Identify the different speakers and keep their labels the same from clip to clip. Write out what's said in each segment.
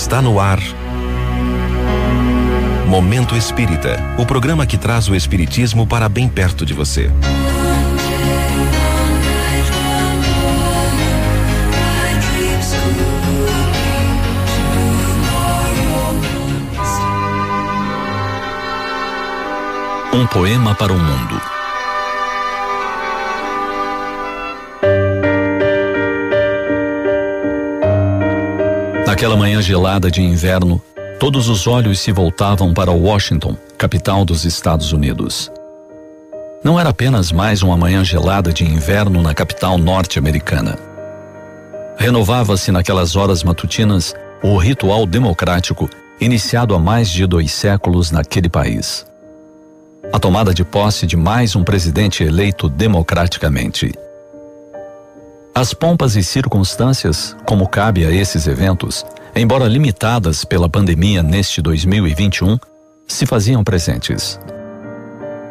Speaker 1: Está no ar. Momento Espírita o programa que traz o Espiritismo para bem perto de você.
Speaker 2: Um poema para o mundo. Naquela manhã gelada de inverno, todos os olhos se voltavam para Washington, capital dos Estados Unidos. Não era apenas mais uma manhã gelada de inverno na capital norte-americana. Renovava-se naquelas horas matutinas o ritual democrático iniciado há mais de dois séculos naquele país. A tomada de posse de mais um presidente eleito democraticamente. As pompas e circunstâncias, como cabe a esses eventos, embora limitadas pela pandemia neste 2021, se faziam presentes.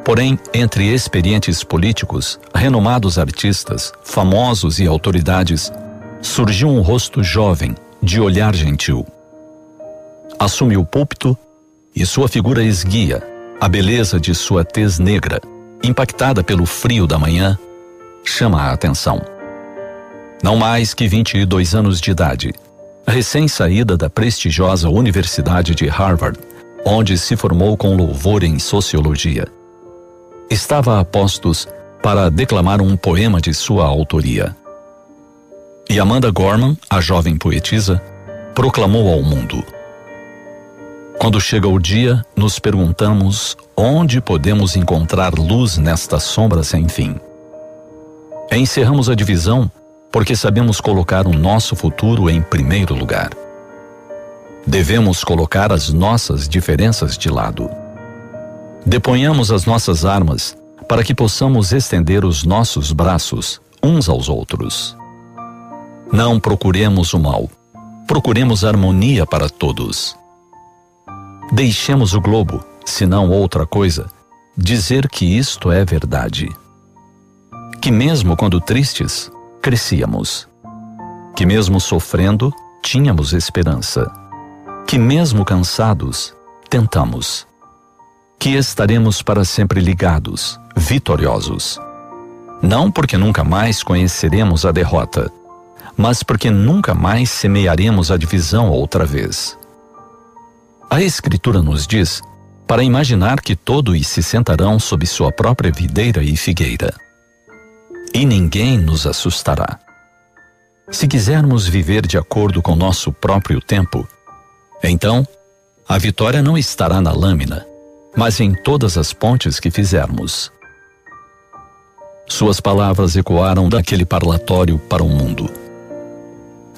Speaker 2: Porém, entre experientes políticos, renomados artistas, famosos e autoridades, surgiu um rosto jovem, de olhar gentil. Assume o púlpito e sua figura esguia, a beleza de sua tez negra, impactada pelo frio da manhã, chama a atenção não mais que 22 anos de idade, recém-saída da prestigiosa Universidade de Harvard, onde se formou com louvor em sociologia. Estava a postos para declamar um poema de sua autoria. E Amanda Gorman, a jovem poetisa, proclamou ao mundo: Quando chega o dia, nos perguntamos onde podemos encontrar luz nesta sombra sem fim. Encerramos a divisão porque sabemos colocar o nosso futuro em primeiro lugar. Devemos colocar as nossas diferenças de lado. Deponhamos as nossas armas para que possamos estender os nossos braços uns aos outros. Não procuremos o mal, procuremos harmonia para todos. Deixemos o globo, se não outra coisa, dizer que isto é verdade. Que mesmo quando tristes, crescíamos. Que mesmo sofrendo, tínhamos esperança. Que mesmo cansados, tentamos. Que estaremos para sempre ligados, vitoriosos. Não porque nunca mais conheceremos a derrota, mas porque nunca mais semearemos a divisão outra vez. A Escritura nos diz para imaginar que todos se sentarão sob sua própria videira e figueira e ninguém nos assustará. Se quisermos viver de acordo com nosso próprio tempo, então a vitória não estará na lâmina, mas em todas as pontes que fizermos. Suas palavras ecoaram daquele parlatório para o mundo.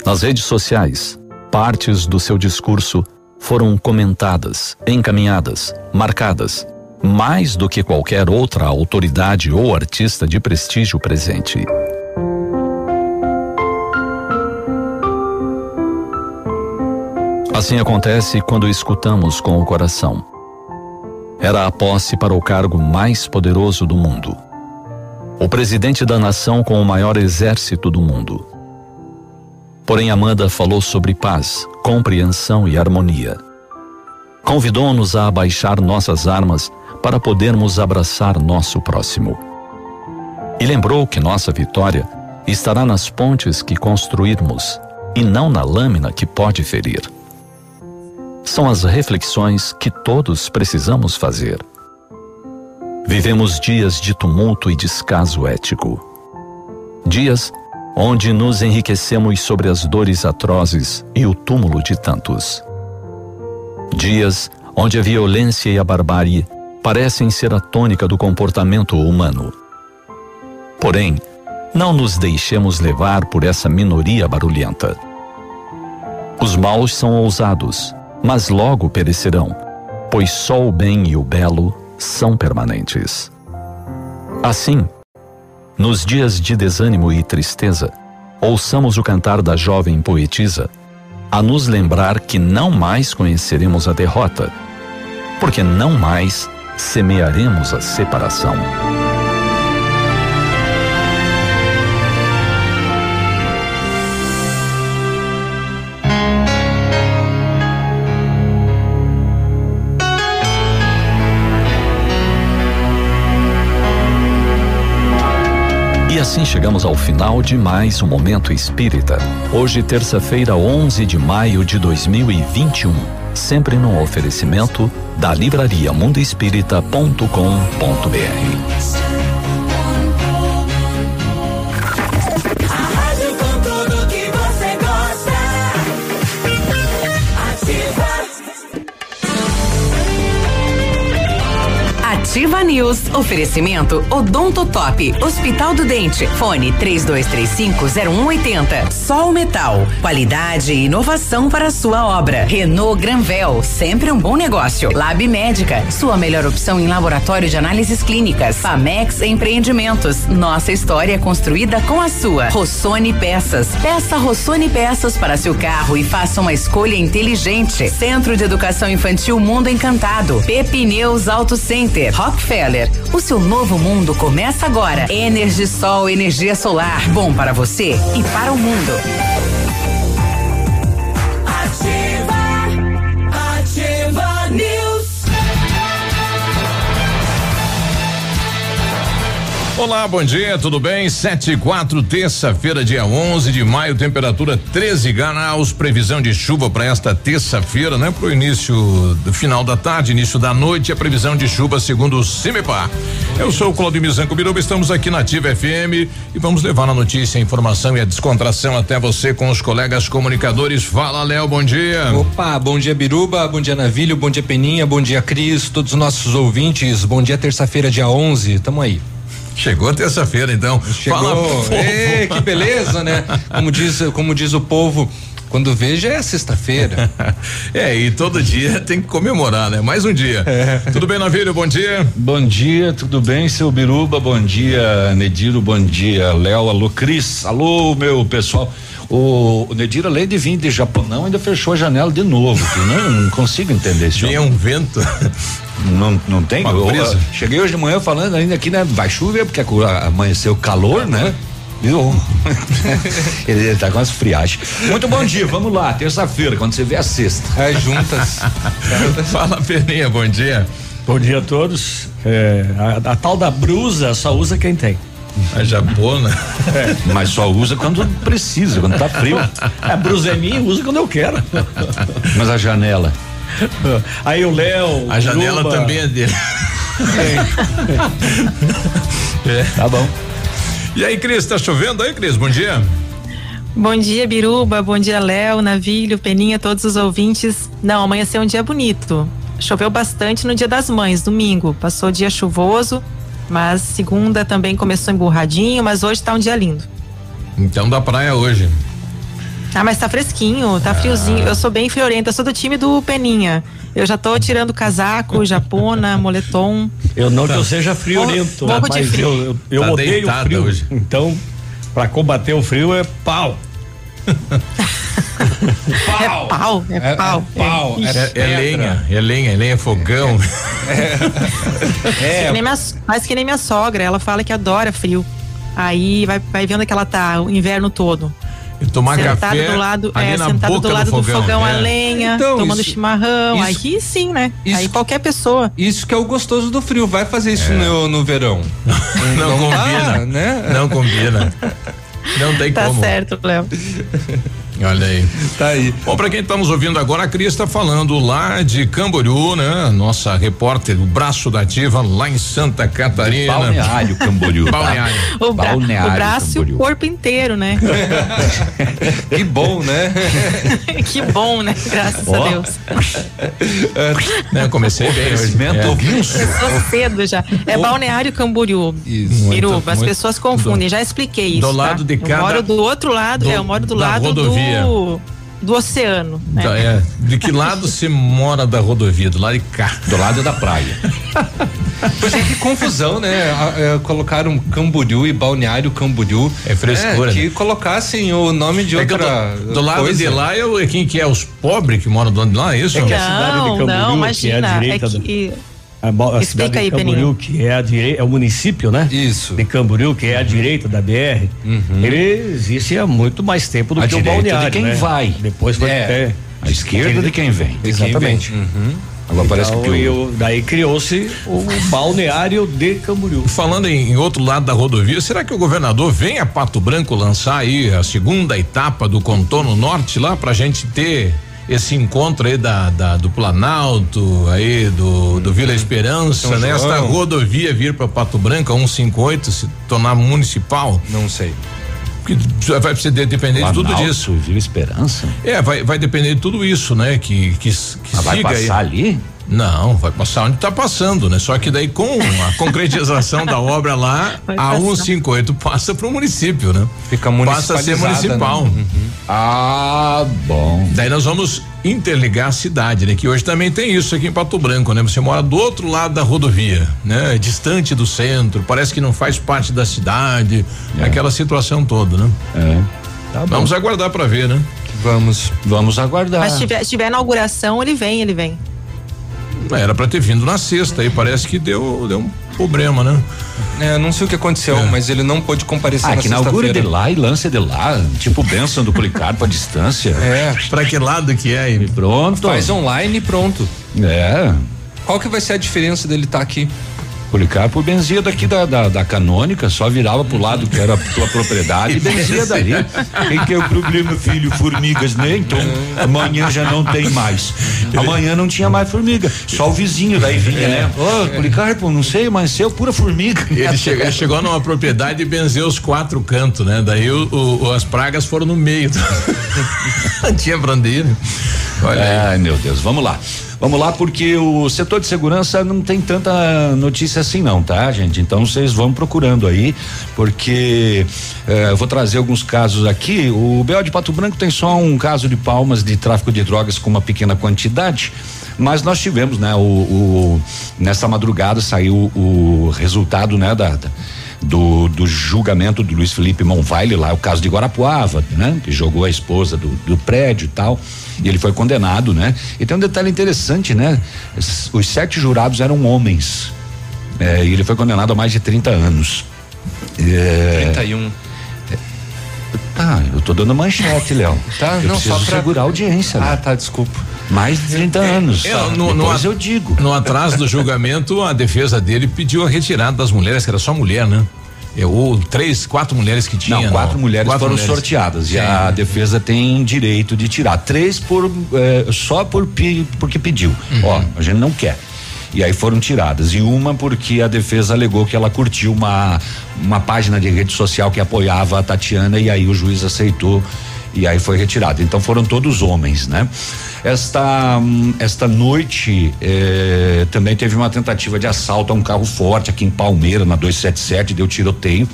Speaker 2: Nas redes sociais, partes do seu discurso foram comentadas, encaminhadas, marcadas mais do que qualquer outra autoridade ou artista de prestígio presente. Assim acontece quando escutamos com o coração. Era a posse para o cargo mais poderoso do mundo. O presidente da nação com o maior exército do mundo. Porém, Amanda falou sobre paz, compreensão e harmonia. Convidou-nos a abaixar nossas armas para podermos abraçar nosso próximo. E lembrou que nossa vitória estará nas pontes que construirmos e não na lâmina que pode ferir. São as reflexões que todos precisamos fazer. Vivemos dias de tumulto e descaso ético. Dias onde nos enriquecemos sobre as dores atrozes e o túmulo de tantos. Dias onde a violência e a barbárie parecem ser a tônica do comportamento humano. Porém, não nos deixemos levar por essa minoria barulhenta. Os maus são ousados, mas logo perecerão, pois só o bem e o belo são permanentes. Assim, nos dias de desânimo e tristeza, ouçamos o cantar da jovem poetisa, a nos lembrar que não mais conheceremos a derrota, porque não mais semearemos a separação. assim chegamos ao final de mais um Momento Espírita. Hoje, terça-feira, 11 de maio de 2021. Sempre no oferecimento da livraria
Speaker 3: Ativa News. Oferecimento Odonto Top. Hospital do Dente. Fone 32250180. Sol Metal. Qualidade e inovação para a sua obra. Renault Granvel. Sempre um bom negócio. Lab Médica. Sua melhor opção em laboratório de análises clínicas. Pamex Empreendimentos. Nossa história construída com a sua. Rossoni Peças. Peça Rossoni Peças para seu carro e faça uma escolha inteligente. Centro de Educação Infantil Mundo Encantado. Pepineus Auto Center. Rockefeller. O seu novo mundo começa agora. Energisol, energia solar. Bom para você e para o mundo.
Speaker 4: Olá, bom dia, tudo bem? 7 e 4, terça-feira, dia 11 de maio, temperatura 13 graus, previsão de chuva para esta terça-feira, né? Pro início do final da tarde, início da noite, a previsão de chuva segundo o CIMEPAR. Eu sou o Claudio Mizanco Biruba, estamos aqui na Ativa FM e vamos levar a notícia, a informação e a descontração até você com os colegas comunicadores. Fala, Léo, bom dia.
Speaker 5: Opa, bom dia, Biruba, bom dia, Navilho, bom dia, Peninha, bom dia, Cris, todos os nossos ouvintes, bom dia, terça-feira, dia 11, tamo aí.
Speaker 4: Chegou terça-feira, então.
Speaker 5: Chegou. Fala, Ei, que beleza, né? Como diz, como diz o povo, quando veja é sexta-feira.
Speaker 4: é, e todo dia tem que comemorar, né? Mais um dia. É. Tudo bem, Navírio? Bom dia.
Speaker 6: Bom dia, tudo bem, seu Biruba? Bom dia, Nediro. Bom dia, Léo. Alô, Cris. Alô, meu pessoal. O, o Nedir, além de vir de Japonão, ainda fechou a janela de novo. não, não consigo entender isso.
Speaker 4: Tinha um vento.
Speaker 6: Não, não tem? Eu, eu, cheguei hoje de manhã falando ainda aqui, né? Vai chover, porque amanheceu calor, né? Viu? ele, ele tá com as friagens. Muito bom dia, vamos lá, terça-feira, quando você vê a sexta.
Speaker 5: É, juntas.
Speaker 4: Fala, Peninha, bom dia.
Speaker 7: Bom dia a todos. É, a, a, tal da brusa só usa quem tem.
Speaker 4: A japona.
Speaker 6: É, mas só usa quando precisa, quando tá frio.
Speaker 7: A brusa é minha, usa quando eu quero.
Speaker 6: Mas a janela.
Speaker 7: Aí o Léo.
Speaker 4: A janela Luba. também é dele.
Speaker 6: É. é. Tá bom.
Speaker 4: E aí, Cris, tá chovendo aí, Cris? Bom dia.
Speaker 8: Bom dia, Biruba. Bom dia, Léo, Navilho, Peninha, todos os ouvintes. Não, amanheceu um dia bonito. Choveu bastante no dia das mães, domingo. Passou o dia chuvoso, mas segunda também começou emburradinho, mas hoje tá um dia lindo.
Speaker 4: Então da praia hoje.
Speaker 8: Ah, mas tá fresquinho, tá ah. friozinho. Eu sou bem friorenta, eu sou do time do Peninha. Eu já tô tirando casaco, japona, moletom.
Speaker 7: Eu não tá. que eu seja friorento,
Speaker 8: mas
Speaker 7: frio. eu, eu, eu tá odeio o frio. Hoje. Então, para combater o frio é pau.
Speaker 8: pau. É pau, é, é pau.
Speaker 4: É, pau. É, é, lenha, é lenha, é lenha fogão.
Speaker 8: É. é. Que minha, mas que nem minha sogra, ela fala que adora frio. Aí vai, vai vendo que ela tá o inverno todo.
Speaker 4: E tomar
Speaker 8: sentado
Speaker 4: café
Speaker 8: do lado, é, sentado do lado do fogão, do fogão é. a lenha, então, tomando isso, chimarrão. Isso, aí sim, né? Isso, aí qualquer pessoa.
Speaker 5: Isso que é o gostoso do frio. Vai fazer isso é. no, no verão.
Speaker 4: Não, não combina, né? Não combina. Não tem
Speaker 8: tá
Speaker 4: como.
Speaker 8: Tá certo, Léo.
Speaker 4: Olha aí. Tá aí. Bom, para quem estamos ouvindo agora, a Cris está falando lá de Camboriú, né? Nossa repórter, o braço da ativa lá em Santa Catarina.
Speaker 6: Balneário Camboriú.
Speaker 8: Tá? Balneário. O, bra Balneário o braço Camboriú. e o corpo inteiro, né?
Speaker 5: que bom, né?
Speaker 8: que bom, né? Graças oh. a Deus.
Speaker 4: né, comecei bem.
Speaker 8: É. Começou cedo já. É Balneário Camboriú. Isso. Miruba, as pessoas confundem. Já expliquei isso.
Speaker 4: Do lado
Speaker 8: tá?
Speaker 4: de cada.
Speaker 8: Eu moro do outro lado, do, é, eu moro do lado rodovia. do do, do oceano. Né?
Speaker 4: Então, é, de que lado você mora da rodovia? Do lado de cá.
Speaker 6: Do lado da praia.
Speaker 5: Pois é, que confusão, né? É, colocaram Camboriú e Balneário Camboriú.
Speaker 4: É frescura.
Speaker 5: É, que colocassem o nome de é outra.
Speaker 4: Do, do lado de lá, eu, quem que é? Os pobres que moram do lado de lá, é isso?
Speaker 8: É que a cidade de Camboriú, não, imagina, que é a direita. É que, do
Speaker 7: a, a cidade aí, de Camboriú, Peninho. que é a direita, é o município, né?
Speaker 5: Isso.
Speaker 7: De Camboriú, que é a direita da BR, uhum. ele existe há muito mais tempo do a que o balneário.
Speaker 6: de quem
Speaker 7: né?
Speaker 6: vai.
Speaker 7: Depois vai
Speaker 6: é. ter. A esquerda de quem vem.
Speaker 5: Exatamente. Uhum.
Speaker 7: Agora então, parece que eu, daí criou-se o balneário de Camboriú.
Speaker 4: Falando em, em, outro lado da rodovia, será que o governador vem a Pato Branco lançar aí a segunda etapa do contorno norte lá pra gente ter esse encontro aí da, da, do Planalto, aí do, do Vila Esperança, né? Esta rodovia vir para Pato Branco, 158, se tornar municipal?
Speaker 5: Não sei.
Speaker 4: Porque vai depender de tudo disso.
Speaker 6: Vila Esperança?
Speaker 4: É, vai, vai depender de tudo isso, né? Que, que, que
Speaker 6: Mas vai passar aí. ali?
Speaker 4: Não, vai passar onde está passando, né? Só que daí com a concretização da obra lá, a 158 passa para o município, né?
Speaker 5: Fica
Speaker 4: Passa a ser municipal. Né?
Speaker 6: Uhum. Ah, bom.
Speaker 4: Daí nós vamos interligar a cidade, né? Que hoje também tem isso aqui em Pato Branco, né? Você mora do outro lado da rodovia, né? Distante do centro, parece que não faz parte da cidade, é. aquela situação toda, né?
Speaker 6: É.
Speaker 4: Tá vamos aguardar para ver, né?
Speaker 6: Vamos, vamos aguardar.
Speaker 8: Mas se tiver, se tiver inauguração, ele vem, ele vem.
Speaker 4: Era para ter vindo na sexta e parece que deu, deu um problema, né?
Speaker 5: É, não sei o que aconteceu, é. mas ele não pôde comparecer
Speaker 6: ah, na que inaugure de lá e lance de lá, tipo benção do Policarpo à distância.
Speaker 4: É. Pra que lado que é? E
Speaker 5: pronto. Faz online e pronto.
Speaker 6: É.
Speaker 5: Qual que vai ser a diferença dele estar tá aqui?
Speaker 6: Policarpo benzia daqui da, da, da, canônica, só virava pro lado que era tua propriedade e benzia dali. Quem que é o problema, filho? Formigas, né? Então amanhã já não tem mais. Amanhã não tinha mais formiga, só o vizinho daí vinha, né? é. né? Ô, oh, Policarpo, não sei, mas seu pura formiga.
Speaker 4: Ele chegou, chegou numa propriedade e benzeu os quatro cantos, né? Daí o, o, as pragas foram no meio. não tinha brandeiro.
Speaker 6: Olha Ai, meu Deus, vamos lá. Vamos lá, porque o setor de segurança não tem tanta notícia assim, não, tá, gente? Então vocês vão procurando aí, porque eh, eu vou trazer alguns casos aqui. O BO de Pato Branco tem só um caso de palmas de tráfico de drogas com uma pequena quantidade. Mas nós tivemos, né, o, o nessa madrugada saiu o resultado, né, da, da do, do julgamento do Luiz Felipe Monvaile lá, o caso de Guarapuava, né? Que jogou a esposa do, do prédio e tal. E ele foi condenado, né? E tem um detalhe interessante, né? Os sete jurados eram homens. É, e ele foi condenado a mais de 30 anos.
Speaker 5: É, 31.
Speaker 6: É, tá, eu tô dando manchete, Léo.
Speaker 5: Tá,
Speaker 6: eu
Speaker 5: não, só pra...
Speaker 6: segurar a audiência.
Speaker 5: Ah, né? tá, desculpa.
Speaker 6: Mais de 30 é, anos. É, no, Depois no, eu digo.
Speaker 4: No atraso do julgamento, a defesa dele pediu a retirada das mulheres, que era só mulher, né? Ou três, quatro mulheres que tinham.
Speaker 6: Não, quatro não, mulheres quatro foram mulheres. sorteadas Sim. e a defesa tem direito de tirar. Três por eh, só por porque pediu. Uhum. Ó, a gente não quer. E aí foram tiradas. E uma porque a defesa alegou que ela curtiu uma, uma página de rede social que apoiava a Tatiana e aí o juiz aceitou e aí foi retirado. Então foram todos homens, né? Esta esta noite eh, também teve uma tentativa de assalto a um carro forte aqui em Palmeira na 277 deu tiroteio,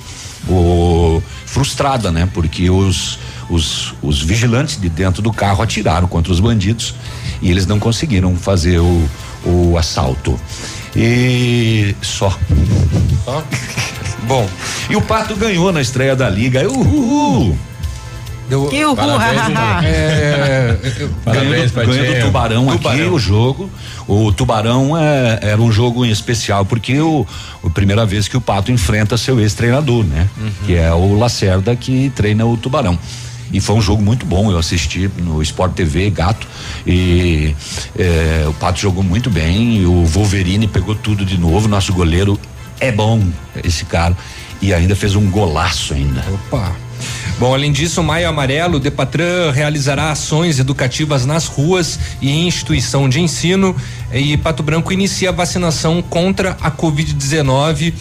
Speaker 6: o, frustrada, né? Porque os os, os vigilantes de dentro do carro atiraram contra os bandidos e eles não conseguiram fazer o, o assalto. E só.
Speaker 5: Bom.
Speaker 6: E o Pato ganhou na estreia da liga. Uhul!
Speaker 8: Deu, que parabéns,
Speaker 6: é, parabéns ganhou, ganhou do Tubarão, Tubarão, aqui o jogo. O Tubarão é, era um jogo em especial porque o, a primeira vez que o Pato enfrenta seu ex-treinador, né? Uhum. Que é o Lacerda que treina o Tubarão e foi um jogo muito bom. Eu assisti no Sport TV, gato, e é, o Pato jogou muito bem. o Wolverine pegou tudo de novo. Nosso goleiro é bom, esse cara, e ainda fez um golaço ainda.
Speaker 5: Opa! Bom, além disso, o Maio Amarelo, o Depatran realizará ações educativas nas ruas e em instituição de ensino. E Pato Branco inicia a vacinação contra a Covid-19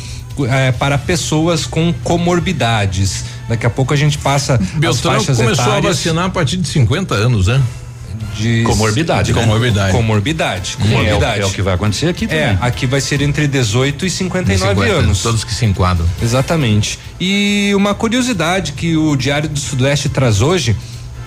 Speaker 5: eh, para pessoas com comorbidades. Daqui a pouco a gente passa
Speaker 4: Beltrão as faixas começou etárias. a vacinar a partir de 50 anos, né?
Speaker 6: De comorbidade,
Speaker 5: de né? comorbidade. Comorbidade, comorbidade.
Speaker 6: É, é, o que vai acontecer aqui também. É,
Speaker 5: aqui vai ser entre 18 e 59 50, anos.
Speaker 4: Todos que se enquadram.
Speaker 5: Exatamente. E uma curiosidade que o Diário do Sudoeste traz hoje,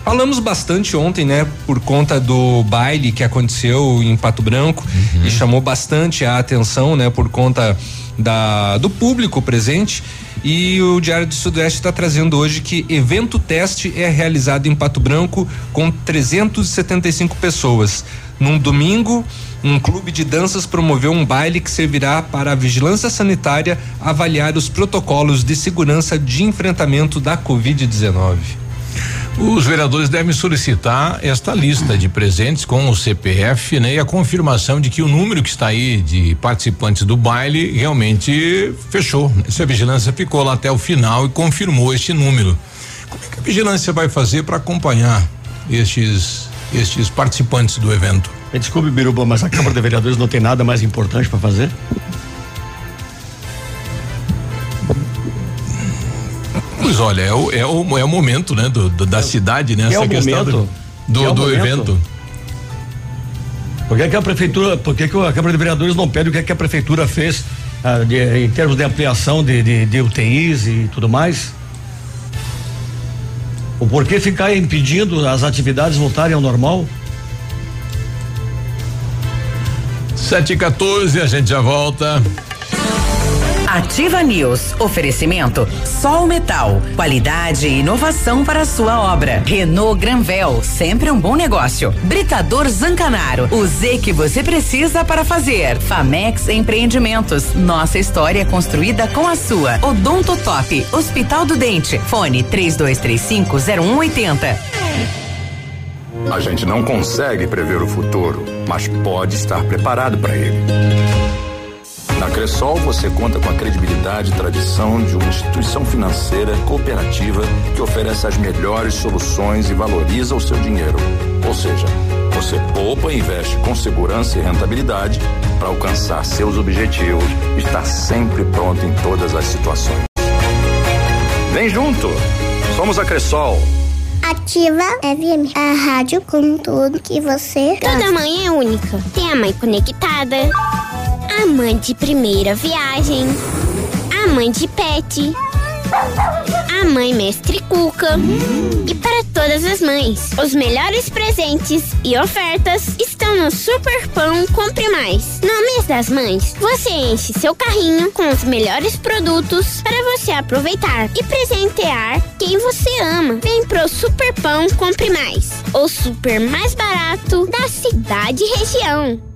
Speaker 5: Falamos bastante ontem, né, por conta do baile que aconteceu em Pato Branco uhum. e chamou bastante a atenção, né, por conta da do público presente. E o Diário do Sudoeste está trazendo hoje que evento teste é realizado em Pato Branco com 375 pessoas. Num domingo, um clube de danças promoveu um baile que servirá para a vigilância sanitária avaliar os protocolos de segurança de enfrentamento da Covid-19.
Speaker 4: Os vereadores devem solicitar esta lista de presentes com o CPF, né? E a confirmação de que o número que está aí de participantes do baile realmente fechou. Se a vigilância ficou lá até o final e confirmou este número. Como é que a vigilância vai fazer para acompanhar estes estes participantes do evento?
Speaker 7: Desculpe, Biruba, mas a Câmara de Vereadores não tem nada mais importante para fazer?
Speaker 4: Olha, é o, é o, é o momento, né, do, do da é, cidade, né?
Speaker 7: É Essa questão momento, do, do, é do evento. Por que, que, a prefeitura, por que, que a Câmara de Vereadores não pede o que, que a prefeitura fez ah, de, em termos de ampliação de, de, de UTIs e tudo mais? O porquê ficar impedindo as atividades voltarem ao normal?
Speaker 4: 7 e 14 a gente já volta.
Speaker 3: Ativa News. Oferecimento Sol Metal. Qualidade e inovação para a sua obra. Renault Granvel. Sempre um bom negócio. Britador Zancanaro. O Z que você precisa para fazer. Famex Empreendimentos. Nossa história construída com a sua. Odonto Top. Hospital do Dente. Fone 3235 0180.
Speaker 9: A gente não consegue prever o futuro, mas pode estar preparado para ele. Na Cressol você conta com a credibilidade e tradição de uma instituição financeira cooperativa que oferece as melhores soluções e valoriza o seu dinheiro. Ou seja, você poupa e investe com segurança e rentabilidade para alcançar seus objetivos e estar sempre pronto em todas as situações. Vem junto! Somos a Cressol.
Speaker 10: Ativa FM, a rádio com tudo que você.
Speaker 11: Toda mãe é única. Tem a mãe conectada a mãe de primeira viagem, a mãe de pet, a mãe mestre Cuca. E para todas as mães, os melhores presentes e ofertas estão no Super Pão Compre Mais. No mês das mães, você enche seu carrinho com os melhores produtos para você aproveitar e presentear quem você ama. Vem pro Super Pão Compre Mais, o super mais barato da cidade e região.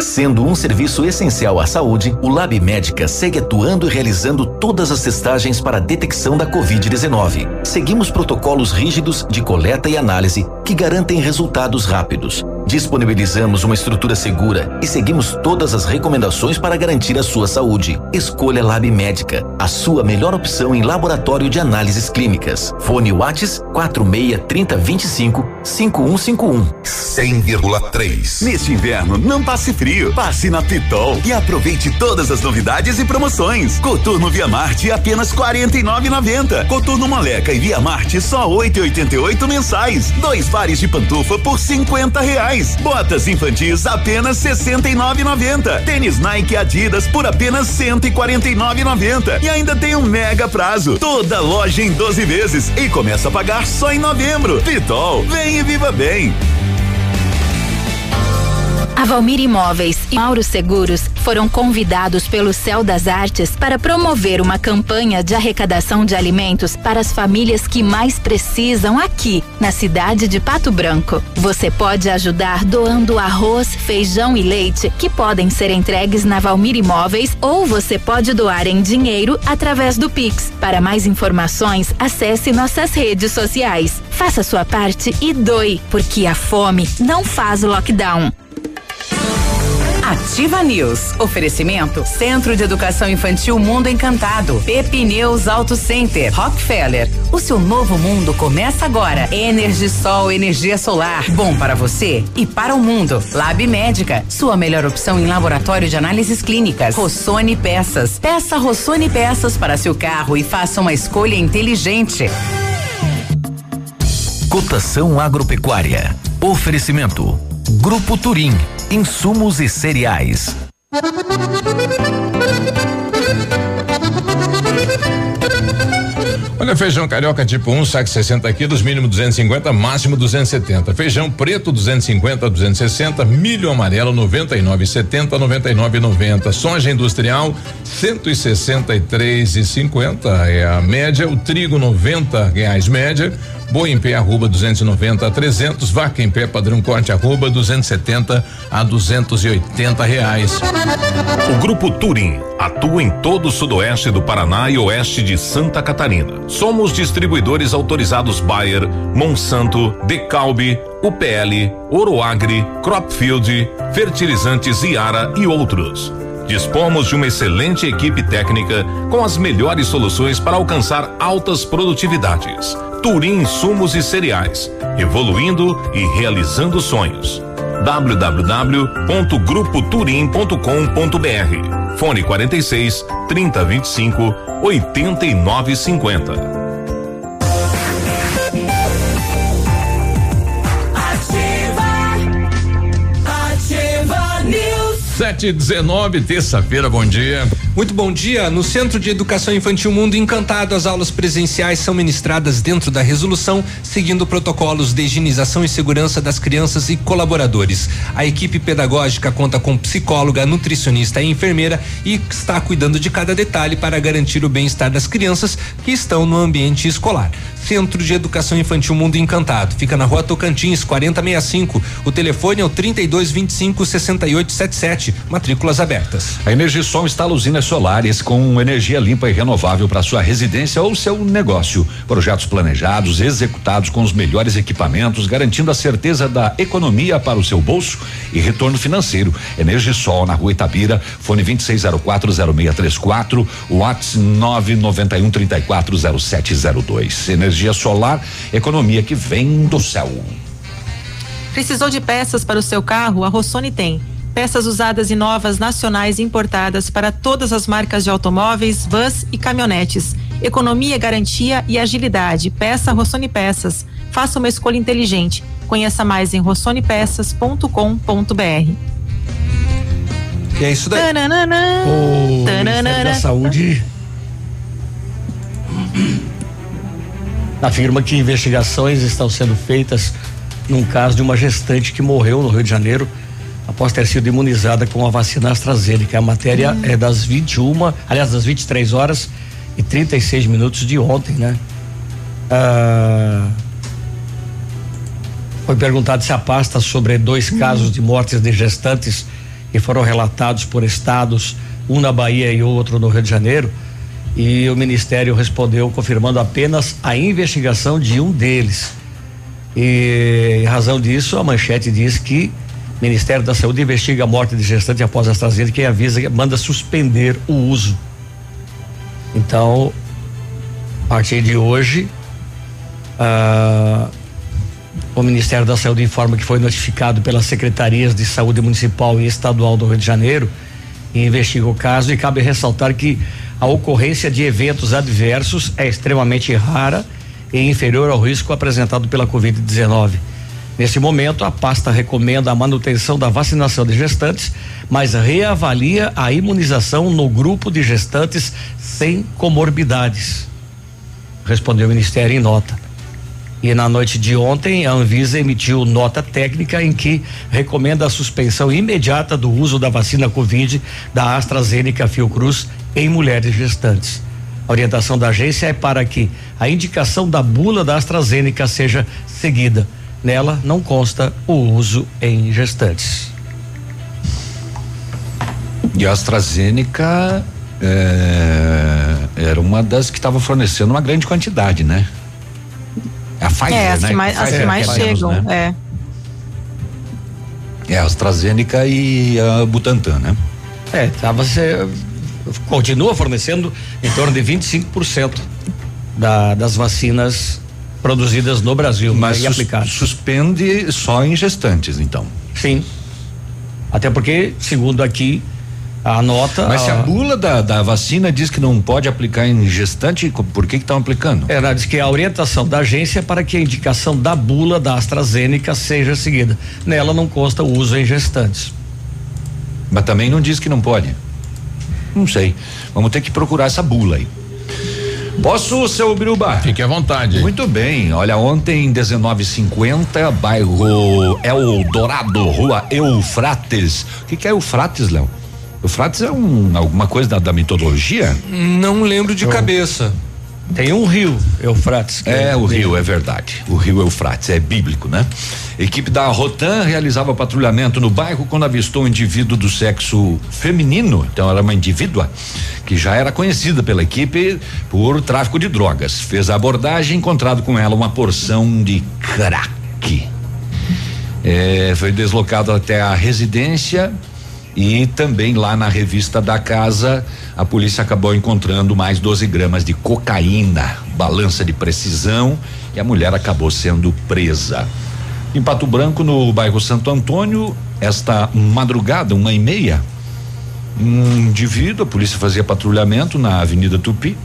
Speaker 1: Sendo um serviço essencial à saúde, o Lab Médica segue atuando e realizando todas as testagens para a detecção da Covid-19. Seguimos protocolos rígidos de coleta e análise que garantem resultados rápidos Disponibilizamos uma estrutura segura e seguimos todas as recomendações para garantir a sua saúde. Escolha Lab Médica, a sua melhor opção em laboratório de análises clínicas. Fone Whats 46 30 25 5151.
Speaker 12: 100,3. Neste inverno, não passe frio. Passe na Pitol e aproveite todas as novidades e promoções. Coturno Via Marte apenas 49,90. Coturno Moleca e Via Marte só 8,88 mensais. Dois pares de pantufa por 50 reais. Botas infantis apenas sessenta e nove noventa. Tênis Nike Adidas por apenas cento e quarenta e nove noventa. E ainda tem um mega prazo. Toda loja em 12 vezes e começa a pagar só em novembro. Pitol, vem e viva bem.
Speaker 13: A Valmir Imóveis e Mauro Seguros foram convidados pelo Céu das Artes para promover uma campanha de arrecadação de alimentos para as famílias que mais precisam aqui, na cidade de Pato Branco. Você pode ajudar doando arroz, feijão e leite que podem ser entregues na Valmir Imóveis ou você pode doar em dinheiro através do Pix. Para mais informações, acesse nossas redes sociais. Faça sua parte e doe, porque a fome não faz lockdown.
Speaker 3: Ativa News. Oferecimento Centro de Educação Infantil Mundo Encantado. Pepineus Auto Center. Rockefeller. O seu novo mundo começa agora. Energisol, energia solar. Bom para você e para o mundo. Lab Médica. Sua melhor opção em laboratório de análises clínicas. Rossoni Peças. Peça Rossoni Peças para seu carro e faça uma escolha inteligente.
Speaker 1: Cotação agropecuária. Oferecimento. Grupo Turim insumos e cereais.
Speaker 4: Olha, feijão carioca tipo 1, um, saque 60 quilos, mínimo 250, máximo 270. Feijão preto 250 260, milho amarelo 99,70 99,90. Soja industrial 163,50 é a média. O trigo 90 reais média boi em pé arroba 290 a 300, vaca em pé padrão corte arroba 270 a 280 reais.
Speaker 14: O Grupo Turim atua em todo o sudoeste do Paraná e oeste de Santa Catarina. Somos distribuidores autorizados Bayer, Monsanto, Decalbe, UPL, Oroagri, Cropfield, Fertilizantes Iara e outros. Dispomos de uma excelente equipe técnica com as melhores soluções para alcançar altas produtividades. Turim Sumos e Cereais, evoluindo e realizando sonhos. www.grupoturim.com.br Fone 46 3025 8950
Speaker 4: Sete dezenove, terça-feira, bom dia.
Speaker 5: Muito bom dia. No Centro de Educação Infantil Mundo Encantado, as aulas presenciais são ministradas dentro da resolução, seguindo protocolos de higienização e segurança das crianças e colaboradores. A equipe pedagógica conta com psicóloga, nutricionista e enfermeira e está cuidando de cada detalhe para garantir o bem-estar das crianças que estão no ambiente escolar. Centro de Educação Infantil Mundo Encantado. Fica na rua Tocantins, 4065. O telefone é o 3225 6877. Matrículas abertas.
Speaker 6: A Energisol instala solares com energia limpa e renovável para sua residência ou seu negócio. Projetos planejados, executados com os melhores equipamentos, garantindo a certeza da economia para o seu bolso e retorno financeiro. Energisol na rua Itabira, fone 26040634, WhatsApp 991 340702. Energia solar, economia que vem do céu.
Speaker 8: Precisou de peças para o seu carro? A Rossoni tem. Peças usadas e novas nacionais importadas para todas as marcas de automóveis, vans e caminhonetes. Economia, garantia e agilidade. Peça Rossoni Peças. Faça uma escolha inteligente. Conheça mais em rossonepeças.com.br.
Speaker 5: E é isso daí.
Speaker 8: Tananana,
Speaker 7: O Ministério da
Speaker 8: tananana.
Speaker 7: Saúde afirma que investigações estão sendo feitas num caso de uma gestante que morreu no Rio de Janeiro após ter sido imunizada com a vacina AstraZeneca. A matéria é das 21, aliás, das 23 horas e 36 minutos de ontem, né? Ah, foi perguntado se a pasta sobre dois casos de mortes de gestantes que foram relatados por estados, um na Bahia e outro no Rio de Janeiro, e o Ministério respondeu confirmando apenas a investigação de um deles. E em razão disso, a manchete diz que Ministério da Saúde investiga a morte de gestante após AstraZeneca e avisa manda suspender o uso. Então, a partir de hoje, ah, o Ministério da Saúde informa que foi notificado pelas secretarias de saúde municipal e estadual do Rio de Janeiro e investiga o caso. E cabe ressaltar que a ocorrência de eventos adversos é extremamente rara e inferior ao risco apresentado pela Covid-19. Nesse momento, a pasta recomenda a manutenção da vacinação de gestantes, mas reavalia a imunização no grupo de gestantes sem comorbidades. Respondeu o Ministério em nota. E na noite de ontem, a Anvisa emitiu nota técnica em que recomenda a suspensão imediata do uso da vacina Covid da AstraZeneca Fiocruz em mulheres gestantes. A orientação da agência é para que a indicação da bula da AstraZeneca seja seguida. Nela não consta o uso em gestantes.
Speaker 6: E a AstraZeneca é, era uma das que estava fornecendo uma grande quantidade, né? A Pfizer,
Speaker 8: É, as
Speaker 6: né?
Speaker 8: que mais, as
Speaker 6: Pfizer,
Speaker 8: que mais chegam.
Speaker 6: né?
Speaker 8: É.
Speaker 6: É, a AstraZeneca e a Butantan, né?
Speaker 7: É, tava se, continua fornecendo em torno de 25% da, das vacinas produzidas no Brasil
Speaker 6: Mas
Speaker 7: e
Speaker 6: sus-
Speaker 7: aplicadas.
Speaker 6: suspende só em gestantes, então.
Speaker 7: Sim. Até porque, segundo aqui, a nota.
Speaker 6: Mas se a bula da, da vacina diz que não pode aplicar em gestante, por que que estão aplicando?
Speaker 7: Ela diz que a orientação da agência é para que a indicação da bula da AstraZeneca seja seguida. Nela não consta o uso em gestantes.
Speaker 6: Mas também não diz que não pode. Não sei. Vamos ter que procurar essa bula aí. Posso, seu Biruba?
Speaker 4: Fique à vontade.
Speaker 6: Muito bem. Olha, ontem, 1950, bairro Eldorado, rua Eufrates. O que, que é Eufrates, Léo? Eufrates é um, alguma coisa da, da mitologia?
Speaker 5: Não lembro de cabeça.
Speaker 7: Tem um rio, Eufrates.
Speaker 6: É, o rio, é verdade. O rio Eufrates, é bíblico, né? Equipe da Rotan realizava patrulhamento no bairro quando avistou um indivíduo do sexo feminino, então era uma indivídua, que já era conhecida pela equipe por tráfico de drogas. Fez a abordagem, encontrado com ela uma porção de crack. É, foi deslocado até a residência e também lá na revista da casa, a polícia acabou encontrando mais 12 gramas de cocaína, balança de precisão, e a mulher acabou sendo presa. Em Pato Branco, no bairro Santo Antônio, esta madrugada, uma e meia, um indivíduo, a polícia fazia patrulhamento na Avenida Tupi.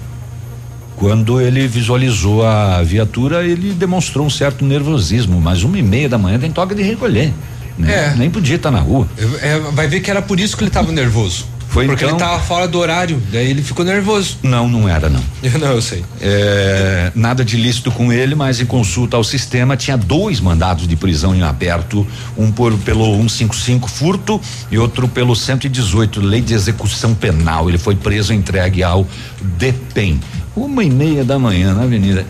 Speaker 6: Quando ele visualizou a viatura, ele demonstrou um certo nervosismo, mas uma e meia da manhã tem toque de recolher. Né?
Speaker 5: É.
Speaker 6: Nem podia estar na rua.
Speaker 5: É, vai ver que era por isso que ele estava nervoso.
Speaker 6: Foi
Speaker 5: Porque
Speaker 6: então?
Speaker 5: ele tava fora do horário, daí ele ficou nervoso.
Speaker 6: Não, não era não.
Speaker 5: não, eu sei.
Speaker 6: É, nada de lícito com ele, mas em consulta ao sistema tinha dois mandados de prisão em aberto, um por pelo 155 furto e outro pelo 118 lei de execução penal. Ele foi preso e entregue ao DEPEN. Uma e meia da manhã na avenida.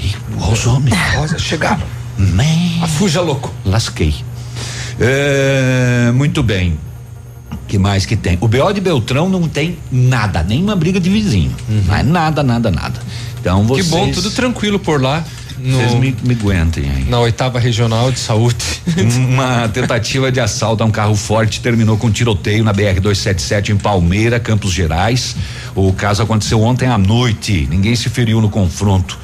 Speaker 6: E os homens.
Speaker 5: Chegaram.
Speaker 6: Man.
Speaker 5: A fuja louco.
Speaker 6: Lasquei. É, muito bem. Que mais que tem? O BO de Beltrão não tem nada, nem uma briga de vizinho. Não é nada, nada, nada. Então
Speaker 5: Que
Speaker 6: vocês.
Speaker 5: bom, tudo tranquilo por lá. No,
Speaker 6: Vocês me, me aguentem aí.
Speaker 5: Na oitava regional de saúde.
Speaker 6: Uma tentativa de assalto a um carro forte terminou com tiroteio na BR 277 em Palmeira, Campos Gerais. O caso aconteceu ontem à noite. Ninguém se feriu no confronto.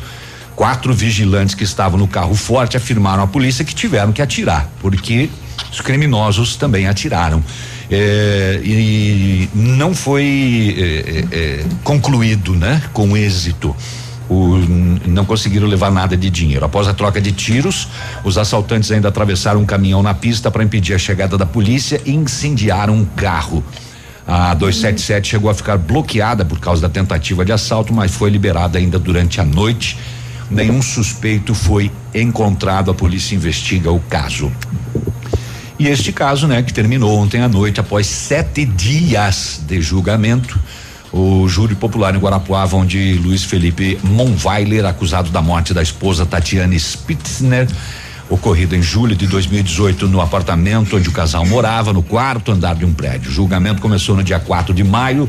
Speaker 6: Quatro vigilantes que estavam no carro forte afirmaram à polícia que tiveram que atirar, porque os criminosos também atiraram. É, e não foi é, é, concluído, né, com êxito. O, não conseguiram levar nada de dinheiro. Após a troca de tiros, os assaltantes ainda atravessaram um caminhão na pista para impedir a chegada da polícia e incendiaram um carro. A 277 chegou a ficar bloqueada por causa da tentativa de assalto, mas foi liberada ainda durante a noite. Nenhum suspeito foi encontrado. A polícia investiga o caso. E este caso, né, que terminou ontem à noite, após sete dias de julgamento, o júri popular em Guarapuava, onde Luiz Felipe Monweiler, acusado da morte da esposa Tatiane Spitzner, ocorrido em julho de 2018 no apartamento onde o casal morava, no quarto andar de um prédio. O julgamento começou no dia 4 de maio.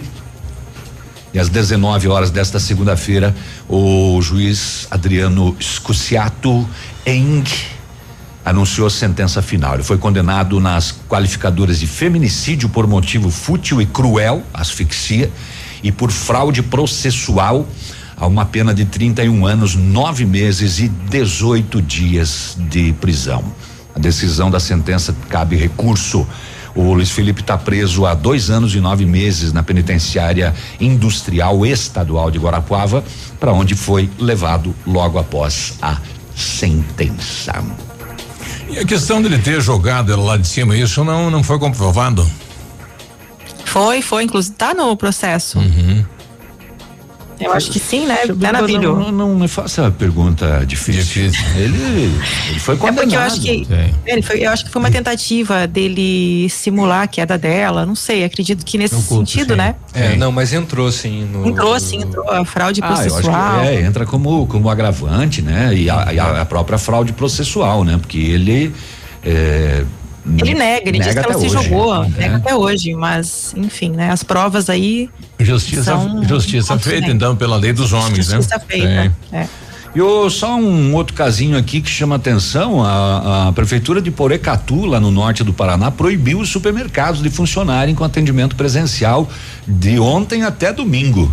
Speaker 6: E às 19 horas desta segunda-feira, o juiz Adriano Scusiato Eng anunciou a sentença final. Ele foi condenado nas qualificadoras de feminicídio por motivo fútil e cruel, asfixia, e por fraude processual a uma pena de 31 anos, nove meses e 18 dias de prisão. A decisão da sentença cabe recurso. O Luiz Felipe está preso há dois anos e nove meses na penitenciária industrial estadual de Guarapuava, para onde foi levado logo após a sentença.
Speaker 4: E a questão dele ter jogado ela lá de cima, isso não, não foi comprovado?
Speaker 8: Foi, foi, inclusive tá no processo.
Speaker 4: Uhum.
Speaker 8: Eu acho que sim, né? Navilho?
Speaker 6: Não, não me faça pergunta difícil. Ele, ele foi
Speaker 8: É
Speaker 6: condenado.
Speaker 8: porque eu acho que ele foi, eu acho que foi uma tentativa dele simular a queda dela, não sei, acredito que nesse sentido, né?
Speaker 5: É, não, mas entrou sim no.
Speaker 8: Entrou sim, entrou a fraude
Speaker 6: Ah, eu acho
Speaker 8: processual.
Speaker 6: que é, entra como, como agravante, né? E a, a- a própria fraude processual, né? Porque ele. é,
Speaker 8: Ele nega, ele diz que ela se
Speaker 6: hoje,
Speaker 8: jogou,
Speaker 6: né?
Speaker 8: nega até hoje, mas enfim, né? As provas aí.
Speaker 4: Justiça, justiça feita,
Speaker 8: negros.
Speaker 4: então, pela lei dos homens,
Speaker 8: Justiça
Speaker 4: né?
Speaker 8: feita. É.
Speaker 6: E só um outro casinho aqui que chama atenção: a, a prefeitura de Porecatu, lá no norte do Paraná, proibiu os supermercados de funcionarem com atendimento presencial de ontem até domingo.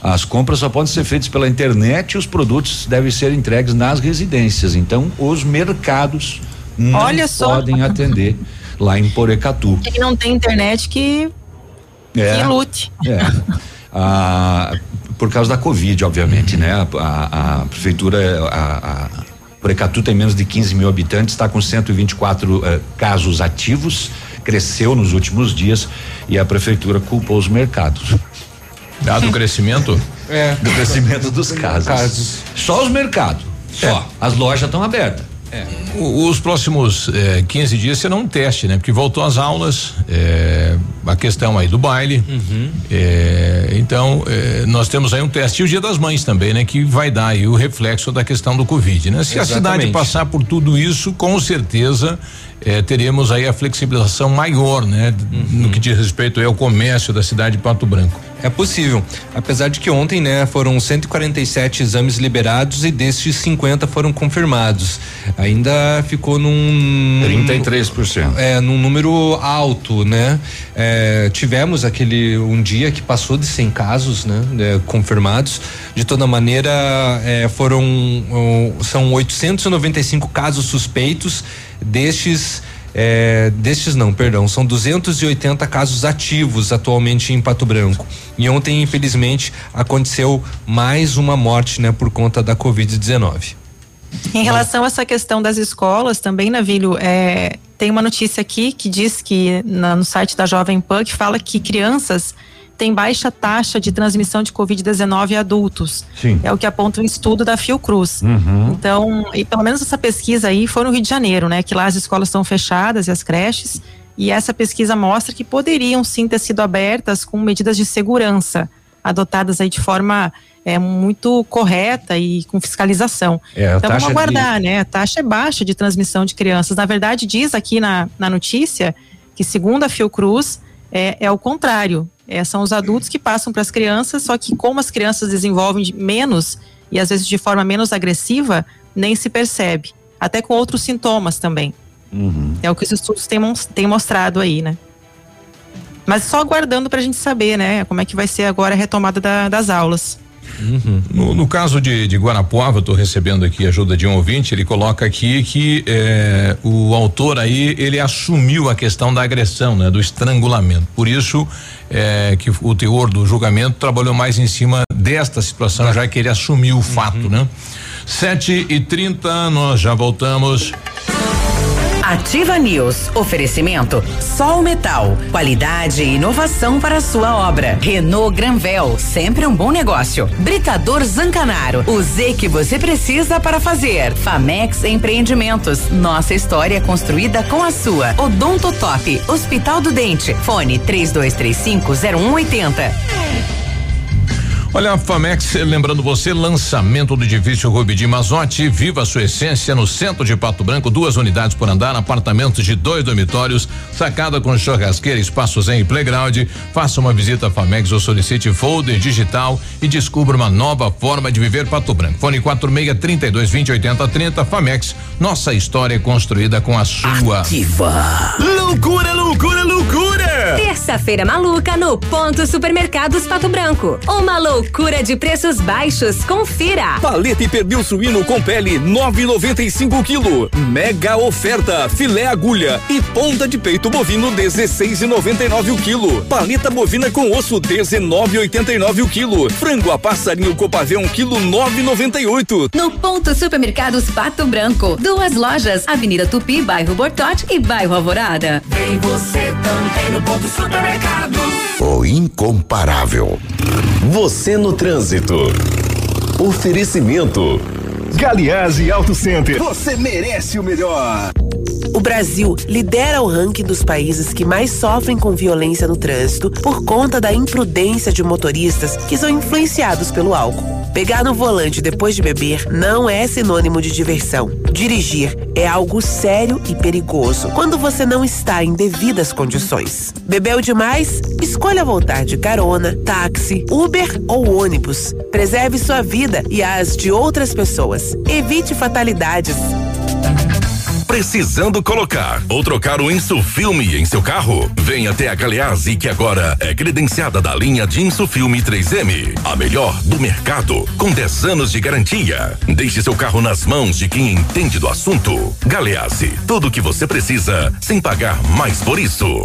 Speaker 6: As compras só podem ser feitas pela internet e os produtos devem ser entregues nas residências. Então, os mercados não
Speaker 8: Olha só.
Speaker 6: podem atender lá em Porecatu.
Speaker 8: Quem não tem internet que,
Speaker 6: É.
Speaker 8: que lute.
Speaker 6: É. Ah, por causa da Covid, obviamente, né? A, a- a prefeitura, a, a Precatu tem menos de 15 mil habitantes, está com 124 eh, casos ativos, cresceu nos últimos dias e a prefeitura culpou os mercados.
Speaker 4: Dado o crescimento?
Speaker 5: É.
Speaker 6: Do crescimento dos casos.
Speaker 5: Casos.
Speaker 6: Só os mercados. Só. As lojas estão abertas.
Speaker 4: É. Os próximos é, 15 dias serão um teste, né? Porque voltou às aulas, é, a questão aí do baile. Uhum. É, então, é, nós temos aí um teste. E o Dia das Mães também, né? Que vai dar aí o reflexo da questão do Covid, né? Se Exatamente. a cidade passar por tudo isso, com certeza é, teremos aí a flexibilização maior, né? Uhum. No que diz respeito ao comércio da cidade de Pato Branco.
Speaker 5: É possível. Apesar de que ontem, né, foram 147 exames liberados e destes 50 foram confirmados. Ainda ficou num
Speaker 6: 33%.
Speaker 5: É, num número alto, né? É, tivemos aquele um dia que passou de 100 casos, né, é, confirmados. De toda maneira, é, foram um, são 895 casos suspeitos destes é, destes não, perdão, são 280 casos ativos atualmente em Pato Branco. E ontem, infelizmente, aconteceu mais uma morte, né, por conta da Covid-19.
Speaker 8: Em relação a essa questão das escolas, também, Navilho, é, tem uma notícia aqui que diz que na, no site da Jovem Pan que fala que crianças tem baixa taxa de transmissão de Covid-19 em adultos. Sim. É o que aponta um estudo da Fiocruz. Uhum. Então, e pelo menos essa pesquisa aí foi no Rio de Janeiro, né? Que lá as escolas estão fechadas e as creches. E essa pesquisa mostra que poderiam sim ter sido abertas com medidas de segurança, adotadas aí de forma é, muito correta e com fiscalização. É, então vamos aguardar, de... né? A taxa é baixa de transmissão de crianças. Na verdade, diz aqui na, na notícia que, segundo a Fiocruz, é, é o contrário. É, são os adultos que passam para as crianças, só que como as crianças desenvolvem menos e às vezes de forma menos agressiva, nem se percebe. Até com outros sintomas também. Uhum. É o que os estudos têm, têm mostrado aí, né? Mas só aguardando para a gente saber, né? Como é que vai ser agora a retomada da, das aulas.
Speaker 4: Uhum. No, no, caso de, de Guarapuava, estou recebendo aqui ajuda de um ouvinte, ele coloca aqui que é, o autor aí, ele assumiu a questão da agressão, né? Do estrangulamento. Por isso é, que o teor do julgamento trabalhou mais em cima desta situação, já que ele assumiu o fato, uhum. né? Sete e trinta, nós já voltamos.
Speaker 3: Ativa News. Oferecimento Sol Metal. Qualidade e inovação para a sua obra. Renault Granvel. Sempre um bom negócio. Britador Zancanaro. O Z que você precisa para fazer. Famex Empreendimentos. Nossa história construída com a sua. Odonto Top. Hospital do Dente. Fone 3235 0180.
Speaker 4: Olha, a Famex, lembrando você, lançamento do edifício Rubidi Mazotti, viva a sua essência no centro de Pato Branco, duas unidades por andar, apartamentos de dois dormitórios, sacada com churrasqueira, espaços em playground. Faça uma visita à Famex ou solicite folder digital e descubra uma nova forma de viver Pato Branco. Fone 46 32 20 80 30 Famex, nossa história é construída com a sua.
Speaker 3: Ativa.
Speaker 15: Loucura, loucura, loucura!
Speaker 16: Terça-feira maluca no Ponto Supermercados Pato Branco. Uma loucura de preços baixos. Confira.
Speaker 15: Paleta e pernil suíno com pele 9,95 kg. Mega oferta. Filé agulha e ponta de peito bovino 16,99 o quilo. Paleta bovina com osso 19,89 o quilo. Frango a passarinho copavé 1 quilo 9,98.
Speaker 16: No ponto supermercados Pato Branco. Duas lojas. Avenida Tupi, bairro Bortote e bairro Alvorada.
Speaker 15: Vem você também no ponto supermercados.
Speaker 12: O incomparável. Você no trânsito. Oferecimento. Galiase Auto Center. Você merece o melhor.
Speaker 17: O Brasil lidera o ranking dos países que mais sofrem com violência no trânsito por conta da imprudência de motoristas que são influenciados pelo álcool. Pegar no volante depois de beber não é sinônimo de diversão. Dirigir é algo sério e perigoso quando você não está em devidas condições. Bebeu demais? Escolha voltar de carona, táxi, Uber ou ônibus. Preserve sua vida e as de outras pessoas. Evite fatalidades
Speaker 12: precisando colocar ou trocar o Insufilme em seu carro? Venha até a Galeazzi que agora é credenciada da linha de Insufilme 3M, a melhor do mercado, com 10 anos de garantia. Deixe seu carro nas mãos de quem entende do assunto. Galeazzi, tudo o que você precisa sem pagar mais por isso.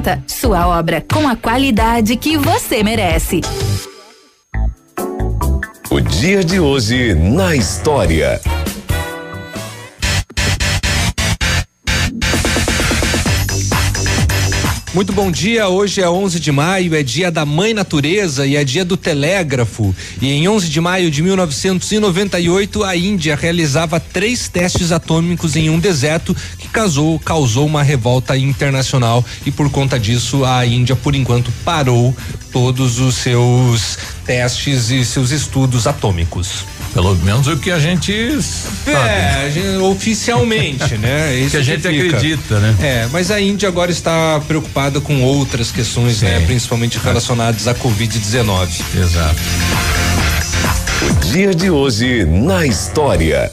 Speaker 13: Sua obra com a qualidade que você merece.
Speaker 18: O dia de hoje na história.
Speaker 5: Muito bom dia. Hoje é 11 de maio, é dia da Mãe Natureza e é dia do telégrafo. E em 11 de maio de 1998, a Índia realizava três testes atômicos em um deserto que causou, causou uma revolta internacional e por conta disso a Índia, por enquanto, parou todos os seus testes e seus estudos atômicos.
Speaker 4: Pelo menos o que a gente
Speaker 5: sabe. É, gente, oficialmente, né?
Speaker 4: Isso que a gente acredita, né?
Speaker 5: É, mas a Índia agora está preocupada com outras questões, né? Sim. né? Principalmente relacionadas à Covid-19.
Speaker 4: Exato.
Speaker 18: O dia de hoje na história.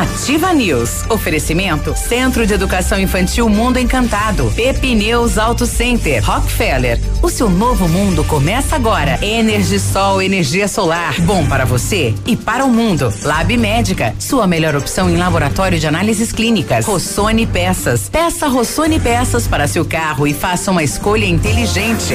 Speaker 3: Ativa News. Oferecimento Centro de Educação Infantil Mundo Encantado. Pepineus Auto Center. Rockefeller. O seu novo mundo começa agora. Energisol, energia solar. Bom para você e para o mundo. Lab Médica. Sua melhor opção em laboratório de análises clínicas. Rossoni Peças. Peça Rossoni Peças para seu carro e faça uma escolha inteligente.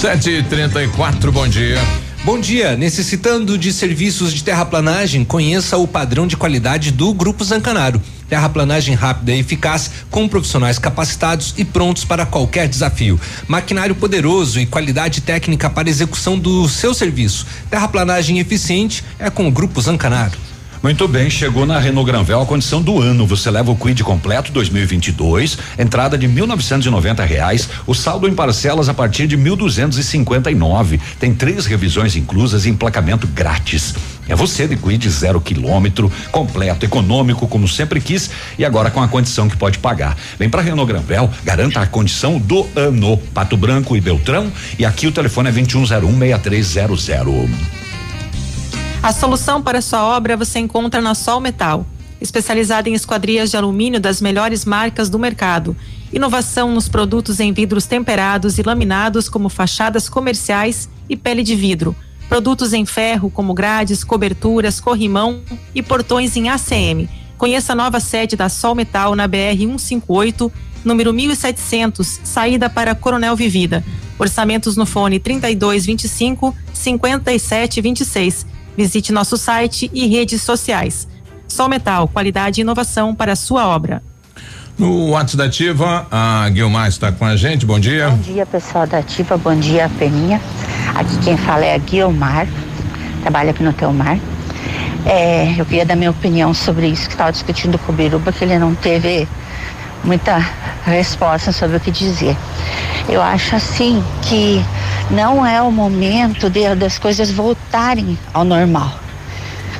Speaker 4: Sete e trinta e quatro, bom dia.
Speaker 5: Bom dia. Necessitando de serviços de terraplanagem, conheça o padrão de qualidade do Grupo Zancanaro. Terraplanagem rápida e eficaz, com profissionais capacitados e prontos para qualquer desafio. Maquinário poderoso e qualidade técnica para execução do seu serviço. Terraplanagem eficiente é com o Grupo Zancanaro.
Speaker 6: Muito bem, chegou na Renault Granvel a condição do ano. Você leva o Quid completo 2022, entrada de mil novecentos e noventa reais, o saldo em parcelas a partir de mil duzentos e cinquenta e nove. Tem três revisões inclusas e emplacamento grátis. É você de Quid zero quilômetro, completo, econômico, como sempre quis, e agora com a condição que pode pagar. Vem para Renault Granvel, garanta a condição do ano. Pato Branco e Beltrão, e aqui o telefone é 2101 6300.
Speaker 8: A solução para sua obra você encontra na Sol Metal, especializada em esquadrias de alumínio das melhores marcas do mercado. Inovação nos produtos em vidros temperados e laminados como fachadas comerciais e pele de vidro. Produtos em ferro como grades, coberturas, corrimão e portões em ACM. Conheça a nova sede da Sol Metal na BR 158, número 1700, saída para Coronel Vivida. Orçamentos no fone 3225 5726 Visite nosso site e redes sociais. Sol Metal, qualidade e inovação para a sua obra.
Speaker 4: No WhatsApp da Ativa, a Guilmar está com a gente. Bom dia.
Speaker 19: Bom dia, pessoal da Ativa. Bom dia, Peninha. Aqui quem fala é a Guilmar, trabalha aqui no Teomar. É, eu queria dar minha opinião sobre isso que estava discutindo com o Biruba, que ele não teve muita resposta sobre o que dizer. Eu acho assim que não é o momento de, das coisas voltarem ao normal.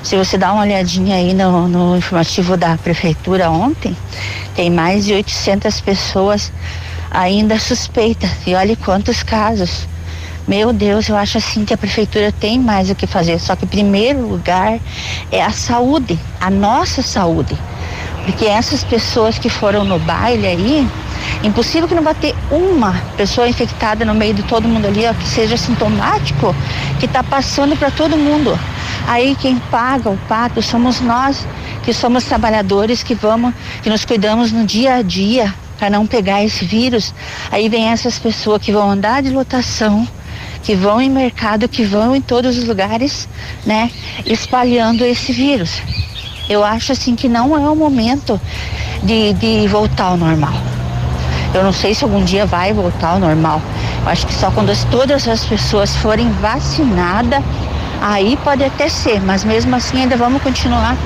Speaker 19: Se você dá uma olhadinha aí no, no informativo da prefeitura ontem, tem mais de 800 pessoas ainda suspeitas. E olhe quantos casos. Meu Deus, eu acho assim que a prefeitura tem mais o que fazer. Só que, em primeiro lugar, é a saúde, a nossa saúde. Porque essas pessoas que foram no baile aí, Impossível que não vá ter uma pessoa infectada no meio de todo mundo ali, ó, que seja sintomático, que está passando para todo mundo. Aí quem paga o pato somos nós, que somos trabalhadores, que vamos, que nos cuidamos no dia a dia para não pegar esse vírus. Aí vem essas pessoas que vão andar de lotação, que vão em mercado, que vão em todos os lugares, né, espalhando esse vírus. Eu acho assim que não é o momento de, de voltar ao normal. Eu não sei se algum dia vai voltar ao normal. Eu acho que só quando as, todas as pessoas forem vacinadas, aí pode até ser, mas mesmo assim ainda vamos continuar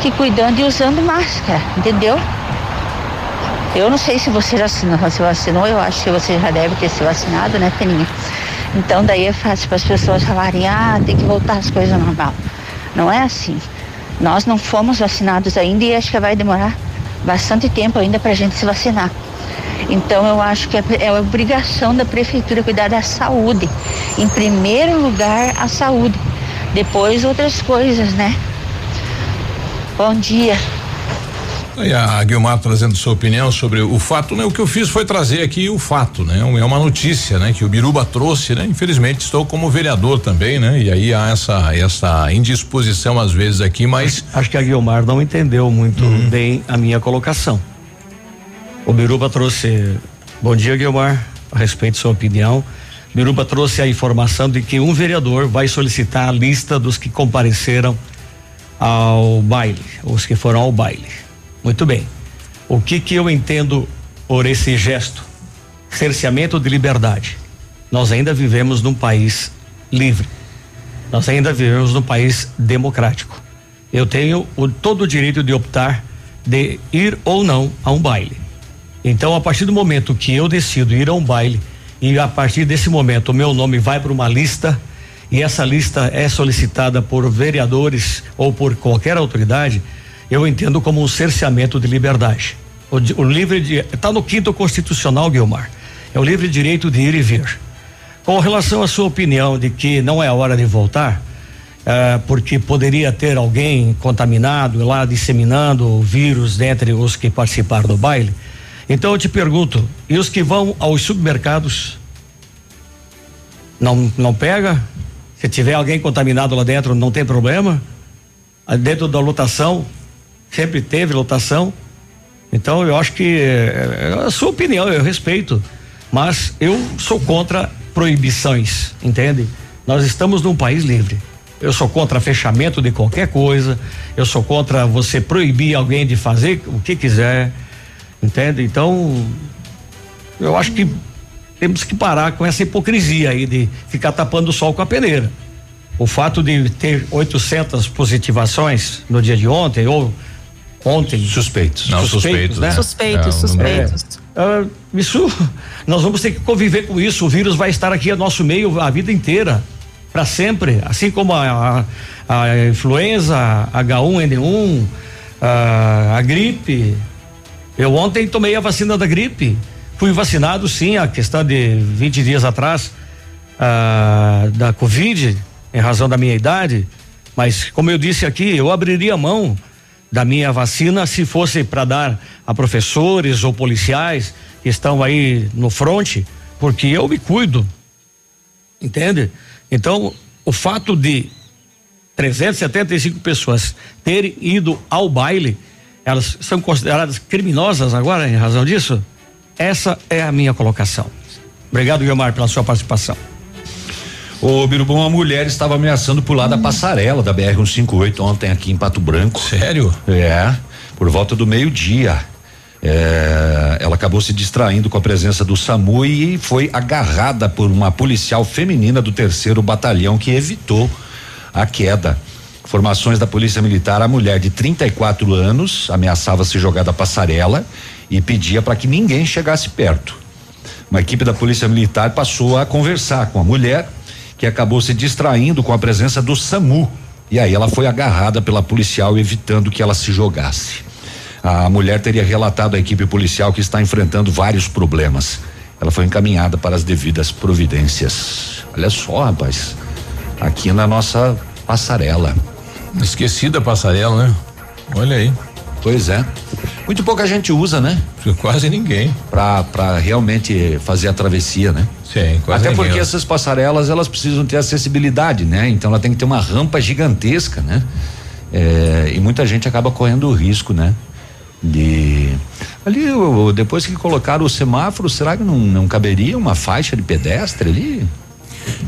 Speaker 19: que cuidando e usando máscara, entendeu? Eu não sei se você já se vacinou, eu acho que você já deve ter se vacinado, né, Peninha? Então daí é fácil para as pessoas falarem, ah, tem que voltar as coisas ao normal. Não é assim. Nós não fomos vacinados ainda e acho que vai demorar bastante tempo ainda para a gente se vacinar. Então eu acho que é, é obrigação da prefeitura cuidar da saúde. Em primeiro lugar, a saúde. Depois outras coisas, né? Bom dia.
Speaker 4: E a Guilmar trazendo sua opinião sobre o fato, né? O que eu fiz foi trazer aqui o fato, né? É uma notícia, né? Que o Biruba trouxe, né? Infelizmente estou como vereador também, né? E aí há essa essa indisposição às vezes aqui, mas
Speaker 7: acho, acho que a Guilmar não entendeu muito uhum. bem a minha colocação. O Biruba trouxe, bom dia Guilmar, a respeito de sua opinião. Biruba trouxe a informação de que um vereador vai solicitar a lista dos que compareceram ao baile, os que foram ao baile. Muito bem. O que que eu entendo por esse gesto? Cerceamento de liberdade. Nós ainda vivemos num país livre. Nós ainda vivemos num país democrático. Eu tenho o, todo o direito de optar de ir ou não a um baile. Então, a partir do momento que eu decido ir a um baile e a partir desse momento o meu nome vai para uma lista e essa lista é solicitada por vereadores ou por qualquer autoridade, eu entendo como um cerceamento de liberdade. O, o livre está no quinto constitucional, Guilmar. É o livre direito de ir e vir. Com relação à sua opinião de que não é hora de voltar, é, porque poderia ter alguém contaminado lá disseminando o vírus dentre os que participaram do baile. Então eu te pergunto, e os que vão aos supermercados? Não, não pega? Se tiver alguém contaminado lá dentro, não tem problema? Dentro da lotação, sempre teve lotação. Então eu acho que é, é a sua opinião, eu respeito, mas eu sou contra proibições, entende? Nós estamos num país livre. Eu sou contra fechamento de qualquer coisa. Eu sou contra você proibir alguém de fazer o que quiser, entende? Então eu acho que temos que parar com essa hipocrisia aí de ficar tapando o sol com a peneira. O fato de ter 800 positivações no dia de ontem ou ontem.
Speaker 4: Suspeitos.
Speaker 8: Não, suspeitos, né? Suspeitos, é, suspeitos.
Speaker 7: É, isso, nós vamos ter que conviver com isso. O vírus vai estar aqui a nosso meio a vida inteira, para sempre. Assim como a, a, a influenza, H1N1, a, a gripe. Eu ontem tomei a vacina da gripe. Fui vacinado, sim, a questão de 20 dias atrás da Covid, em razão da minha idade. Mas, como eu disse aqui, eu abriria mão da minha vacina se fosse para dar a professores ou policiais que estão aí no fronte, porque eu me cuido. Entende? Então, o fato de 375 pessoas terem ido ao baile, elas são consideradas criminosas agora em razão disso? Essa é a minha colocação. Obrigado, Guilmar, pela sua participação.
Speaker 6: Ô, Biruba, uma mulher estava ameaçando pular hum. da passarela da BR-158 ontem aqui em Pato Branco.
Speaker 4: Sério?
Speaker 6: É, por volta do meio-dia. É, ela acabou se distraindo com a presença do SAMU e foi agarrada por uma policial feminina do terceiro batalhão que evitou a queda. Informações da Polícia Militar: a mulher de 34 anos ameaçava se jogar da passarela e pedia para que ninguém chegasse perto. Uma equipe da Polícia Militar passou a conversar com a mulher que acabou se distraindo com a presença do SAMU. E aí ela foi agarrada pela policial, evitando que ela se jogasse. A mulher teria relatado à equipe policial que está enfrentando vários problemas. Ela foi encaminhada para as devidas providências. Olha só, rapaz. Aqui na nossa passarela.
Speaker 4: Esquecida a passarela, né? Olha aí.
Speaker 6: Pois é. Muito pouca gente usa, né?
Speaker 4: Quase ninguém.
Speaker 6: Para realmente fazer a travessia, né?
Speaker 4: Sim, quase
Speaker 6: Até porque essas passarelas elas precisam ter acessibilidade, né? Então ela tem que ter uma rampa gigantesca, né? É, e muita gente acaba correndo o risco, né? De ali depois que colocaram o semáforo, será que não, não caberia uma faixa de pedestre ali?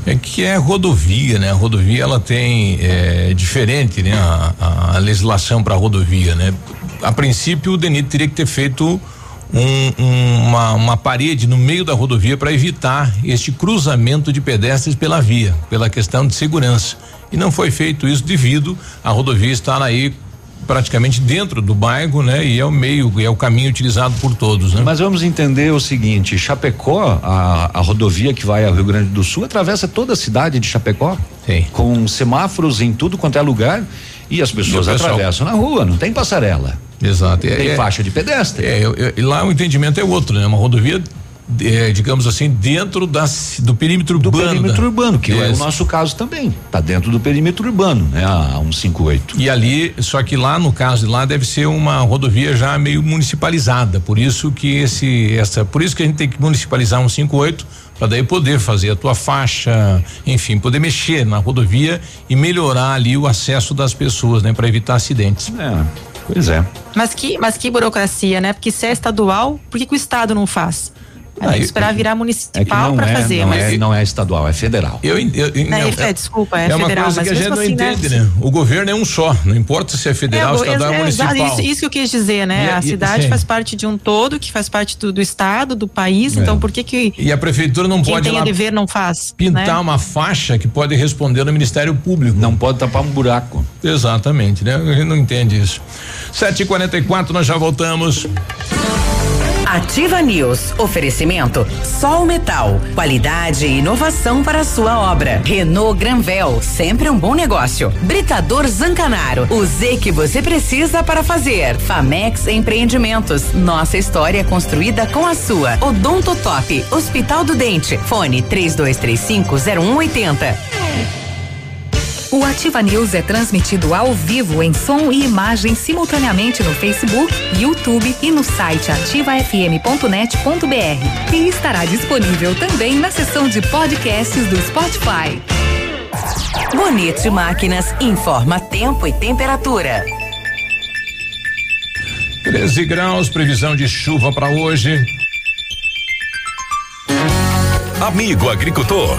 Speaker 4: É que é rodovia, né? A rodovia ela tem é, diferente, né? A, a legislação para rodovia, né? A princípio o DENIT teria que ter feito um, um, uma, uma parede no meio da rodovia para evitar este cruzamento de pedestres pela via, pela questão de segurança. E não foi feito isso devido à rodovia estar aí praticamente dentro do bairro, né? E é o meio, é o caminho utilizado por todos, né?
Speaker 6: Mas vamos entender o seguinte, Chapecó, a, a rodovia que vai ao Rio Grande do Sul atravessa toda a cidade de Chapecó.
Speaker 4: Sim.
Speaker 6: Com semáforos em tudo quanto é lugar e as pessoas
Speaker 4: E o
Speaker 6: atravessam na rua, não tem passarela.
Speaker 4: Exato.
Speaker 6: Tem
Speaker 4: é,
Speaker 6: faixa de pedestre.
Speaker 4: É, e lá o entendimento é outro, né? Uma rodovia, é, digamos assim, dentro das, do perímetro
Speaker 6: Do
Speaker 4: urbano.
Speaker 6: perímetro
Speaker 4: né?
Speaker 6: urbano, que é o
Speaker 4: Isso.
Speaker 6: nosso caso também. Tá dentro do perímetro urbano, né? A 158.
Speaker 4: E ali, só que lá no caso de lá deve ser uma rodovia já meio municipalizada, por isso que esse essa, por isso que a gente tem que municipalizar um 58 para daí poder fazer a tua faixa, enfim, poder mexer na rodovia e melhorar ali o acesso das pessoas, né, para evitar acidentes.
Speaker 6: É, pois é.
Speaker 8: Mas que, mas que burocracia, né? Porque se é estadual, por que, que o Estado não faz? Ter
Speaker 6: Ah,
Speaker 8: que esperar
Speaker 6: é-
Speaker 8: virar
Speaker 6: É
Speaker 8: municipal
Speaker 6: não
Speaker 8: para
Speaker 6: é,
Speaker 8: fazer,
Speaker 6: não
Speaker 8: mas.
Speaker 6: é, não é estadual, é federal.
Speaker 4: Eu, eu, eu-
Speaker 8: Né,
Speaker 4: não,
Speaker 8: é, desculpa, é,
Speaker 4: é uma
Speaker 8: federal,
Speaker 4: coisa
Speaker 8: mas
Speaker 4: que a gente
Speaker 8: mesmo
Speaker 4: não
Speaker 8: assim,
Speaker 4: entende,
Speaker 8: né?
Speaker 4: né? O governo é um só, não importa se é federal,
Speaker 8: É,
Speaker 4: estadual
Speaker 8: é,
Speaker 4: ou municipal.
Speaker 8: isso, isso que eu quis dizer, né?
Speaker 4: E-
Speaker 8: a
Speaker 4: e-
Speaker 8: cidade
Speaker 4: sim.
Speaker 8: faz parte de um todo, que faz parte do, do estado, do país,
Speaker 4: É.
Speaker 8: então por que que
Speaker 4: E a prefeitura não
Speaker 8: quem
Speaker 4: pode
Speaker 8: tem
Speaker 4: lá
Speaker 8: a dever não faz?
Speaker 4: pintar
Speaker 8: né?
Speaker 4: uma faixa que pode responder no Ministério Público.
Speaker 6: Não pode tapar um buraco.
Speaker 4: Exatamente, né? A gente não entende isso. 7h44, nós já voltamos.
Speaker 3: Ativa News. Oferecimento Sol Metal. Qualidade e inovação para a sua obra. Renault Granvel. Sempre um bom negócio. Britador Zancanaro. O Z que você precisa para fazer. Famex Empreendimentos. Nossa história construída com a sua. Odonto Top. Hospital do Dente. Fone 32250180.
Speaker 20: O Ativa News é transmitido ao vivo em som e imagem simultaneamente no Facebook, YouTube e no site ativafm.net.br. E estará disponível também na seção de podcasts do Spotify.
Speaker 3: Bonito Máquinas informa tempo e temperatura.
Speaker 4: 13 graus, previsão de chuva para hoje.
Speaker 18: Amigo agricultor,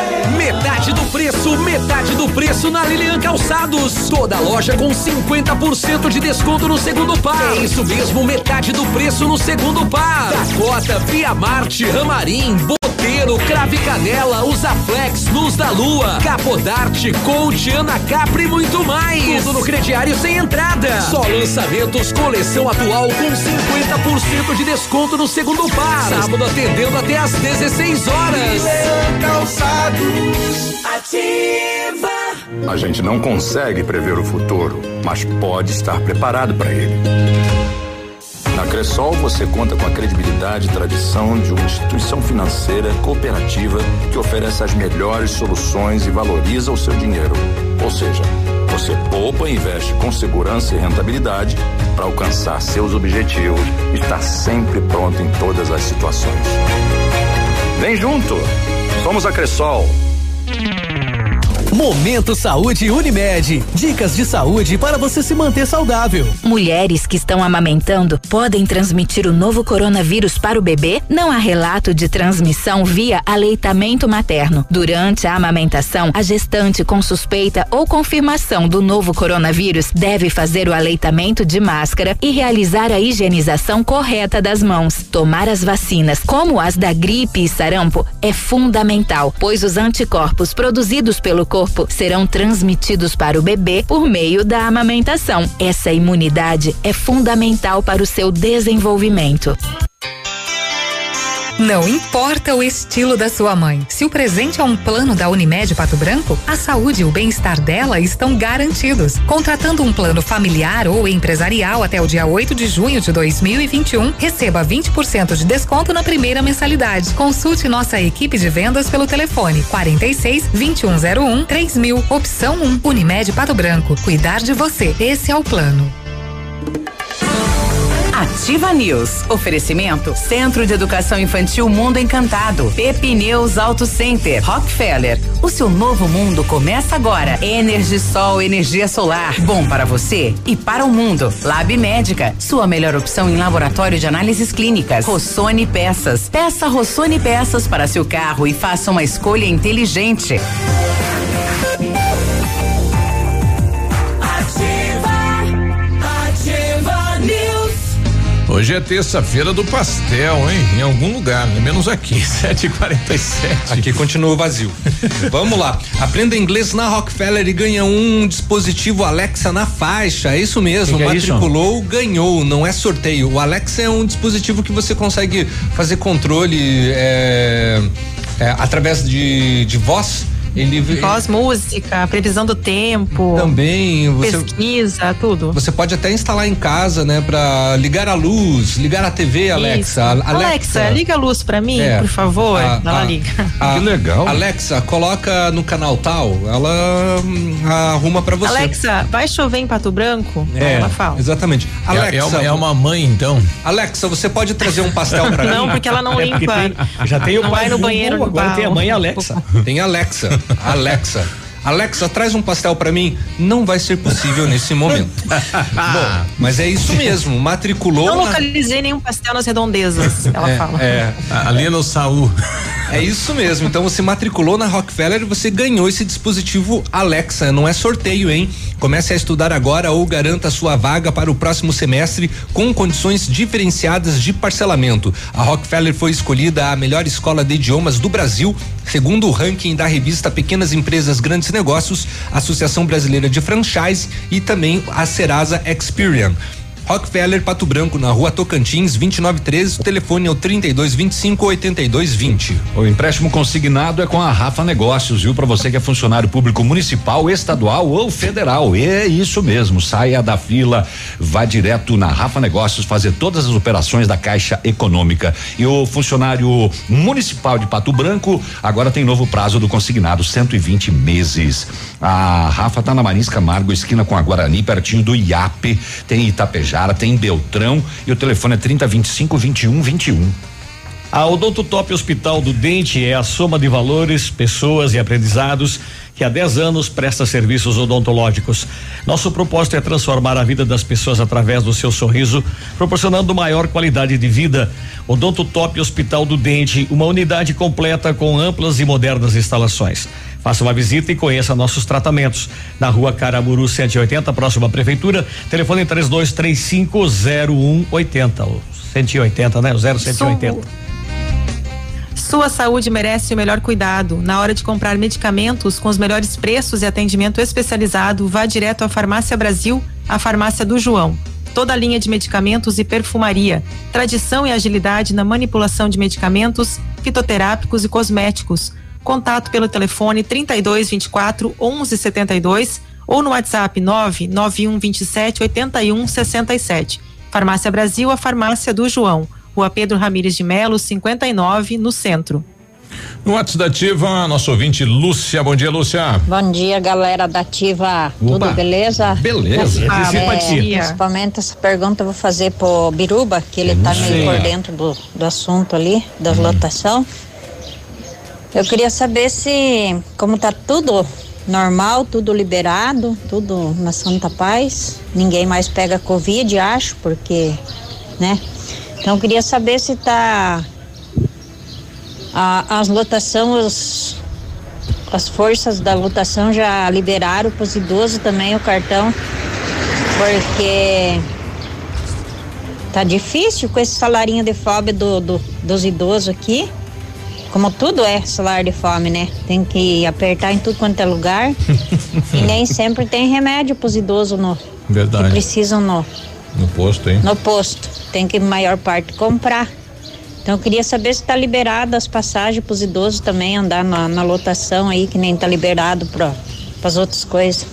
Speaker 21: Metade do preço, metade do preço na Lilian Calçados. Toda loja com 50% de desconto no segundo par. É isso mesmo, metade do preço no segundo par. Dakota, Via Marte, Ramarim, Boteiro, Crave Canela, Usaflex, Luz da Lua, Capodarte, Coach, Ana Capri e muito mais. Tudo no crediário sem entrada. Só lançamentos, coleção atual com 50% de desconto no segundo par. Sábado atendendo até às 16 horas.
Speaker 9: A gente não consegue prever o futuro, mas pode estar preparado para ele. Na Cressol você conta com a credibilidade e tradição de uma instituição financeira cooperativa que oferece as melhores soluções e valoriza o seu dinheiro. Ou seja, você poupa e investe com segurança e rentabilidade para alcançar seus objetivos e estar sempre pronto em todas as situações. Vem junto! Somos a Cressol.
Speaker 22: Momento Saúde Unimed. Dicas de saúde para você se manter saudável.
Speaker 13: Mulheres que estão amamentando podem transmitir o novo coronavírus para o bebê? Não há relato de transmissão via aleitamento materno. Durante a amamentação, a gestante com suspeita ou confirmação do novo coronavírus deve fazer o aleitamento de máscara e realizar a higienização correta das mãos. Tomar as vacinas, como as da gripe e sarampo, é fundamental, pois os anticorpos produzidos pelo corpo serão transmitidos para o bebê por meio da amamentação. Essa imunidade é fundamental para o seu desenvolvimento.
Speaker 20: Não importa o estilo da sua mãe, se o presente é um plano da Unimed Pato Branco, a saúde e o bem-estar dela estão garantidos. Contratando um plano familiar ou empresarial até o dia 8 de junho de 2021, receba 20% de desconto na primeira mensalidade. Consulte nossa equipe de vendas pelo telefone 46 2101 3000, opção 1, Unimed Pato Branco. Cuidar de você, esse é o plano.
Speaker 3: Ativa News. Oferecimento Centro de Educação Infantil Mundo Encantado. Pepineus Auto Center. Rockefeller. O seu novo mundo começa agora. Energisol, energia solar. Bom para você e para o mundo. Lab Médica. Sua melhor opção em laboratório de análises clínicas. Rossoni Peças. Peça Rossoni Peças para seu carro e faça uma escolha inteligente.
Speaker 4: Hoje é terça-feira do pastel, hein? Em algum lugar, né? menos aqui, 7h47.
Speaker 5: Aqui continua vazio. Vamos lá. Aprenda inglês na Rockefeller e ganha um dispositivo Alexa na faixa. É isso mesmo.
Speaker 6: Que que é
Speaker 5: Matriculou,
Speaker 6: isso?
Speaker 5: ganhou. Não é sorteio. O Alexa é um dispositivo que você consegue fazer controle é, é, através de, de voz. Ele
Speaker 8: Voz, música, previsão do tempo.
Speaker 5: Também, você-
Speaker 8: Pesquisa, tudo.
Speaker 5: Você pode até instalar em casa, né, Pra ligar a luz, ligar a TV, Alexa.
Speaker 8: Isso.
Speaker 5: Alexa,
Speaker 8: Alexa, liga a luz pra mim,
Speaker 5: É.
Speaker 8: por favor.
Speaker 5: A-
Speaker 8: Ela
Speaker 5: a-
Speaker 8: liga.
Speaker 5: a-
Speaker 6: Que legal.
Speaker 5: Alexa, coloca no canal tal, ela hum, arruma pra você.
Speaker 8: Alexa, vai chover em Pato Branco?
Speaker 5: É,
Speaker 8: ela fala.
Speaker 5: exatamente.
Speaker 4: É-
Speaker 5: Alexa,
Speaker 4: é uma- é uma mãe, então.
Speaker 5: Alexa, você pode trazer um pastel pra mim?
Speaker 8: Não, porque ela não
Speaker 7: É
Speaker 8: limpa.
Speaker 7: tem- já tem o
Speaker 8: não
Speaker 7: pai
Speaker 8: vai no banheiro
Speaker 7: agora tem a mãe Alexa.
Speaker 5: Tem Alexa. Alexa. Alexa, traz um pastel pra mim. Não vai ser possível nesse momento. Bom, mas é isso mesmo. Matriculou.
Speaker 8: Não
Speaker 5: na-
Speaker 8: localizei nenhum pastel nas redondezas, ela
Speaker 5: é,
Speaker 8: fala.
Speaker 5: É.
Speaker 4: Ali no Saul.
Speaker 5: É isso mesmo. Então você matriculou na Rockefeller e você ganhou esse dispositivo Alexa. Não é sorteio, hein? Comece a estudar agora ou garanta sua vaga para o próximo semestre com condições diferenciadas de parcelamento. A Rockefeller foi escolhida a melhor escola de idiomas do Brasil, segundo o ranking da revista Pequenas Empresas Grandes Negócios, Associação Brasileira de Franchise e também a Serasa Experian. Rockefeller Pato Branco, na rua Tocantins, 2913. O telefone é o 3225 8220.
Speaker 6: O empréstimo consignado é com a Rafa Negócios, viu? Para você que é funcionário público municipal, estadual ou federal. É isso mesmo. Saia da fila, vá direto na Rafa Negócios fazer todas as operações da Caixa Econômica. E o funcionário municipal de Pato Branco agora tem novo prazo do consignado, 120 meses. A Rafa tá na Marins Camargo, esquina com a Guarani, pertinho do IAP. Tem Itapejara, tem Beltrão e o telefone é 3025 21 21.
Speaker 7: A Odonto Top Hospital do Dente é a soma de valores, pessoas e aprendizados que há 10 anos presta serviços odontológicos. Nosso propósito é transformar a vida das pessoas através do seu sorriso, proporcionando maior qualidade de vida. Odonto Top Hospital do Dente, uma unidade completa com amplas e modernas instalações. Faça uma visita e conheça nossos tratamentos. Na rua Caramuru 180, próxima à prefeitura. Telefone 32350180. O 180, né? O 0180.
Speaker 8: Sua saúde merece o melhor cuidado. Na hora de comprar medicamentos com os melhores preços e atendimento especializado, vá direto à Farmácia Brasil, a farmácia do João. Toda a linha de medicamentos e perfumaria. Tradição e agilidade na manipulação de medicamentos, fitoterápicos e cosméticos. Contato pelo telefone 3224 1172 ou no WhatsApp 99127 8167. Farmácia Brasil, a farmácia do João. Rua Pedro Ramires de Melo, 59, no centro.
Speaker 4: No WhatsApp da Ativa, nosso ouvinte Lúcia. Bom dia, Lúcia.
Speaker 23: Bom dia, galera da Ativa.
Speaker 4: Opa.
Speaker 23: Tudo beleza?
Speaker 4: Beleza.
Speaker 23: Ah,
Speaker 4: simpatia.
Speaker 23: principalmente essa pergunta eu vou fazer pro Biruba, que ele tá meio por dentro do, do assunto ali, da lotação. Eu queria saber se, como tá tudo normal, tudo liberado, tudo na Santa Paz, ninguém mais pega Covid, acho, porque, né? Então eu queria saber se tá a, as lotações, as forças da lotação já liberaram para os idosos também o cartão, porque tá difícil com esse salarinho de fome do, do- dos idosos aqui. Como tudo é salário de fome, né? Tem que apertar em tudo quanto é lugar. e nem sempre tem remédio para os idosos no, que
Speaker 4: Verdade.
Speaker 23: precisam no,
Speaker 4: No posto, hein?
Speaker 23: no posto. Tem que, maior parte, comprar. Então, eu queria saber se está liberado as passagens para os idosos também andar na, na lotação aí, que nem está liberado para as outras coisas.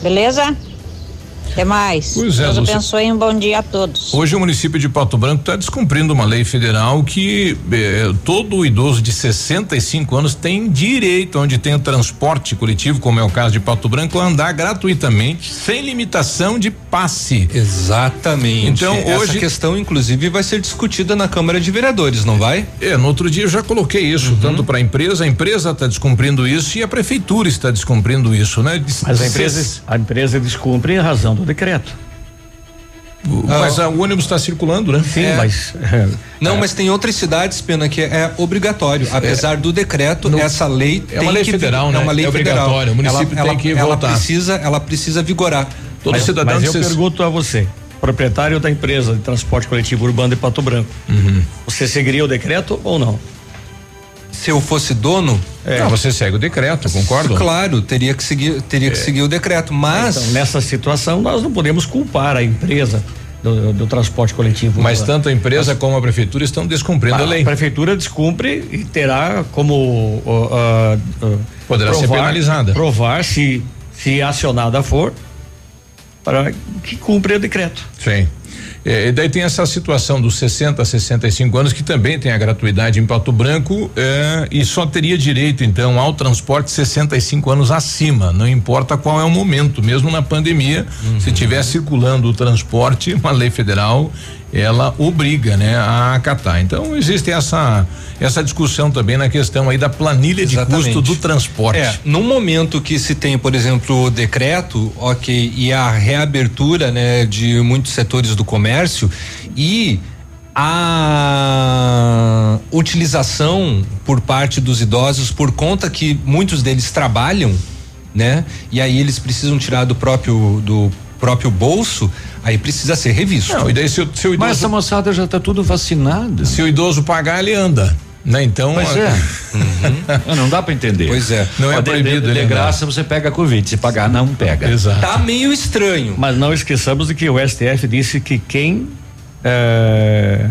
Speaker 23: Beleza? Até mais. Pois é, Deus Lúcia. abençoe e um bom dia a todos.
Speaker 4: Hoje o município de Pato Branco está descumprindo uma lei federal que eh, todo idoso de 65 anos tem direito, onde tem o transporte coletivo, como é o caso de Pato Branco, a andar gratuitamente, sem limitação de passe.
Speaker 5: Exatamente. Então Essa hoje. Essa questão, inclusive, vai ser discutida na Câmara de Vereadores, não vai?
Speaker 4: É, no outro dia eu já coloquei isso, uhum. tanto para a empresa, a empresa está descumprindo isso e a prefeitura está descumprindo isso, né?
Speaker 7: Mas a empresa, a empresa descumpre em razão do decreto.
Speaker 4: Mas ah, o ônibus está circulando, né?
Speaker 5: Sim, é. mas. É, não, é. mas tem outras cidades, pena, que é obrigatório. Apesar do decreto, no, essa lei
Speaker 4: é uma lei federal, né?
Speaker 5: É uma lei
Speaker 4: é
Speaker 5: obrigatória.
Speaker 4: O município ela, tem ela, que ela
Speaker 5: voltar. Precisa, ela precisa vigorar.
Speaker 7: Todo mas, cidadão. Mas eu pergunto a você, proprietário da empresa de transporte coletivo urbano de Pato Branco, uhum. você seguiria o decreto ou não?
Speaker 5: Se eu fosse dono.
Speaker 4: É. Não, você segue o decreto, concordo?
Speaker 5: Claro, teria que seguir, teria é. que seguir o decreto, mas. Então,
Speaker 7: nessa situação, nós não podemos culpar a empresa. Do, do, transporte coletivo.
Speaker 4: Mas tanto a empresa mas, como a prefeitura estão descumprindo a, a, lei.
Speaker 7: A prefeitura descumpre e terá como uh,
Speaker 4: uh, poderá provar, ser penalizada.
Speaker 7: Provar se se acionada for para que cumpra o decreto.
Speaker 4: Sim. É, e daí tem essa situação dos 60 a 65 anos que também tem a gratuidade em Pato Branco é, e só teria direito então ao transporte 65 anos acima, não importa qual é o momento, mesmo na pandemia, uhum. se tiver circulando o transporte, uma lei federal ela obriga, né, a acatar. Então existe essa essa discussão também na questão aí da planilha Exatamente. de custo do transporte. É,
Speaker 5: no momento que se tem, por exemplo, o decreto, ok, e a reabertura, né, de muitos setores do comércio e a utilização por parte dos idosos por conta que muitos deles trabalham, né? E aí eles precisam tirar do próprio do próprio bolso, aí precisa ser revisto. Não,
Speaker 4: e daí se, o, se o
Speaker 5: idoso, Mas essa moçada já está tudo vacinada.
Speaker 4: Se o idoso pagar, ele anda. Né? Então.
Speaker 6: Pois é. Uhum. não dá para entender.
Speaker 5: Pois é.
Speaker 6: Não é proibido. De, de graça você pega a Covid. Se pagar, não pega.
Speaker 5: Exato. Tá meio estranho.
Speaker 7: Mas não esqueçamos de que o STF disse que quem. É,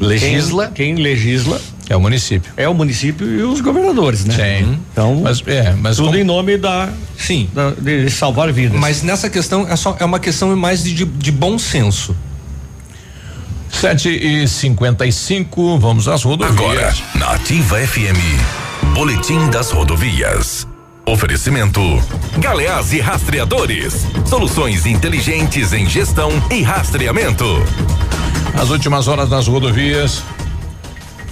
Speaker 6: legisla.
Speaker 7: Quem, quem legisla
Speaker 4: é o município.
Speaker 7: É o município e os governadores, né?
Speaker 4: Sim. Uhum.
Speaker 7: Então, mas, é, mas tudo como... em nome da.
Speaker 5: Sim.
Speaker 7: Da, de salvar vidas.
Speaker 5: Mas nessa questão é só é uma questão mais de, de bom senso.
Speaker 4: Sete e cinquenta e cinco, vamos às rodovias.
Speaker 18: Agora, na Ativa FM, Boletim das Rodovias. Oferecimento: Galeás e Rastreadores. Soluções inteligentes em gestão e rastreamento.
Speaker 4: As últimas horas nas rodovias.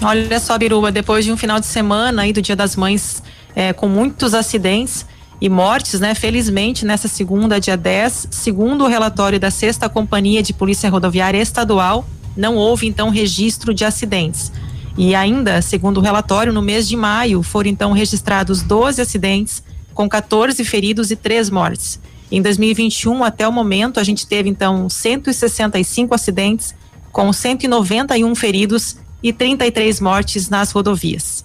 Speaker 8: Olha só, Biruba, depois de um final de semana aí do Dia das Mães é, com muitos acidentes e mortes, né? Felizmente, nessa segunda, dia 10, segundo o relatório da Sexta Companhia de Polícia Rodoviária Estadual, não houve então registro de acidentes. E ainda, segundo o relatório, no mês de maio foram então registrados 12 acidentes, com 14 feridos e 3 mortes. Em 2021, até o momento, a gente teve então 165 acidentes, com 191 feridos e 33 mortes nas rodovias.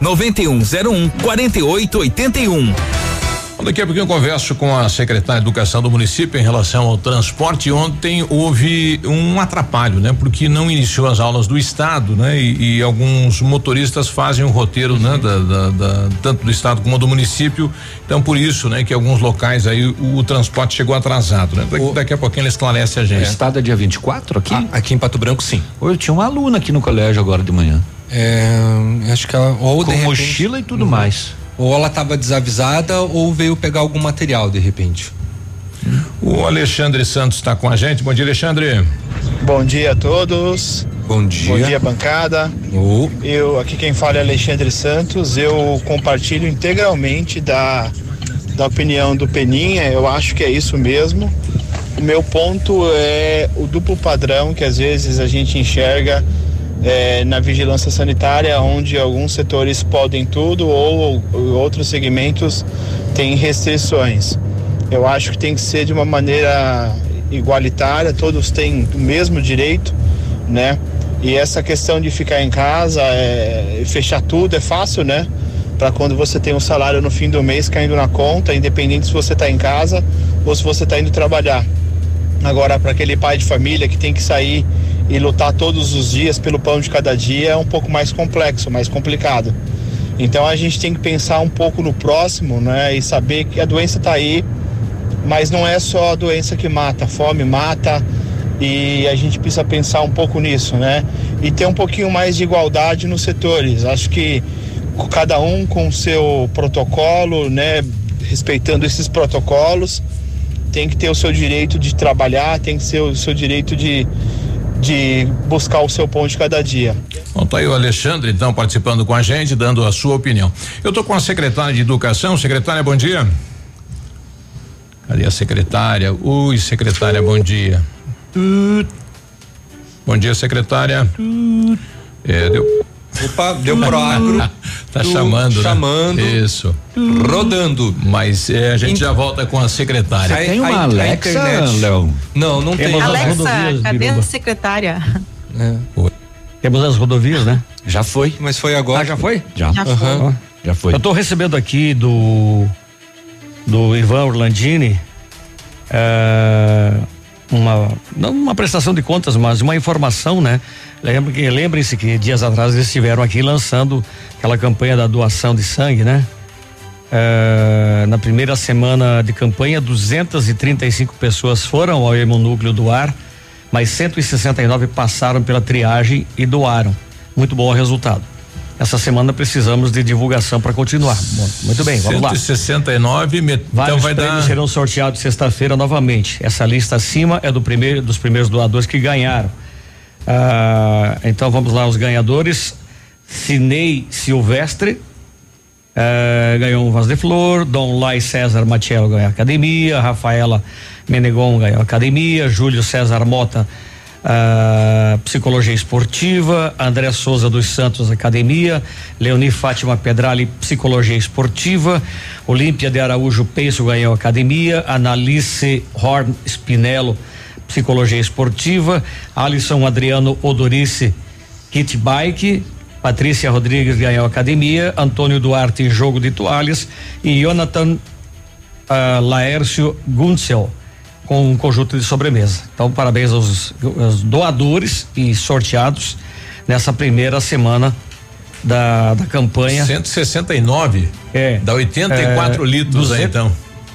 Speaker 18: 9101 4881.
Speaker 4: Daqui a pouquinho eu converso com a secretária de Educação do município em relação ao transporte. Ontem houve um atrapalho, né? Porque não iniciou as aulas do estado, né? E, e alguns motoristas fazem o um roteiro, né? Da, da, da, tanto do estado como do município. Então por isso, né? Que alguns locais aí o, o transporte chegou atrasado, né? Daqui, daqui, a pouquinho ele esclarece a gente. O
Speaker 6: estado é dia 24 aqui? Ah,
Speaker 5: aqui em Pato Branco, sim.
Speaker 6: Eu tinha uma aluna aqui no colégio agora de manhã.
Speaker 5: É, acho que ela, ou
Speaker 6: com mochila e tudo uhum. mais.
Speaker 5: Ou ela estava desavisada ou veio pegar algum material de repente.
Speaker 4: O Alexandre Santos está com a gente. Bom dia, Alexandre.
Speaker 24: Bom dia a todos.
Speaker 5: Bom dia.
Speaker 24: Bom dia, bancada.
Speaker 5: Oh.
Speaker 24: Eu aqui quem fala é Alexandre Santos. Eu compartilho integralmente da da opinião do Peninha. Eu acho que é isso mesmo. O meu ponto é o duplo padrão que às vezes a gente enxerga é, na vigilância sanitária, onde alguns setores podem tudo ou, ou outros segmentos têm restrições. Eu acho que tem que ser de uma maneira igualitária, todos têm o mesmo direito, né? E essa questão de ficar em casa, é, fechar tudo é fácil, né? Para quando você tem um salário no fim do mês caindo na conta, independente se você está em casa ou se você está indo trabalhar. Agora, para aquele pai de família que tem que sair e lutar todos os dias pelo pão de cada dia é um pouco mais complexo, mais complicado. Então a gente tem que pensar um pouco no próximo, né? E saber que a doença está aí, mas não é só a doença que mata, a fome mata e a gente precisa pensar um pouco nisso, né? E ter um pouquinho mais de igualdade nos setores. Acho que cada um com seu protocolo, né? Respeitando esses protocolos, tem que ter o seu direito de trabalhar, tem que ter o seu direito de de buscar o seu pão de cada dia.
Speaker 4: Bom, tá aí o Alexandre, então, participando com a gente, dando a sua opinião. Eu tô com a secretária de Educação. Secretária, bom dia. Cadê a secretária? Ui, secretária, bom dia. Bom dia, secretária. É, deu.
Speaker 5: Opa, deu pro agro.
Speaker 4: tá chamando, né?
Speaker 5: Chamando.
Speaker 4: Isso.
Speaker 5: Rodando.
Speaker 4: Mas é, a gente já volta com a secretária.
Speaker 6: Tem uma a, Alexa, Léo?
Speaker 5: Não, não tem.
Speaker 8: Alexa, cadê a secretária?
Speaker 7: É. Temos as rodovias, né?
Speaker 5: Já foi. Mas foi agora.
Speaker 7: Ah, já foi?
Speaker 6: Já.
Speaker 8: Já foi.
Speaker 6: Uhum. Já foi.
Speaker 7: Eu estou recebendo aqui do do Ivan Orlandini é, uma não uma prestação de contas, mas uma informação, né? Lembre que lembrem-se que dias atrás eles estiveram aqui lançando aquela campanha da doação de sangue, né? É, na primeira semana de campanha, 235 pessoas foram ao hemonúcleo doar, mas 169 passaram pela triagem e doaram. Muito bom o resultado. Essa semana precisamos de divulgação para continuar. Bom, muito bem, vamos
Speaker 4: 169,
Speaker 7: lá. Vários então vai dar... serão sorteados sexta-feira novamente. Essa lista acima é do primeiro dos primeiros doadores que ganharam. Ah, então vamos lá, os ganhadores. Cinei Silvestre ah, ganhou um vaso de flor, Dom Lai César Matiello ganhou academia, Rafaela Menegon ganhou academia, Júlio César Mota Uh, psicologia esportiva, André Souza dos Santos Academia, Leoni Fátima Pedrali Psicologia Esportiva, Olímpia de Araújo Peixe ganhou Academia, Analice Horn Spinello Psicologia Esportiva, Alisson Adriano Odorice Kit Bike, Patrícia Rodrigues ganhou Academia, Antônio Duarte Jogo de Toalhas e Jonathan uh, Laércio Gunsel com um conjunto de sobremesa. Então, parabéns aos, aos doadores e sorteados nessa primeira semana da, da campanha.
Speaker 4: 169?
Speaker 7: É.
Speaker 4: Dá 84 é, litros 200, aí, então.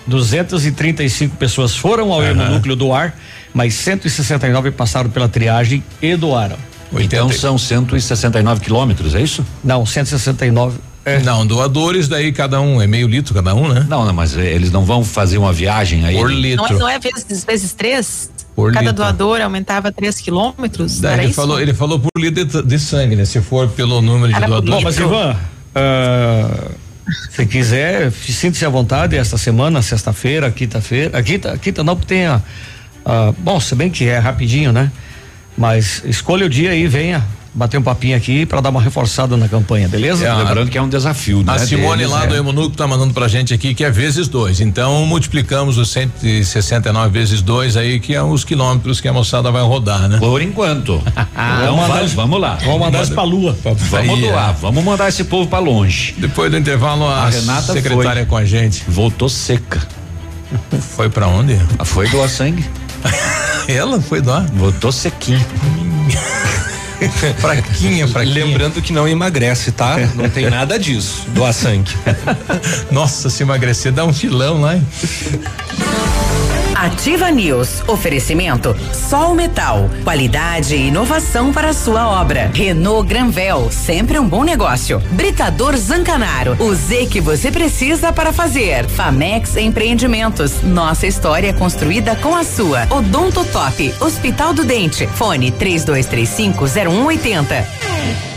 Speaker 7: 235 pessoas foram ao uhum. núcleo doar, mas 169 passaram pela triagem e doaram.
Speaker 6: Então são 169 quilômetros, é isso?
Speaker 7: Não, 169
Speaker 4: é. Não, doadores daí cada um é meio litro cada um, né?
Speaker 6: Não, não, mas eles não vão fazer uma viagem aí.
Speaker 4: Por litro.
Speaker 8: Não, não é vezes, vezes três? Por cada litro. doador aumentava três quilômetros?
Speaker 4: Daí ele isso? falou, ele falou por litro de, de, sangue, né? Se for pelo número de doadores.
Speaker 7: Bom, mas Ivan, uh, se quiser, sinta-se à vontade esta semana, sexta-feira, quinta-feira, quinta, quinta não, porque tem a, uh, bom, se bem que é rapidinho, né? Mas escolha o dia e venha bater um papinho aqui para dar uma reforçada na campanha, beleza?
Speaker 6: É, Lembrando que é um desafio, né?
Speaker 4: A Simone deles, lá é. do Emunuco tá mandando pra gente aqui que é vezes dois. Então multiplicamos os 169 vezes dois aí, que é os quilômetros que a moçada vai rodar, né?
Speaker 6: Por enquanto. então vamos, vamos lá.
Speaker 7: Vamos mandar isso pra lua.
Speaker 6: Vamos doar, vamos mandar esse povo para longe.
Speaker 4: Depois do intervalo, a, a Renata secretária foi. com a gente.
Speaker 6: Voltou seca.
Speaker 4: Foi para onde?
Speaker 6: Foi doar sangue.
Speaker 4: Ela foi doar?
Speaker 6: Voltou sequinha.
Speaker 5: fraquinha, fraquinha. Lembrando que não emagrece, tá? Não tem nada disso. Doar sangue.
Speaker 4: Nossa, se emagrecer dá um filão lá. Hein?
Speaker 3: Ativa News. Oferecimento Sol Metal. Qualidade e inovação para a sua obra. Renault Granvel. Sempre um bom negócio. Britador Zancanaro. O Z que você precisa para fazer. Famex Empreendimentos. Nossa história construída com a sua. Odonto Top. Hospital do Dente. Fone 3235 0180.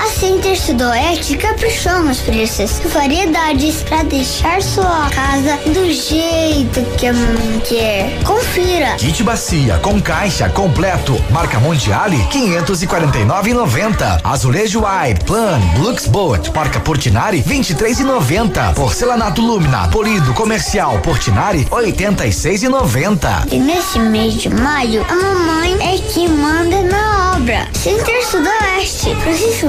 Speaker 25: a Center Sudoeste caprichou nos preços e variedades para deixar sua casa do jeito que a mamãe quer. Confira.
Speaker 26: Kit bacia com caixa completo, marca Mondiale 549,90. Azulejo Ai, Plan, Luxboat, marca Portinari 23,90. Porcelanato Lumina, polido comercial Portinari 86,90.
Speaker 25: E nesse mês de maio, a mamãe é que manda na obra. Center Sudoeste, Francisco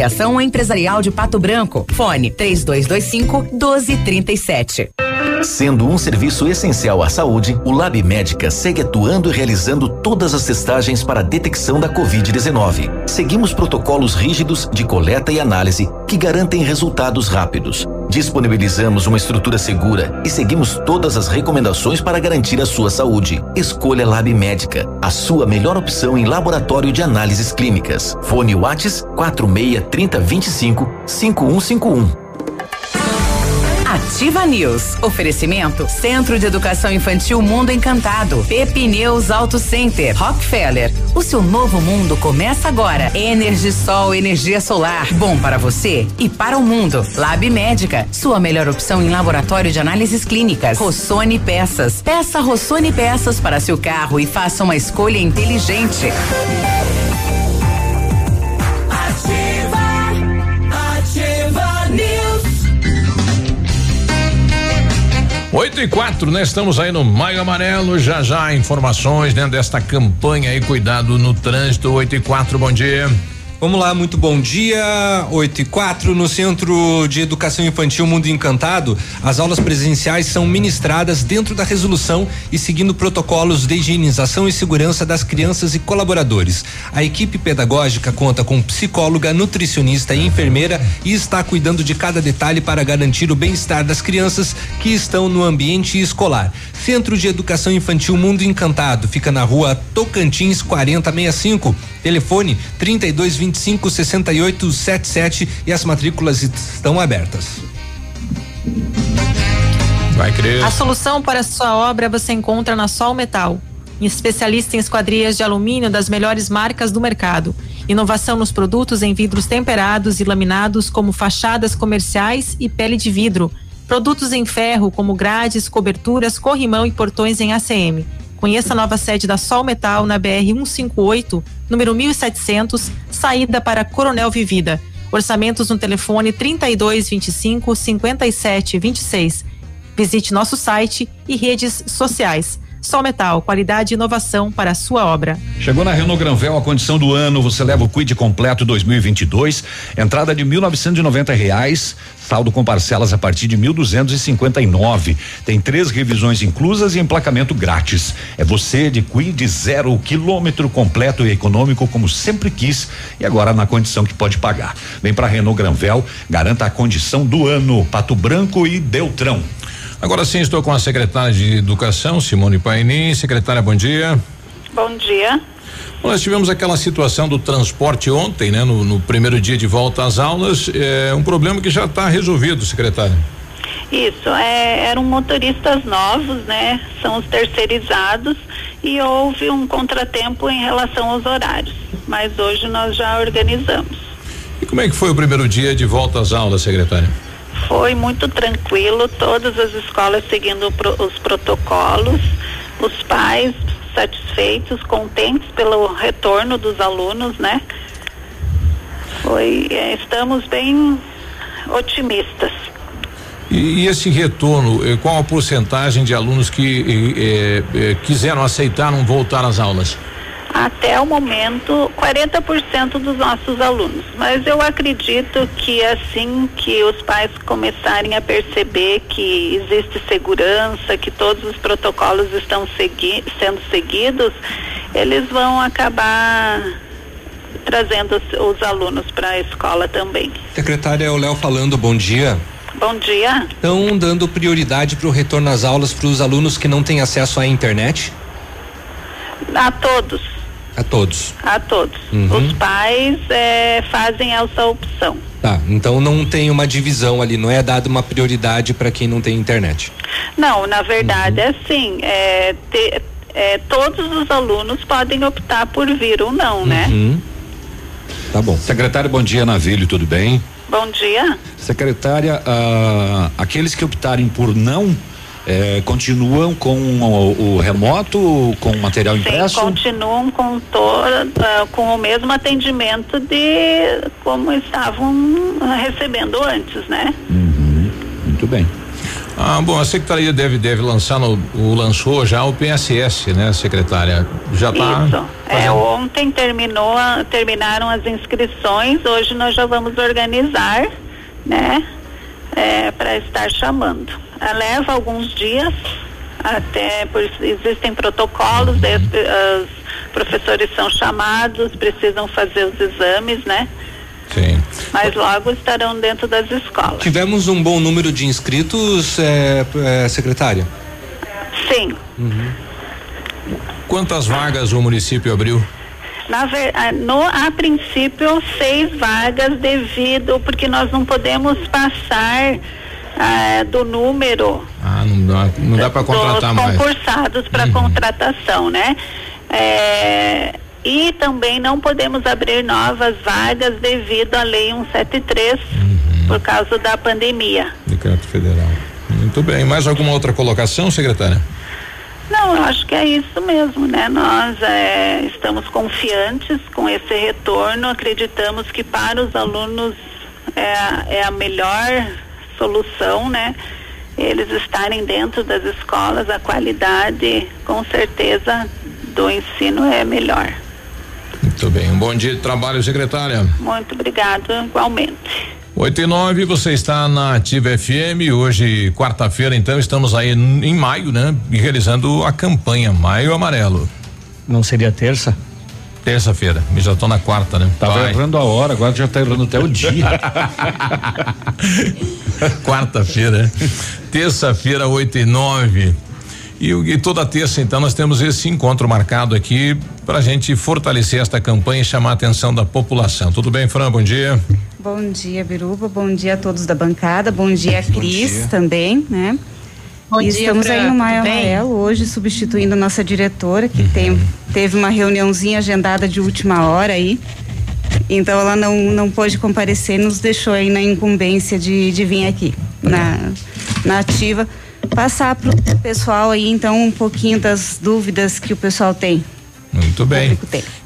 Speaker 3: Associação Empresarial de Pato Branco. Fone 3225 1237.
Speaker 27: Sendo um serviço essencial à saúde, o Lab Médica segue atuando e realizando todas as testagens para a detecção da Covid-19. Seguimos protocolos rígidos de coleta e análise que garantem resultados rápidos. Disponibilizamos uma estrutura segura e seguimos todas as recomendações para garantir a sua saúde. Escolha Lab Médica, a sua melhor opção em laboratório de análises clínicas. Fone Whats 46 30 25 5151.
Speaker 3: Ativa News. Oferecimento Centro de Educação Infantil Mundo Encantado. Pepineus Auto Center. Rockefeller. O seu novo mundo começa agora. Energisol, energia solar. Bom para você e para o mundo. Lab Médica. Sua melhor opção em laboratório de análises clínicas. Rossoni Peças. Peça Rossoni Peças para seu carro e faça uma escolha inteligente.
Speaker 4: 8 e 4, né? Estamos aí no Maio Amarelo. Já já informações dentro desta campanha aí, cuidado no trânsito. 8 e 4, bom dia.
Speaker 5: Vamos lá, muito bom dia. 8 e 4 no Centro de Educação Infantil Mundo Encantado. As aulas presenciais são ministradas dentro da resolução e seguindo protocolos de higienização e segurança das crianças e colaboradores. A equipe pedagógica conta com psicóloga, nutricionista e enfermeira e está cuidando de cada detalhe para garantir o bem-estar das crianças que estão no ambiente escolar. Centro de Educação Infantil Mundo Encantado fica na rua Tocantins 4065. Telefone 3220 25 68 77 e as matrículas estão abertas.
Speaker 4: Vai crer.
Speaker 8: A solução para a sua obra você encontra na Sol Metal, especialista em esquadrias de alumínio das melhores marcas do mercado. Inovação nos produtos em vidros temperados e laminados como fachadas comerciais e pele de vidro. Produtos em ferro como grades, coberturas, corrimão e portões em ACM Conheça a nova sede da Sol Metal na BR 158, número 1700, saída para Coronel Vivida. Orçamentos no telefone 3225 5726. Visite nosso site e redes sociais. Sol Metal, qualidade e inovação para a sua obra.
Speaker 6: Chegou na Renault Granvel a condição do ano, você leva o Quid completo 2022, entrada de mil novecentos reais, saldo com parcelas a partir de mil duzentos e Tem três revisões inclusas e emplacamento grátis. É você de Quid zero quilômetro completo e econômico como sempre quis e agora na condição que pode pagar. Vem para Renault Granvel, garanta a condição do ano, Pato Branco e Beltrão.
Speaker 4: Agora sim, estou com a secretária de Educação, Simone Painin. Secretária, bom dia.
Speaker 28: Bom dia.
Speaker 4: Nós tivemos aquela situação do transporte ontem, né? No, no primeiro dia de volta às aulas, é um problema que já está resolvido, secretária.
Speaker 28: Isso, é, eram motoristas novos, né? São os terceirizados e houve um contratempo em relação aos horários, mas hoje nós já organizamos.
Speaker 4: E como é que foi o primeiro dia de volta às aulas, secretária?
Speaker 28: Foi muito tranquilo, todas as escolas seguindo os protocolos, os pais satisfeitos, contentes pelo retorno dos alunos, né? Foi, é, estamos bem otimistas.
Speaker 4: E, e, esse retorno, eh, qual a porcentagem de alunos que eh, eh, quiseram aceitar não voltar às aulas?
Speaker 28: Até o momento, 40% dos nossos alunos. Mas eu acredito que assim que os pais começarem a perceber que existe segurança, que todos os protocolos estão segui sendo seguidos, eles vão acabar trazendo os, os alunos para a escola também.
Speaker 5: Secretária, é o Léo falando, bom dia.
Speaker 28: Bom dia.
Speaker 5: Estão dando prioridade para o retorno às aulas para os alunos que não têm acesso à internet?
Speaker 28: A todos.
Speaker 5: A todos.
Speaker 28: A todos. Uhum. Os pais é, fazem essa opção.
Speaker 5: Tá, então não tem uma divisão ali, não é dada uma prioridade para quem não tem internet.
Speaker 28: Não, na verdade uhum. é assim, é, te, é, todos os alunos podem optar por vir ou não, né?
Speaker 6: uhum. Tá bom. Secretário, bom dia, Navilho, tudo bem?
Speaker 28: Bom dia.
Speaker 6: Secretária, ah, aqueles que optarem por não é, continuam com o, o, remoto, com o material
Speaker 28: Sim,
Speaker 6: impresso?
Speaker 28: continuam com toda, uh, com o mesmo atendimento de como estavam recebendo antes, né?
Speaker 6: Uhum, muito bem.
Speaker 4: Ah, bom, a secretaria deve, deve lançar no, o lançou já o PSS, né, secretária? Já está.
Speaker 28: Isso. É, ontem terminou, terminaram as inscrições, hoje nós já vamos organizar, né? É, para estar chamando. Ah, leva alguns dias, até por, existem protocolos, uhum. os professores são chamados, precisam fazer os exames, né?
Speaker 4: Sim.
Speaker 28: Mas logo estarão dentro das escolas.
Speaker 5: Tivemos um bom número de inscritos, é, é, secretária?
Speaker 28: Sim.
Speaker 4: Uhum. Quantas vagas o município abriu?
Speaker 28: Na, no, a princípio, seis vagas devido, porque nós não podemos passar ah, do número.
Speaker 4: Ah, não dá, não dá para contratar
Speaker 28: mais. concursados para uhum. contratação, né? É, e também não podemos abrir novas vagas devido à lei 173 uhum. por causa da pandemia.
Speaker 4: Decreto federal. Muito bem. Mais alguma outra colocação, secretária?
Speaker 28: Não, eu acho que é isso mesmo, né? Nós é, estamos confiantes com esse retorno, acreditamos que para os alunos é, é a melhor solução, né? Eles estarem dentro das escolas, a qualidade, com certeza, do ensino é melhor.
Speaker 4: Muito bem. Um bom dia de trabalho, secretária.
Speaker 28: Muito obrigado, igualmente.
Speaker 4: 8 e 9, você está na Ativa FM. Hoje, quarta-feira, então, estamos aí em maio, né? Realizando a campanha Maio Amarelo.
Speaker 7: Não seria terça?
Speaker 4: Terça-feira, já estou na quarta, né?
Speaker 6: Tava Vai. errando a hora, agora já está errando até o dia.
Speaker 4: Quarta-feira, né? terça-feira, 8 e 9. E, e, toda terça, então, nós temos esse encontro marcado aqui para a gente fortalecer esta campanha e chamar a atenção da população. Tudo bem, Fran? Bom dia.
Speaker 29: Bom dia, Biruba. Bom dia a todos da bancada. Bom dia, Bom Cris dia. também, né? Bom e dia, estamos Fran. aí no Maio Amarelo hoje substituindo nossa diretora que uhum. tem, teve uma reuniãozinha agendada de última hora aí. Então ela não, não pôde comparecer, nos deixou aí na incumbência de, de vir aqui na, na ativa passar para o pessoal aí então um pouquinho das dúvidas que o pessoal tem.
Speaker 4: Muito bem.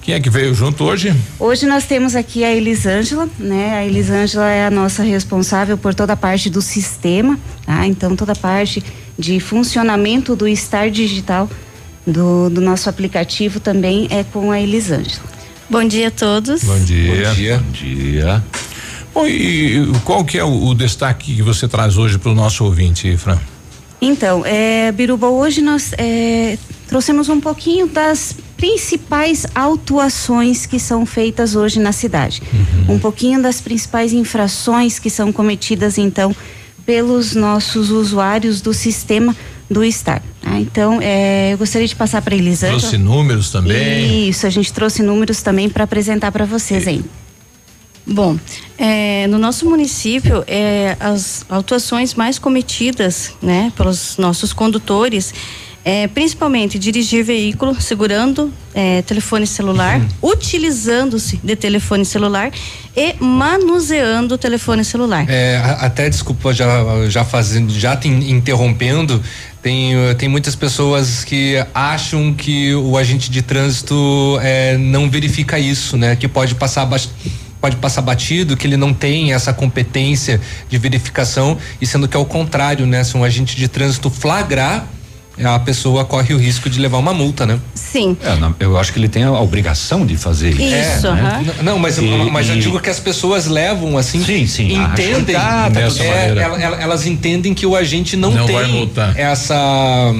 Speaker 4: Quem é que veio junto hoje?
Speaker 29: Hoje nós temos aqui a Elisângela, né? A Elisângela é a nossa responsável por toda a parte do sistema, tá? Então toda a parte de funcionamento do Star Digital do, do nosso aplicativo também é com a Elisângela.
Speaker 30: Bom dia a todos.
Speaker 4: Bom dia.
Speaker 6: Bom dia. Bom dia.
Speaker 4: Bom, e qual que é o, o destaque que você traz hoje para o nosso ouvinte, Fran?
Speaker 29: Então, é, Biruba, hoje nós é, trouxemos um pouquinho das principais autuações que são feitas hoje na cidade. Uhum. Um pouquinho das principais infrações que são cometidas, então, pelos nossos usuários do sistema do Estado. Ah, então, é, eu gostaria de passar para a Elisângela.
Speaker 4: Trouxe números também?
Speaker 29: Isso, a gente trouxe números também para apresentar para vocês aí.
Speaker 30: Bom, é, no nosso município, é, as autuações mais cometidas, né, pelos nossos condutores é, principalmente dirigir veículo segurando é, telefone celular, uhum. utilizando-se de telefone celular e manuseando o telefone celular.
Speaker 5: É, até desculpa já já fazendo, já te interrompendo, tem, tem muitas pessoas que acham que o agente de trânsito é, não verifica isso, né? Que pode passar pode passar batido, que ele não tem essa competência de verificação, e sendo que é o contrário, né? Se um agente de trânsito flagrar, a pessoa corre o risco de levar uma multa, né?
Speaker 30: Sim.
Speaker 6: É, não, eu acho que ele tem a obrigação de fazer isso.
Speaker 30: Isso.
Speaker 6: É,
Speaker 5: né? Não, mas, e, mas eu digo que as pessoas levam assim.
Speaker 6: Sim, sim.
Speaker 5: Entendem.
Speaker 6: Ah,
Speaker 5: tá, é, elas entendem que o agente não,
Speaker 4: não
Speaker 5: tem essa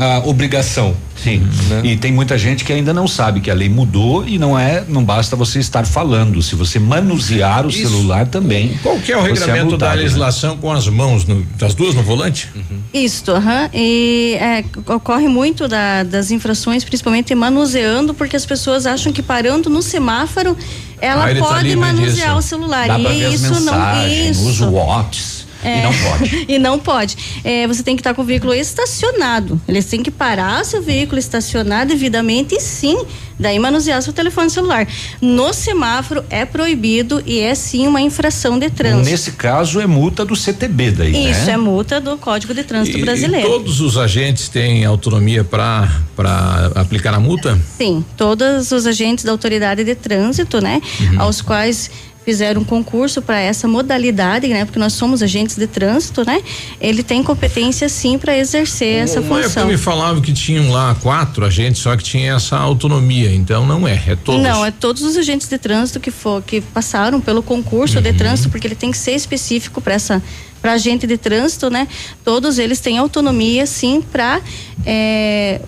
Speaker 5: uh, obrigação.
Speaker 6: Sim. Né? E tem muita gente que ainda não sabe que a lei mudou e não é, não basta você estar falando. Se você manusear o Isso. celular também.
Speaker 4: Qual que é o regramento é multado, da né? legislação né? com as mãos, no, das duas no volante?
Speaker 30: Uhum. Isso, uhum. e é, ocorre muito da, das infrações, principalmente manuseando, porque as pessoas acham que parando no semáforo ela ah, tá pode tá manusear disso. o celular.
Speaker 6: Dá
Speaker 30: e isso não. Isso.
Speaker 6: Usa o Watts. É, e não pode.
Speaker 30: e não pode. É, você tem que estar com o veículo estacionado. Eles têm que parar seu veículo estacionado devidamente e sim, daí manusear seu telefone celular. No semáforo é proibido e é sim uma infração de trânsito.
Speaker 6: Nesse caso é multa do CTB daí,
Speaker 30: né? Isso
Speaker 6: né?
Speaker 30: é multa do Código de Trânsito
Speaker 4: e,
Speaker 30: Brasileiro.
Speaker 4: E todos os agentes têm autonomia para para aplicar a multa?
Speaker 30: Sim, todos os agentes da autoridade de trânsito, né, uhum. aos quais fizeram um concurso para essa modalidade, né? Porque nós somos agentes de trânsito, né? Ele tem competência sim para exercer essa Uma função.
Speaker 4: Época me falava que tinham lá quatro agentes, só que tinha essa autonomia, então não é, é todos.
Speaker 30: Não, é todos os agentes de trânsito que for, que passaram pelo concurso uhum. de trânsito, porque ele tem que ser específico para essa para agente de trânsito, né? Todos eles têm autonomia sim para é,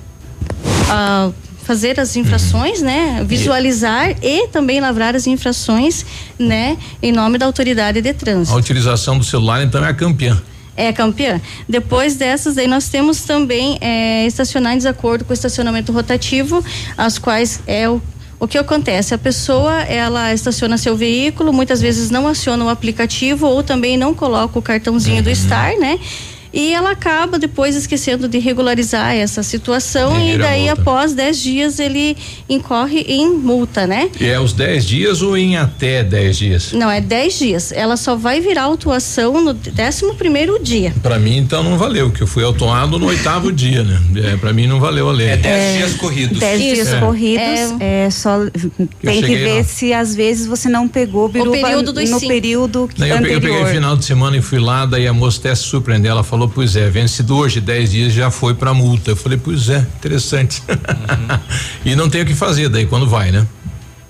Speaker 30: fazer as infrações, uhum. né? Visualizar e também lavrar as infrações, né? Em nome da autoridade de trânsito.
Speaker 4: A utilização do celular então é a campeã.
Speaker 30: É campeã. Depois dessas, aí nós temos também é, estacionar em desacordo com o estacionamento rotativo, as quais é o o que acontece? A pessoa, ela estaciona seu veículo, muitas vezes não aciona o aplicativo ou também não coloca o cartãozinho uhum. do Star, né? E ela acaba depois esquecendo de regularizar essa situação e, e daí após 10 dias ele incorre em multa, né?
Speaker 4: E é os 10 dias ou em até 10 dias?
Speaker 30: Não, é 10 dias. Ela só vai virar autuação no 11 primeiro dia.
Speaker 4: Para mim então não valeu, que eu fui autuado no oitavo dia, né? É, para mim não valeu a lei.
Speaker 5: É 10 é, dias corridos.
Speaker 29: 10 dias é. corridos. É, é só tem que ver lá. se às vezes você não pegou biruba o período dos no cinco. período
Speaker 4: Daí anterior. Eu peguei, eu peguei final de semana e fui lá, daí a moça até se surpreendeu, ela falou falou, pois é, vencido hoje 10 dias já foi para multa. Eu falei, pois é, interessante. Uhum. e não tem o que fazer daí quando vai, né?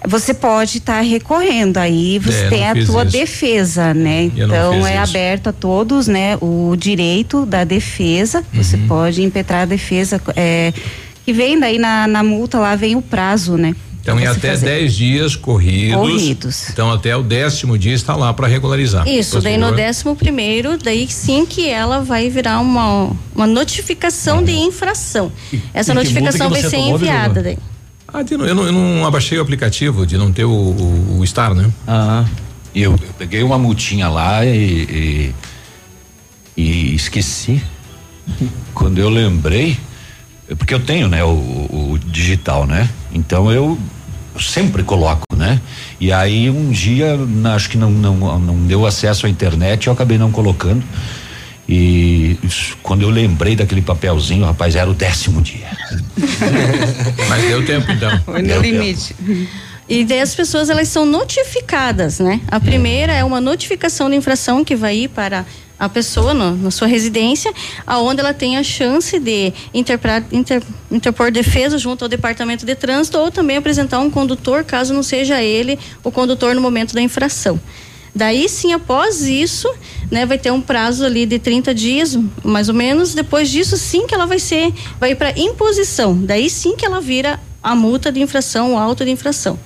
Speaker 29: Você pode estar tá recorrendo aí, você é, tem a tua isso. defesa, né? então é isso. aberto a todos, né? O direito da defesa, uhum. você pode impetrar a defesa, é, que vem daí na, na multa lá vem o prazo, né?
Speaker 4: Então, em até 10 dias corridos.
Speaker 29: Corridos.
Speaker 4: Então, até o décimo dia está lá para regularizar.
Speaker 30: Isso, daí no décimo primeiro, daí sim que ela vai virar uma, uma notificação uhum. de infração. Essa e notificação vai ser enviada daí.
Speaker 4: Ah, eu não, eu não abaixei o aplicativo de não ter o, o, o Star, né?
Speaker 6: Ah. E eu, eu, peguei uma multinha lá e, e, e esqueci. Quando eu lembrei, porque eu tenho, né, o, o digital, né? Então eu sempre coloco, né? E aí um dia, acho que não, não, não deu acesso à internet, eu acabei não colocando. E quando eu lembrei daquele papelzinho, rapaz, era o décimo dia.
Speaker 4: Mas deu tempo então.
Speaker 30: Foi no limite. Tempo. E daí as pessoas elas são notificadas, né? A primeira é uma notificação de infração que vai ir para a pessoa no, na sua residência, aonde ela tem a chance de interpor, inter, interpor defesa junto ao departamento de trânsito ou também apresentar um condutor, caso não seja ele o condutor no momento da infração. Daí sim, após isso, né, vai ter um prazo ali de 30 dias, mais ou menos. Depois disso, sim que ela vai ser, vai para imposição. Daí sim que ela vira a multa de infração, o auto de infração.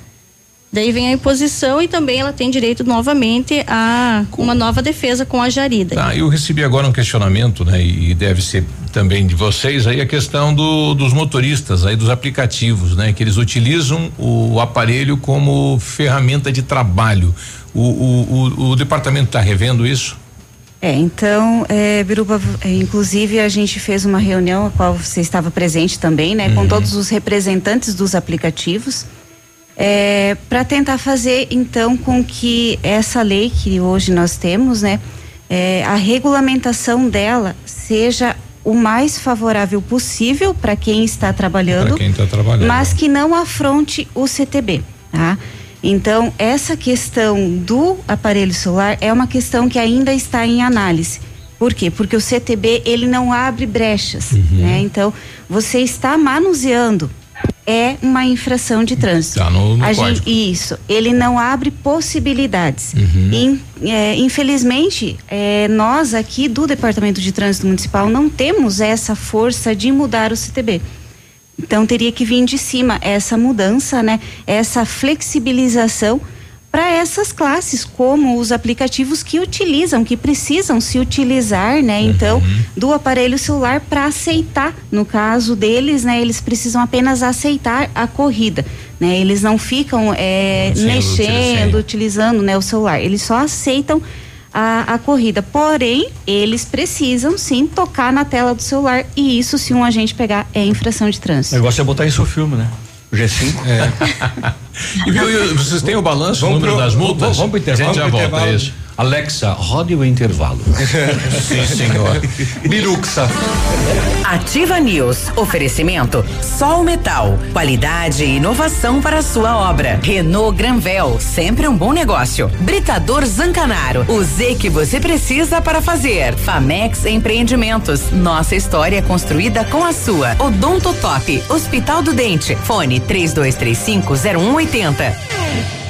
Speaker 30: Daí vem a imposição e também ela tem direito novamente a uma nova defesa com a jarida.
Speaker 4: Tá, eu recebi agora um questionamento, né? E deve ser também de vocês aí a questão do, dos motoristas aí dos aplicativos, né? Que eles utilizam o aparelho como ferramenta de trabalho. O, o, o, o departamento está revendo isso?
Speaker 29: É, então, é, Biruba, é, inclusive a gente fez uma reunião, a qual você estava presente também, né, uhum. com todos os representantes dos aplicativos, é, para tentar fazer então com que essa lei que hoje nós temos, né, é, a regulamentação dela seja o mais favorável possível para quem está trabalhando,
Speaker 4: quem tá trabalhando,
Speaker 29: mas que não afronte o CTB, tá? Então, essa questão do aparelho celular é uma questão que ainda está em análise. Por quê? Porque o CTB ele não abre brechas, uhum. né? Então, você está manuseando é uma infração de trânsito.
Speaker 4: Tá no, no
Speaker 29: gente, isso, ele não abre possibilidades.
Speaker 4: Uhum.
Speaker 29: In, é, infelizmente, é, nós aqui do Departamento de Trânsito Municipal não temos essa força de mudar o CTB. Então teria que vir de cima essa mudança, né? Essa flexibilização para essas classes, como os aplicativos que utilizam, que precisam se utilizar, né? Então, uhum. do aparelho celular para aceitar. No caso deles, né? Eles precisam apenas aceitar a corrida, né? Eles não ficam é, mexendo, utilizando, né? O celular. Eles só aceitam a, a, corrida. Porém, eles precisam sim tocar na tela do celular e isso, se um agente pegar, é infração de trânsito.
Speaker 7: O negócio é botar isso no filme, né? O G5.
Speaker 4: É. e, viu, vocês têm o balanço, o número
Speaker 7: pro,
Speaker 4: das multas?
Speaker 7: Vamos, vamos pro intervalo.
Speaker 4: A gente já volta, isso.
Speaker 6: Alexa, rode o intervalo.
Speaker 4: Sim, senhor.
Speaker 6: Biruxa.
Speaker 31: Ativa News. Oferecimento Sol Metal. Qualidade e inovação para a sua obra. Renault Granvel. Sempre um bom negócio. Britador Zancanaro. O Z que você precisa para fazer. Famex Empreendimentos. Nossa história construída com a sua. Odonto Top. Hospital do Dente. Fone 3235 0180.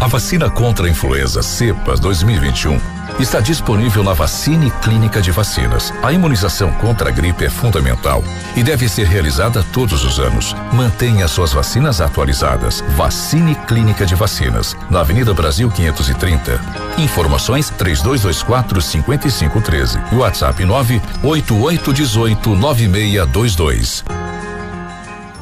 Speaker 2: A vacina contra a influenza cepas 2021 está disponível na Vacine Clínica de Vacinas. A imunização contra a gripe é fundamental e deve ser realizada todos os anos. Mantenha suas vacinas atualizadas. Vacine Clínica de Vacinas, na Avenida Brasil 530. Informações 3224 5513 e WhatsApp 98818 9622.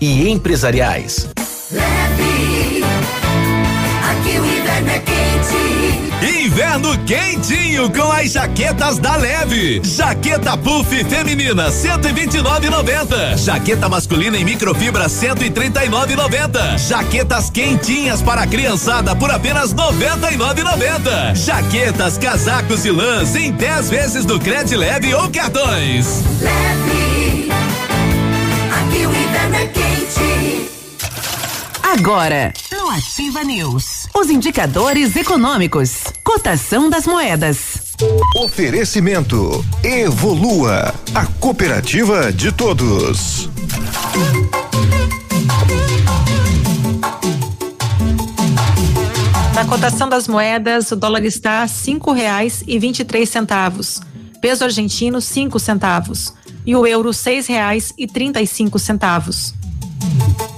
Speaker 27: e empresariais.
Speaker 32: Leve, aqui o inverno é quente.
Speaker 12: Inverno quentinho com as jaquetas da Leve. Jaqueta puff feminina 129,90. Jaqueta masculina em microfibra 139,90. Jaquetas quentinhas para a criançada por apenas 99,90. Jaquetas, casacos e lãs em 10 vezes do Cred Leve ou cartões.
Speaker 32: Leve, quente.
Speaker 31: Agora, no Ativa News, os indicadores econômicos, cotação das moedas.
Speaker 33: Oferecimento Evolua, a cooperativa de todos.
Speaker 8: Na cotação das moedas, o dólar está a cinco reais e vinte e três centavos. Peso argentino, cinco centavos e o euro R$ 6,35.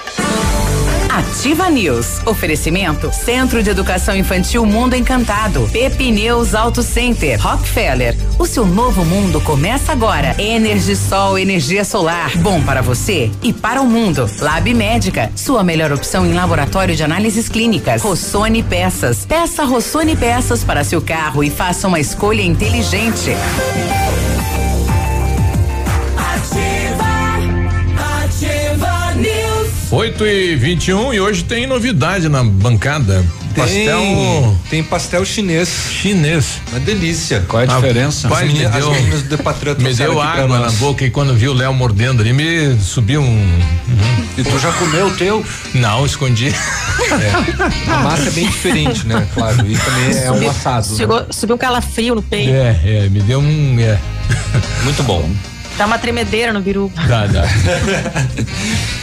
Speaker 3: Ativa News. Oferecimento Centro de Educação Infantil Mundo Encantado. Pepineus Auto Center. Rockefeller. O seu novo mundo começa agora. Energisol, energia solar. Bom para você e para o mundo. Lab Médica. Sua melhor opção em laboratório de análises clínicas. Rossoni Peças. Peça Rossoni Peças para seu carro e faça uma escolha inteligente.
Speaker 4: 8 e 21 um, e hoje tem novidade na bancada.
Speaker 5: Tem, pastel. Tem pastel chinês.
Speaker 4: Chinês.
Speaker 5: Uma delícia.
Speaker 6: Qual é a, a diferença?
Speaker 4: Pai, me deu, me deu água na boca e quando vi o Léo mordendo ali, me subiu um.
Speaker 6: Uhum. E tu já comeu o teu?
Speaker 4: Não, escondi.
Speaker 5: É. A massa é bem diferente, né? Claro. E também é um assado.
Speaker 8: Chegou, né? Subiu um calafrio no peito.
Speaker 4: É, é, me deu um. É.
Speaker 6: Muito bom.
Speaker 8: Dá uma tremedeira no biru.
Speaker 4: Dá, dá.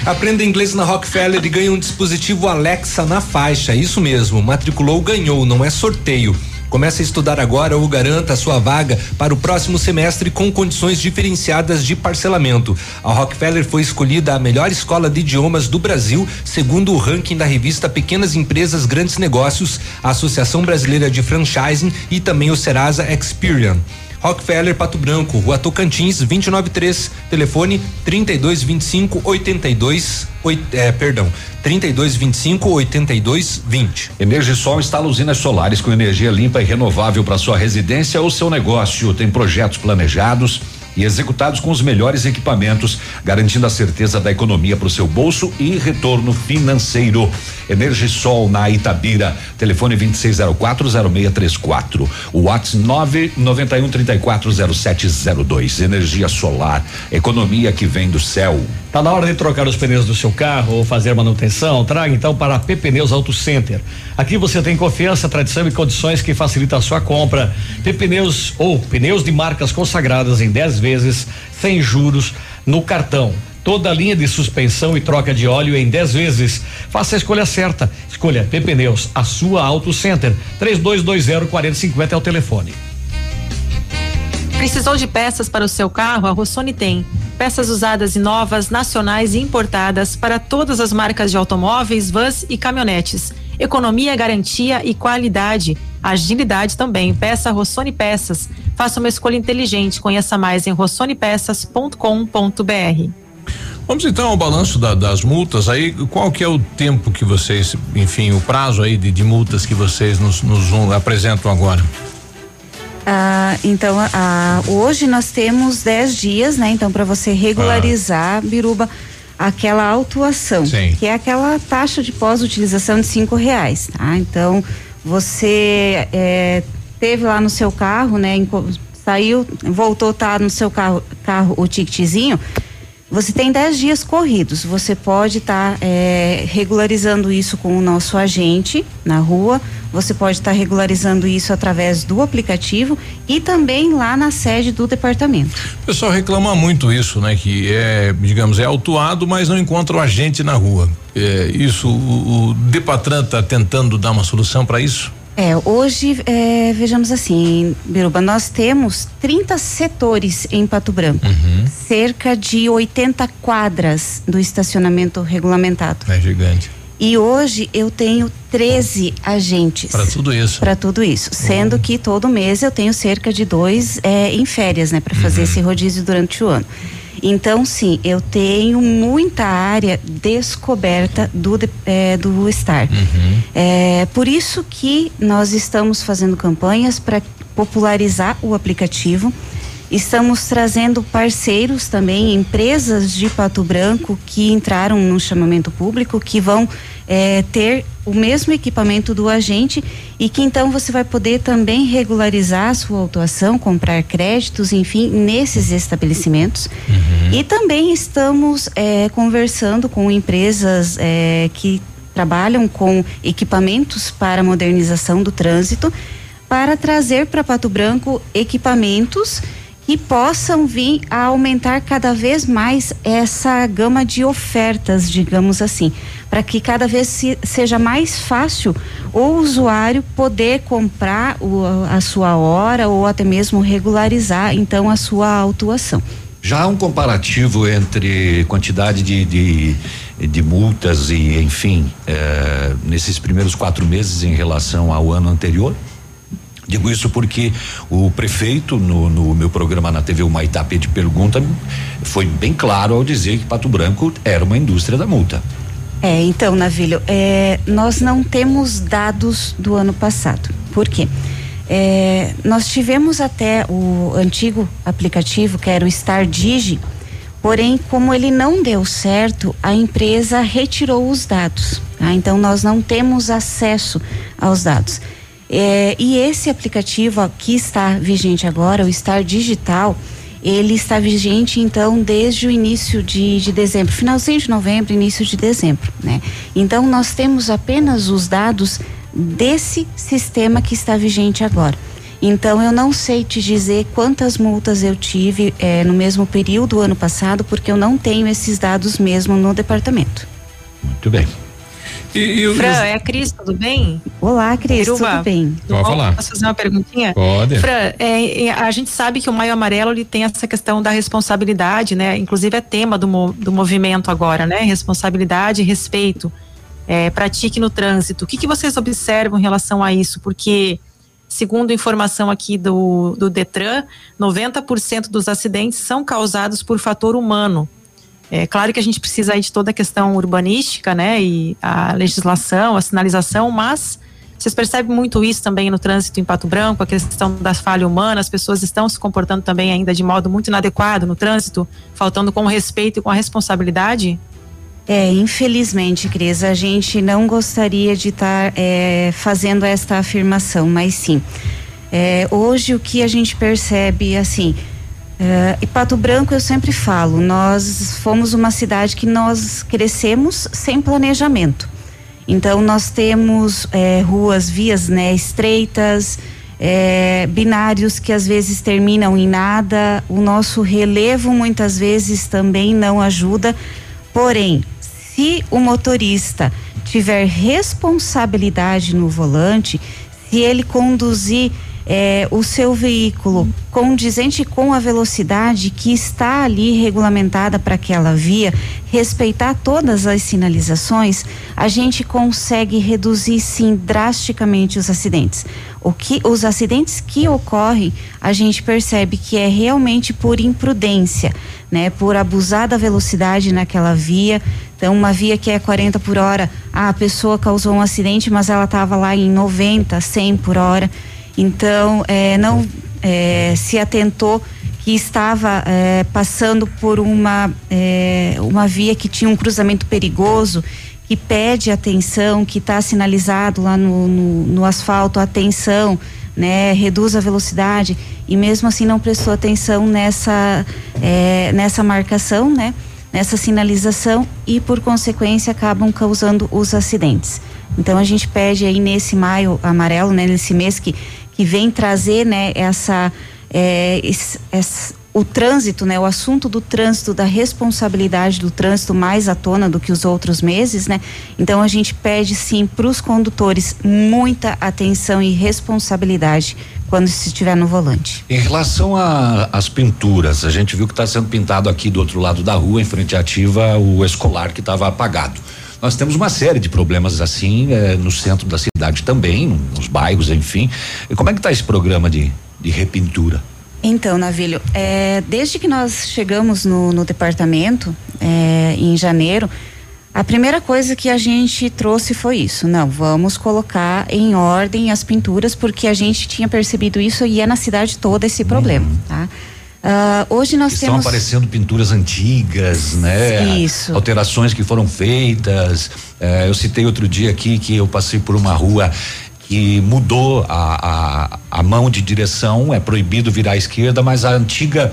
Speaker 5: Aprenda inglês na Rockefeller e ganhe um dispositivo Alexa na faixa. Isso mesmo, matriculou, ganhou, não é sorteio. Comece a estudar agora ou garanta a sua vaga para o próximo semestre com condições diferenciadas de parcelamento. A Rockefeller foi escolhida a melhor escola de idiomas do Brasil, segundo o ranking da revista Pequenas Empresas Grandes Negócios, a Associação Brasileira de Franchising e também o Serasa Experian. Rockefeller Pato Branco, Rua Tocantins, 293, telefone 3225 82 oit, é, perdão, 3225 8220.
Speaker 6: Energisol instala usinas solares com energia limpa e renovável para sua residência ou seu negócio. Tem projetos planejados e executados com os melhores equipamentos, garantindo a certeza da economia para o seu bolso e retorno financeiro. Energisol na Itabira, telefone 26040634. O WhatsApp 991340702. Energia solar, economia que vem do céu.
Speaker 7: Tá na hora de trocar os pneus do seu carro ou fazer manutenção? Traga então para a P Pneus Auto Center. Aqui você tem confiança, tradição e condições que facilitam a sua compra. P Pneus ou pneus de marcas consagradas em 10 vezes sem juros no cartão. Toda a linha de suspensão e troca de óleo em 10 vezes. Faça a escolha certa. Escolha P Pneus, a sua Auto Center. 3220 4050 é o telefone.
Speaker 8: Precisou de peças para o seu carro? A Rossoni tem. Peças usadas e novas, nacionais e importadas para todas as marcas de automóveis, vans e caminhonetes. Economia, garantia e qualidade. Agilidade também. Peça Rossoni Peças. Faça uma escolha inteligente. Conheça mais em rossonepeças.com.br.
Speaker 4: Vamos então ao balanço da, das multas aí. Qual que é o tempo que vocês, enfim, o prazo aí de, de multas que vocês nos, nos apresentam agora?
Speaker 29: Ah, então, ah, hoje nós temos 10 dias, né? Então, para você regularizar, ah. Biruba, aquela autuação, Sim. que é aquela taxa de pós-utilização de cinco reais, tá? Então, você é, teve lá no seu carro, né? Saiu, voltou, tá no seu carro, carro o ticketzinho, você tem 10 dias corridos. Você pode estar tá, é, regularizando isso com o nosso agente na rua. Você pode estar tá regularizando isso através do aplicativo e também lá na sede do departamento.
Speaker 4: O pessoal reclama muito isso, né? Que é, digamos, é autuado, mas não encontra o agente na rua. É, isso, o, o Depatran está tentando dar uma solução para isso?
Speaker 29: É, hoje, é, vejamos assim, Biruba, nós temos 30 setores em Pato Branco, uhum. cerca de 80 quadras do estacionamento regulamentado.
Speaker 4: É gigante.
Speaker 29: E hoje eu tenho 13 agentes.
Speaker 4: Para tudo isso.
Speaker 29: Para tudo isso. Sendo uhum. que todo mês eu tenho cerca de dois é, em férias, né? Para fazer uhum. esse rodízio durante o ano. Então, sim, eu tenho muita área descoberta do, é, do STAR. Uhum. É, por isso que nós estamos fazendo campanhas para popularizar o aplicativo. Estamos trazendo parceiros também, empresas de Pato Branco que entraram no chamamento público, que vão é, ter o mesmo equipamento do agente e que então você vai poder também regularizar a sua autuação, comprar créditos, enfim, nesses estabelecimentos. Uhum. E também estamos é, conversando com empresas é, que trabalham com equipamentos para modernização do trânsito para trazer para Pato Branco equipamentos que possam vir a aumentar cada vez mais essa gama de ofertas, digamos assim, para que cada vez se, seja mais fácil o usuário poder comprar o, a sua hora ou até mesmo regularizar então a sua autuação.
Speaker 6: Já há um comparativo entre quantidade de, de, de multas e, enfim, eh, nesses primeiros quatro meses em relação ao ano anterior? Digo isso porque o prefeito, no, no meu programa na TV Humaitá de Pergunta, foi bem claro ao dizer que Pato Branco era uma indústria da multa.
Speaker 29: É, então, Navilho, é, nós não temos dados do ano passado. Por quê? É, nós tivemos até o antigo aplicativo, que era o Star Digi, porém, como ele não deu certo, a empresa retirou os dados. Tá? Então, nós não temos acesso aos dados. É, e esse aplicativo que está vigente agora, o Star Digital, ele está vigente então desde o início de, de dezembro, finalzinho de novembro, início de dezembro, né? Então nós temos apenas os dados desse sistema que está vigente agora. Então eu não sei te dizer quantas multas eu tive é, no mesmo período do ano passado, porque eu não tenho esses dados mesmo no departamento.
Speaker 6: Muito bem.
Speaker 8: E, e Fran, é a Cris, tudo bem?
Speaker 29: Olá, Cris, Iruba. tudo bem?
Speaker 4: Pode falar.
Speaker 8: Posso fazer uma perguntinha?
Speaker 4: Pode.
Speaker 8: Fran, é, a gente sabe que o Maio Amarelo ele tem essa questão da responsabilidade, né? Inclusive é tema do, do movimento agora, né? Responsabilidade e respeito. É, pratique no trânsito. O que, que vocês observam em relação a isso? Porque, segundo informação aqui do, do Detran, 90% dos acidentes são causados por fator humano. É claro que a gente precisa aí de toda a questão urbanística, né, e a legislação, a sinalização, mas vocês percebem muito isso também no trânsito em Pato Branco, a questão da falha humana, as pessoas estão se comportando também ainda de modo muito inadequado no trânsito, faltando com respeito e com a responsabilidade?
Speaker 29: É, infelizmente, Cris, a gente não gostaria de estar é, fazendo esta afirmação, mas sim. É, hoje o que a gente percebe, assim, Uh, e Pato Branco eu sempre falo, nós fomos uma cidade que nós crescemos sem planejamento. Então nós temos é, ruas, vias né, estreitas, é, binários que às vezes terminam em nada. O nosso relevo muitas vezes também não ajuda. Porém, se o motorista tiver responsabilidade no volante, se ele conduzir é, o seu veículo condizente com a velocidade que está ali regulamentada para aquela via, respeitar todas as sinalizações, a gente consegue reduzir sim drasticamente os acidentes. O que os acidentes que ocorrem, a gente percebe que é realmente por imprudência, né? Por abusar da velocidade naquela via. Então, uma via que é 40 por hora, a pessoa causou um acidente, mas ela estava lá em 90, 100 por hora. Então, é, não é, se atentou que estava é, passando por uma, é, uma via que tinha um cruzamento perigoso, que pede atenção, que está sinalizado lá no, no, no, asfalto, atenção, né, reduz a velocidade, e mesmo assim não prestou atenção nessa, é, nessa marcação, né, nessa sinalização, e por consequência acabam causando os acidentes. Então a gente pede aí nesse maio amarelo, né, nesse mês que que vem trazer né, essa, é, esse, o trânsito, né, o assunto do trânsito, da responsabilidade do trânsito mais à tona do que os outros meses, né? Então a gente pede sim para os condutores muita atenção e responsabilidade quando se estiver no volante.
Speaker 6: Em relação às pinturas, a gente viu que está sendo pintado aqui do outro lado da rua, em frente à ativa, o escolar que estava apagado. Nós temos uma série de problemas assim eh, no centro da cidade também, nos bairros, enfim. E como é que está esse programa de, de repintura?
Speaker 29: Então, Navilho, é, desde que nós chegamos no, no departamento é, em janeiro, a primeira coisa que a gente trouxe foi isso. Não, vamos colocar em ordem as pinturas, porque a gente tinha percebido isso e é na cidade toda esse problema, uhum. tá? Uh, hoje nós
Speaker 6: Estão
Speaker 29: temos.
Speaker 6: aparecendo pinturas antigas, né?
Speaker 29: Isso.
Speaker 6: Alterações que foram feitas. Eh, eu citei outro dia aqui que eu passei por uma rua que mudou a, a, a mão de direção, é proibido virar à esquerda, mas a antiga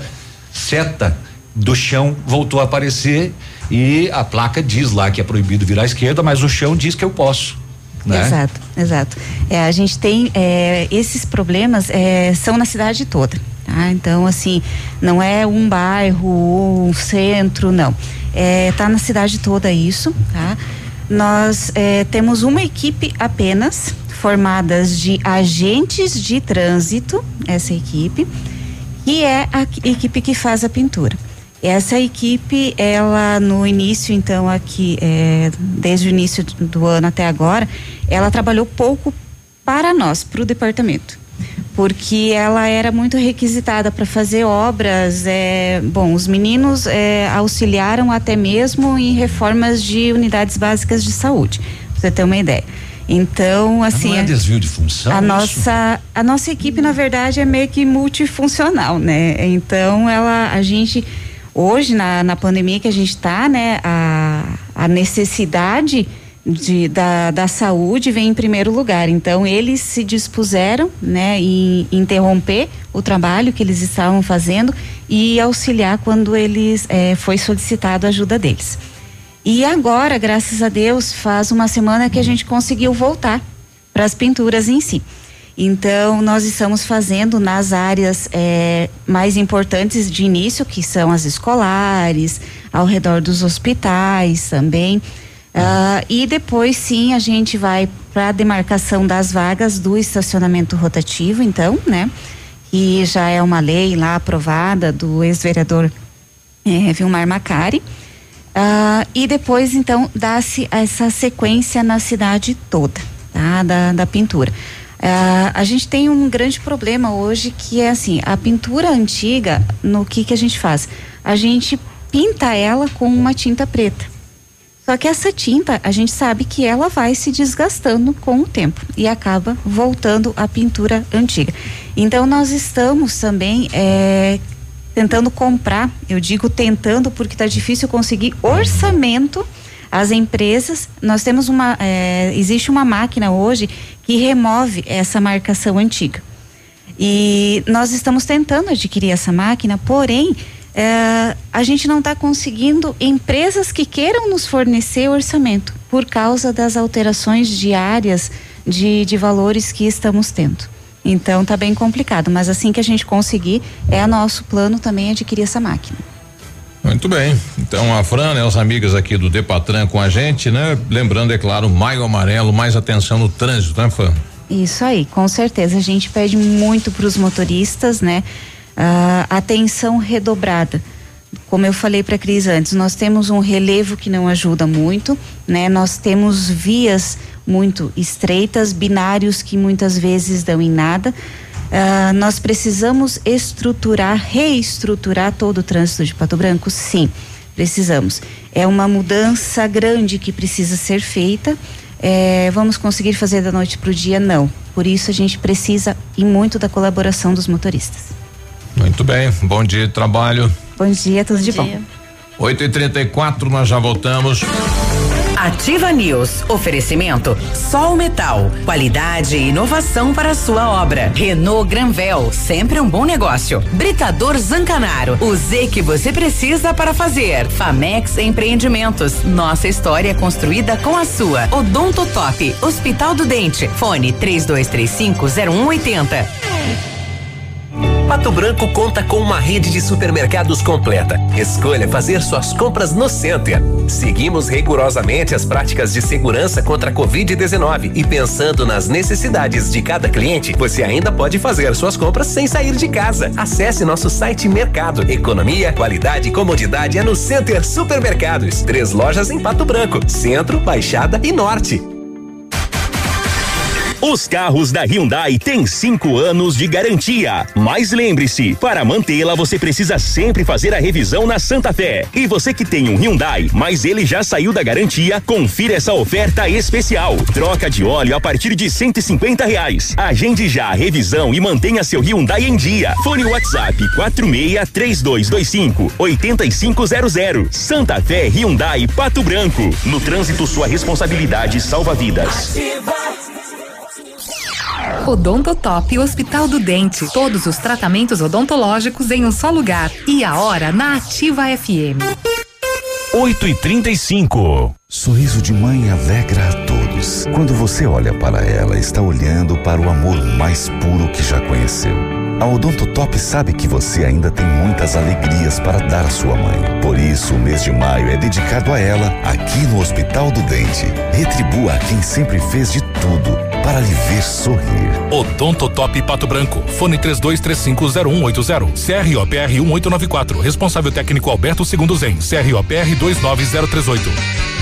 Speaker 6: seta do chão voltou a aparecer e a placa diz lá que é proibido virar à esquerda, mas o chão diz que eu posso. Né?
Speaker 29: Exato, exato. É, a gente tem é, esses problemas é, são na cidade toda. Tá? Então, assim, não é um bairro ou um centro, não. É, tá na cidade toda isso, tá? Nós é, temos uma equipe apenas formadas de agentes de trânsito, essa equipe, e é a equipe que faz a pintura. Essa equipe, ela no início, então, aqui, é, desde o início do ano até agora, ela trabalhou pouco para nós, para o departamento porque ela era muito requisitada para fazer obras. É, bom, os meninos é, auxiliaram até mesmo em reformas de unidades básicas de saúde, pra você ter uma ideia. Então, assim.
Speaker 6: Não é desvio de função?
Speaker 29: A nossa, a nossa equipe, na verdade, é meio que multifuncional, né? Então, ela, a gente, hoje, na, na pandemia que a gente está, né, a, a necessidade de, da, da saúde vem em primeiro lugar. Então, eles se dispuseram né, em interromper o trabalho que eles estavam fazendo e auxiliar quando eles é, foi solicitado a ajuda deles. E agora, graças a Deus, faz uma semana que a gente conseguiu voltar para as pinturas em si. Então, nós estamos fazendo nas áreas é, mais importantes de início, que são as escolares, ao redor dos hospitais também. Uh, e depois sim a gente vai para a demarcação das vagas do estacionamento rotativo, então, né? E já é uma lei lá aprovada do ex-vereador é, Vilmar Macari. Uh, e depois, então, dá-se essa sequência na cidade toda, tá? Da, da pintura. Uh, a gente tem um grande problema hoje que é assim, a pintura antiga, no que que a gente faz? A gente pinta ela com uma tinta preta. Só que essa tinta, a gente sabe que ela vai se desgastando com o tempo e acaba voltando à pintura antiga. Então nós estamos também é, tentando comprar, eu digo tentando porque está difícil conseguir orçamento. As empresas, nós temos uma, é, existe uma máquina hoje que remove essa marcação antiga. E nós estamos tentando adquirir essa máquina, porém é, a gente não está conseguindo empresas que queiram nos fornecer orçamento por causa das alterações diárias de, de valores que estamos tendo. Então está bem complicado, mas assim que a gente conseguir, é nosso plano também adquirir essa máquina.
Speaker 4: Muito bem. Então a Fran, né, as amigas aqui do Depatran com a gente, né? Lembrando, é claro, maio amarelo, mais atenção no trânsito, né, Fran?
Speaker 29: Isso aí, com certeza. A gente pede muito para os motoristas, né? Atenção redobrada. Como eu falei para a Cris antes, nós temos um relevo que não ajuda muito, né? Nós temos vias muito estreitas, binários que muitas vezes dão em nada. Uh, nós precisamos estruturar, reestruturar todo o trânsito de Pato Branco? Sim, precisamos. É uma mudança grande que precisa ser feita. É, vamos conseguir fazer da noite para o dia? Não. Por isso a gente precisa e muito da colaboração dos motoristas.
Speaker 4: Muito bem, bom dia de trabalho.
Speaker 29: Bom dia, tudo bom de dia. bom.
Speaker 4: 8 e 34 nós já voltamos.
Speaker 3: Ativa News. Oferecimento Sol Metal. Qualidade e inovação para a sua obra. Renault Granvel. Sempre um bom negócio. Britador Zancanaro. O Z que você precisa para fazer. Famex Empreendimentos. Nossa história é construída com a sua. Odonto Top. Hospital do Dente. Fone 3235 0180.
Speaker 34: Pato Branco conta com uma rede de supermercados completa. Escolha fazer suas compras no Center. Seguimos rigorosamente as práticas de segurança contra a Covid-19 e pensando nas necessidades de cada cliente, você ainda pode fazer suas compras sem sair de casa. Acesse nosso site Mercado. Economia, qualidade e comodidade é no Center Supermercados. Três lojas em Pato Branco, Centro, Baixada e Norte.
Speaker 35: Os carros da Hyundai têm cinco anos de garantia. Mas lembre-se, para mantê-la você precisa sempre fazer a revisão na Santa Fé. E você que tem um Hyundai, mas ele já saiu da garantia, confira essa oferta especial. Troca de óleo a partir de 150 reais. Agende já a revisão e mantenha seu Hyundai em dia. Fone WhatsApp 46 3225 8500. Santa Fé Hyundai Pato Branco. No trânsito, sua responsabilidade salva vidas.
Speaker 20: Odontotop Hospital do Dente. Todos os tratamentos odontológicos em um só lugar. E a hora na Ativa FM.
Speaker 36: 8 e 35 Sorriso de mãe alegra a todos. Quando você olha para ela, está olhando para o amor mais puro que já conheceu. A Odontotop sabe que você ainda tem muitas alegrias para dar à sua mãe. Por isso, o mês de maio é dedicado a ela, aqui no Hospital do Dente. Retribua a quem sempre fez de tudo para lhe ver sorrir.
Speaker 18: Odontotop Pato Branco. Fone 32350180. CROPR 1894. Responsável técnico Alberto Segundo Zen. CROPR 29038.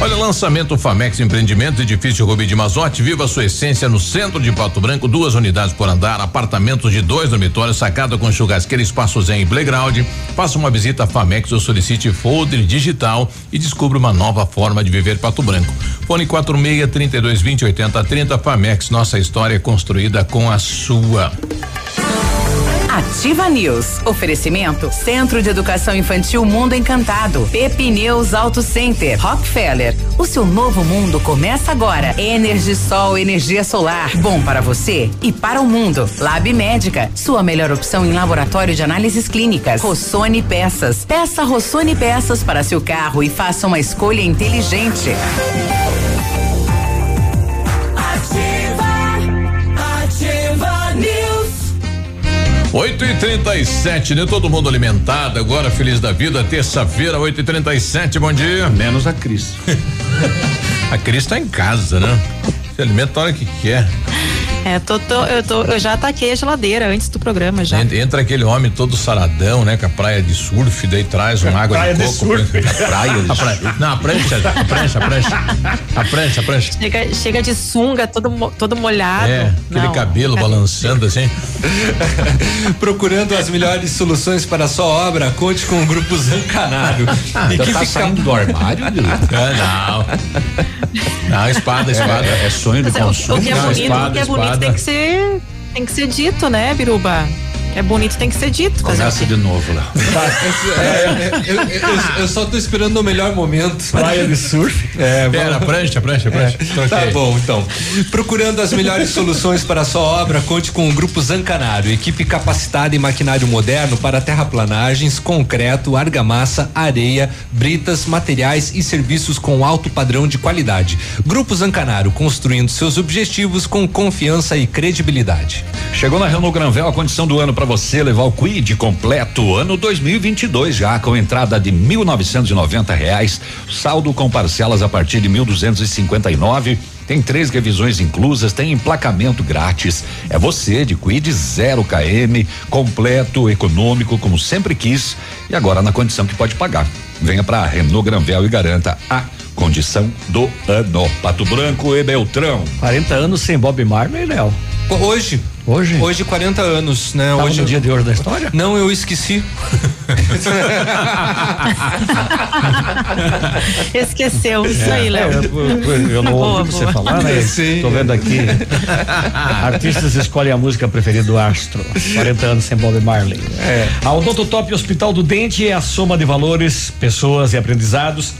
Speaker 4: Olha, lançamento Famex Empreendimento, edifício Rubi de Mazote, viva sua essência no centro de Pato Branco, duas unidades por andar, apartamentos de dois dormitórios, sacada com churrasqueira, espaço zen e playground. Faça uma visita a Famex ou solicite folder digital e descubra uma nova forma de viver Pato Branco. Fone 46 32 20 80 30 Famex, nossa história construída com a sua.
Speaker 3: Ativa News. Oferecimento Centro de Educação Infantil Mundo Encantado. Pepineus Auto Center. Rockefeller. O seu novo mundo começa agora. Energisol, energia solar. Bom para você e para o mundo. Lab Médica. Sua melhor opção em laboratório de análises clínicas. Rossoni Peças. Peça Rossoni Peças para seu carro e faça uma escolha inteligente.
Speaker 4: 8 e 37 né? Todo mundo alimentado, agora feliz da vida, terça-feira, 8 e 37 bom dia.
Speaker 6: Menos a Cris.
Speaker 4: a Cris tá em casa, né? Se alimenta a hora que quer.
Speaker 8: É, tô, tô, eu, tô, eu já ataquei a geladeira antes do programa já.
Speaker 4: Entra aquele homem todo saradão, né? Com a praia de surf, daí traz uma água
Speaker 7: praia
Speaker 4: de
Speaker 7: de
Speaker 4: coco.
Speaker 7: surf.
Speaker 4: A praia de a praia. Não, a prancha, a prancha, a prancha. A prancha, a prancha.
Speaker 8: Chega, chega de sunga, todo, todo molhado.
Speaker 4: É, aquele
Speaker 8: Não.
Speaker 4: cabelo balançando assim.
Speaker 5: Procurando as melhores soluções para a sua obra, conte com o Grupo Zancanaro.
Speaker 6: Ah, já tá saindo do armário?
Speaker 4: É, não. Não, espada, espada.
Speaker 6: É, é sonho de
Speaker 8: Mas é, o-
Speaker 6: consumo.
Speaker 8: o que é bonito,
Speaker 4: espada,
Speaker 8: o que é bonito tem que ser tem que ser dito, né, Biruba? É bonito, tem que ser dito.
Speaker 6: Começa de novo, Léo.
Speaker 5: É, eu, eu- eu só tô esperando o melhor momento.
Speaker 7: Praia de surf.
Speaker 5: É,
Speaker 4: Pera, prancha, prancha, prancha.
Speaker 5: Tá
Speaker 4: Troquei.
Speaker 5: bom, então. Procurando as melhores soluções para a sua obra, conte com o Grupo Zancanaro, equipe capacitada em maquinário moderno para terraplanagens, concreto, argamassa, areia, britas, materiais e serviços com alto padrão de qualidade. Grupo Zancanaro, construindo seus objetivos com confiança e credibilidade.
Speaker 6: Chegou na Renault Granvel a condição do ano para você levar o Quid completo, ano 2022 já, com entrada de 1.990 reais, saldo com parcelas a partir de 1.259. Tem três revisões inclusas, tem emplacamento grátis. É você de Quid 0 km, completo, econômico, como sempre quis, e agora na condição que pode pagar. Venha para Renault Granvel e garanta a condição do ano. Pato Branco e Beltrão.
Speaker 7: 40 anos sem Bob Marley, Léo.
Speaker 5: Hoje.
Speaker 7: Hoje?
Speaker 5: Hoje, 40 anos, né?
Speaker 7: Tava
Speaker 5: hoje
Speaker 7: no dia de hoje da história?
Speaker 5: Não, eu esqueci.
Speaker 8: Esqueceu, isso aí,
Speaker 7: É,
Speaker 8: Léo.
Speaker 7: eu, eu- eu não
Speaker 8: Boa,
Speaker 7: ouvi você
Speaker 8: boa.
Speaker 7: falar, né?
Speaker 5: Sim.
Speaker 7: Tô vendo aqui. Artistas escolhem a música preferida do Astro. 40 anos sem Bob Marley.
Speaker 5: É.
Speaker 7: A Odontotop Hospital do Dente é a soma de valores, pessoas e aprendizados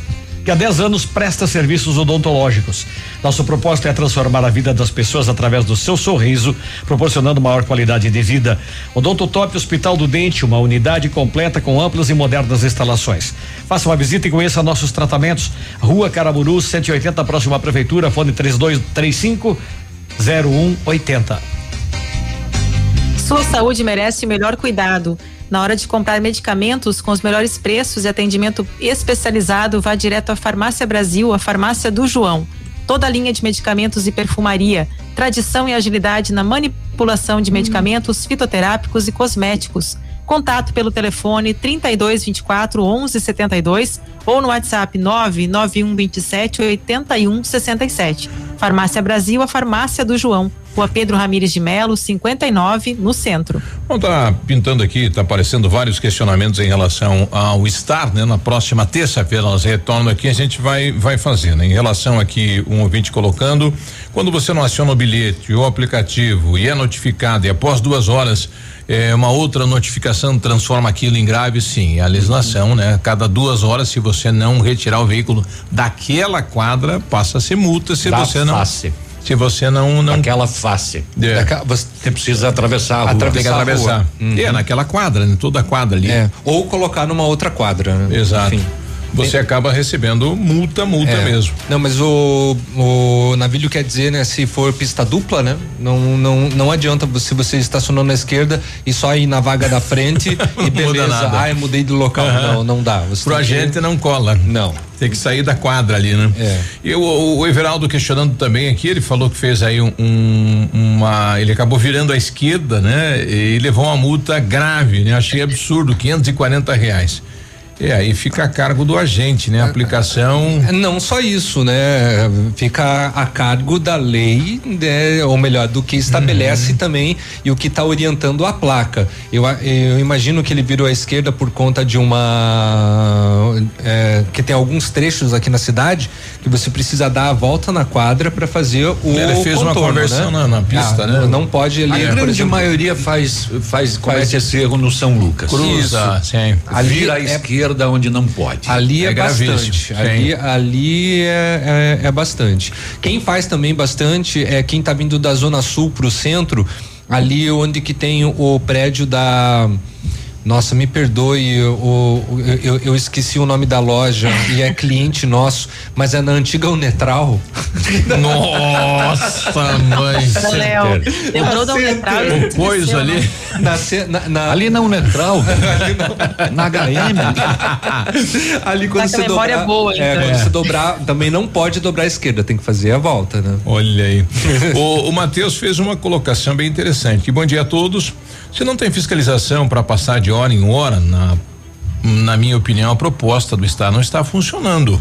Speaker 7: que há 10 anos presta serviços odontológicos. Nosso propósito é transformar a vida das pessoas através do seu sorriso, proporcionando maior qualidade de vida. Odontotop Hospital do Dente, uma unidade completa com amplas e modernas instalações. Faça uma visita e conheça nossos tratamentos. Rua Caraburu, 180, próxima à prefeitura, fone 3235 0180.
Speaker 8: Sua saúde merece melhor cuidado. Na hora de comprar medicamentos com os melhores preços e atendimento especializado, vá direto à Farmácia Brasil, a farmácia do João. Toda a linha de medicamentos e perfumaria, tradição e agilidade na manipulação de medicamentos fitoterápicos e cosméticos. Contato pelo telefone 32 24 11 72 ou no WhatsApp 991 27 81 67. Farmácia Brasil, a farmácia do João. Rua Pedro Ramires de Melo, 59, no centro.
Speaker 4: Bom, tá pintando aqui, tá aparecendo vários questionamentos em relação ao estar, né? Na próxima terça-feira elas retornam aqui, a gente vai vai fazer, né? Em relação aqui um ouvinte colocando, quando você não aciona o bilhete ou o aplicativo e é notificado e após duas horas é, uma outra notificação transforma aquilo em grave, sim. A legislação, uhum. né? Cada duas horas, se você não retirar o veículo daquela quadra, passa a ser multa se
Speaker 6: da
Speaker 4: você não.
Speaker 6: Face.
Speaker 4: Se você não. não
Speaker 6: Aquela face.
Speaker 4: É.
Speaker 6: Você precisa atravessar a rua.
Speaker 4: Atravessar Tem que atravessar.
Speaker 6: A
Speaker 4: uhum. É, naquela quadra, né? Toda a quadra ali. É.
Speaker 5: Ou colocar numa outra quadra, né?
Speaker 4: Exato. Enfim você acaba recebendo multa, multa é. mesmo.
Speaker 5: Não, mas o, o navilho quer dizer, né, se for pista dupla, né? Não, não, não adianta se você estacionou na esquerda e só ir na vaga da frente e beleza. Ah, eu mudei de local. Uhum. Não, não dá.
Speaker 4: Você Pro agente que... não cola.
Speaker 5: Não.
Speaker 4: Tem que sair da quadra ali, né?
Speaker 5: É.
Speaker 4: E o, o Everaldo questionando também aqui, ele falou que fez aí um, um, uma. Ele acabou virando à esquerda, né? E levou uma multa grave, né? Achei absurdo, 540 reais. É, aí fica a cargo do agente, né? A aplicação.
Speaker 5: É, não só isso, né? Fica a cargo da lei, né? ou melhor, do que estabelece uhum. também e o que está orientando a placa. Eu, eu, imagino que ele virou à esquerda por conta de uma. É, que tem alguns trechos aqui na cidade que você precisa dar a volta na quadra para fazer o.
Speaker 4: Ele fez contorno, uma conversão né? na, na, pista, ah,
Speaker 6: né? Não pode ali. A grande exemplo, maioria faz, faz, comete faz, esse erro no São Lucas.
Speaker 4: Cruza,
Speaker 6: isso. sim. Ali Vira à é, esquerda esquerda onde não pode.
Speaker 5: Ali é, é bastante. Ali, ali é, é, é, bastante. Quem faz também bastante é quem está vindo da zona sul para o centro, ali onde que tem o prédio da nossa, me perdoe, eu, eu, eu, esqueci o nome da loja e é cliente nosso, mas é na antiga Unetral.
Speaker 4: Nossa, mãe.
Speaker 8: Léo, lembrou da Unetral?
Speaker 4: O coisa ali.
Speaker 6: Na, na, na, ali na Unetral. na HM.
Speaker 5: ali quando você memória dobrar.
Speaker 8: Boa,
Speaker 5: então. É, quando é. você dobrar, também não pode dobrar a esquerda, tem que fazer a volta, né?
Speaker 4: Olha aí. o o Matheus fez uma colocação bem interessante. Bom dia a todos. Se não tem fiscalização para passar de hora em hora, na, na minha opinião, a proposta do Estado não está funcionando.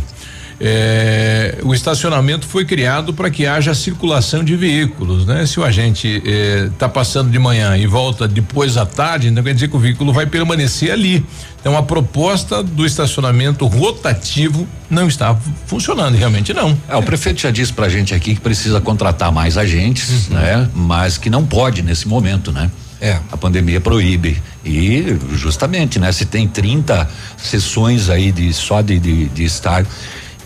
Speaker 4: É, o estacionamento foi criado para que haja circulação de veículos, né? Se o agente está é, passando de manhã e volta depois à tarde, então quer dizer que o veículo vai permanecer ali. Então a proposta do estacionamento rotativo não está funcionando, realmente não.
Speaker 6: É, o prefeito já disse para a gente aqui que precisa contratar mais agentes, uhum. né? Mas que não pode nesse momento, né?
Speaker 5: É.
Speaker 6: A pandemia proíbe. E justamente, né? Se tem 30 sessões aí de só de, de, de estar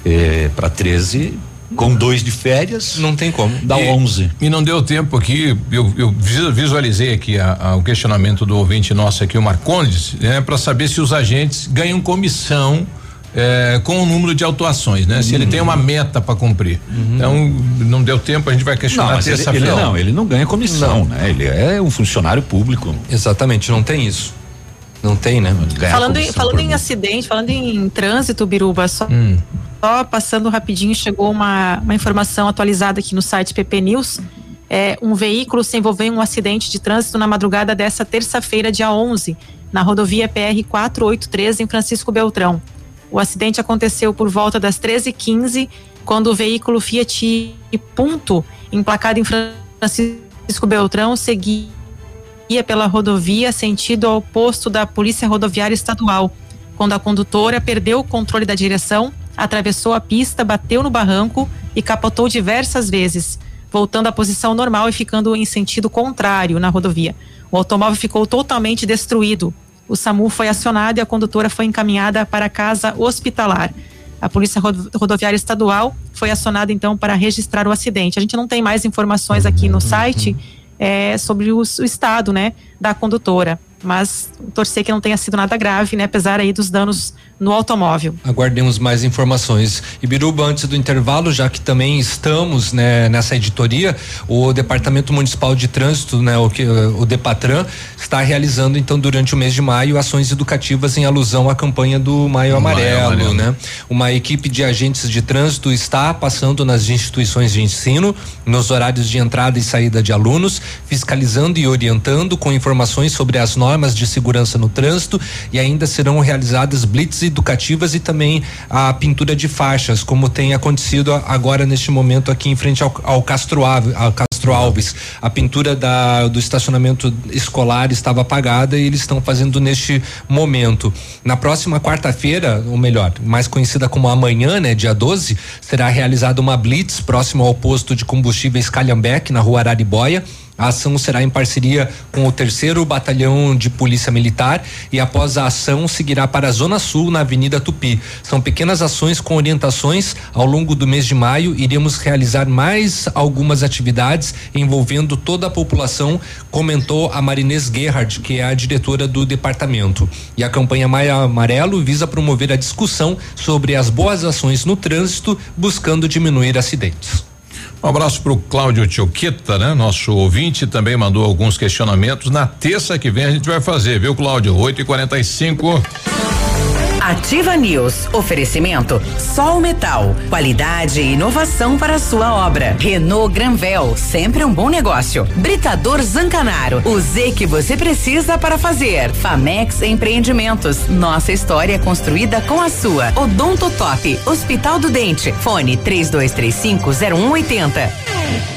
Speaker 6: eh, para 13, com dois de férias.
Speaker 5: Não tem como.
Speaker 6: Dá e, 11.
Speaker 4: E não deu tempo aqui, eu, eu visualizei aqui a, a, o questionamento do ouvinte nosso aqui, o Marcondes, né? Para saber se os agentes ganham comissão é, com o número de autuações, né? Uhum. Se ele tem uma meta para cumprir. Uhum. Então, não deu tempo, a gente vai questionar terça-feira.
Speaker 6: Ele, não, ele não ganha comissão, não. né? Ele é um funcionário público.
Speaker 5: Exatamente, não tem isso. Não tem, né?
Speaker 8: falando em, falando em acidente, falando em trânsito, Biruba, só, hum. só passando rapidinho, chegou uma, uma informação atualizada aqui no site PP News. É, um veículo se envolveu em um acidente de trânsito na madrugada dessa terça-feira, dia 11, na rodovia PR 483, em Francisco Beltrão. O acidente aconteceu por volta das 13h15, quando o veículo Fiat Punto, emplacado em Francisco Beltrão, seguia pela rodovia sentido ao posto da Polícia Rodoviária Estadual, quando a condutora perdeu o controle da direção, atravessou a pista, bateu no barranco e capotou diversas vezes, voltando à posição normal e ficando em sentido contrário na rodovia. O automóvel ficou totalmente destruído, o SAMU foi acionado e a condutora foi encaminhada para a casa hospitalar. A Polícia Rodoviária Estadual foi acionada então para registrar o acidente. A gente não tem mais informações aqui no site é, sobre o, o estado, né, da condutora mas torcer que não tenha sido nada grave, né? Apesar aí dos danos no automóvel.
Speaker 5: Aguardemos mais informações. Ibiruba, antes do intervalo, já que também estamos né, nessa editoria, o Departamento Municipal de Trânsito, né, o, o Depatran, está realizando então durante o mês de maio ações educativas em alusão à campanha do Maio Amarelo, Maio Amarelo. né? Uma equipe de agentes de trânsito está passando nas instituições de ensino, nos horários de entrada e saída de alunos, fiscalizando e orientando com informações sobre as normas de segurança no trânsito e ainda serão realizadas blitz educativas e também a pintura de faixas, como tem acontecido agora neste momento aqui em frente ao, ao Castro, Ave, ao Castro Alves. A pintura da, do estacionamento escolar estava apagada e eles estão fazendo neste momento. Na próxima quarta-feira, ou melhor, mais conhecida como amanhã, né, dia 12, será realizada uma blitz próximo ao posto de combustíveis Calhambeck, na rua Araribóia a ação será em parceria com o terceiro batalhão de polícia militar e após a ação seguirá para a Zona Sul na Avenida Tupi. São pequenas ações com orientações. Ao longo do mês de maio iremos realizar mais algumas atividades envolvendo toda a população, comentou a Marinês Gerhard, que é a diretora do departamento. E a campanha Maia Amarelo visa promover a discussão sobre as boas ações no trânsito, buscando diminuir acidentes.
Speaker 4: Um abraço para o Cláudio Tioqueta, né? Nosso ouvinte também mandou alguns questionamentos. Na terça que vem a gente vai fazer, viu, Cláudio? 8 e 45
Speaker 3: Ativa News. Oferecimento Sol Metal. Qualidade e inovação para a sua obra. Renault Granvel. Sempre um bom negócio. Britador Zancanaro. O Z que você precisa para fazer. Famex Empreendimentos. Nossa história construída com a sua. Odonto Top. Hospital do Dente. Fone 3235 0180.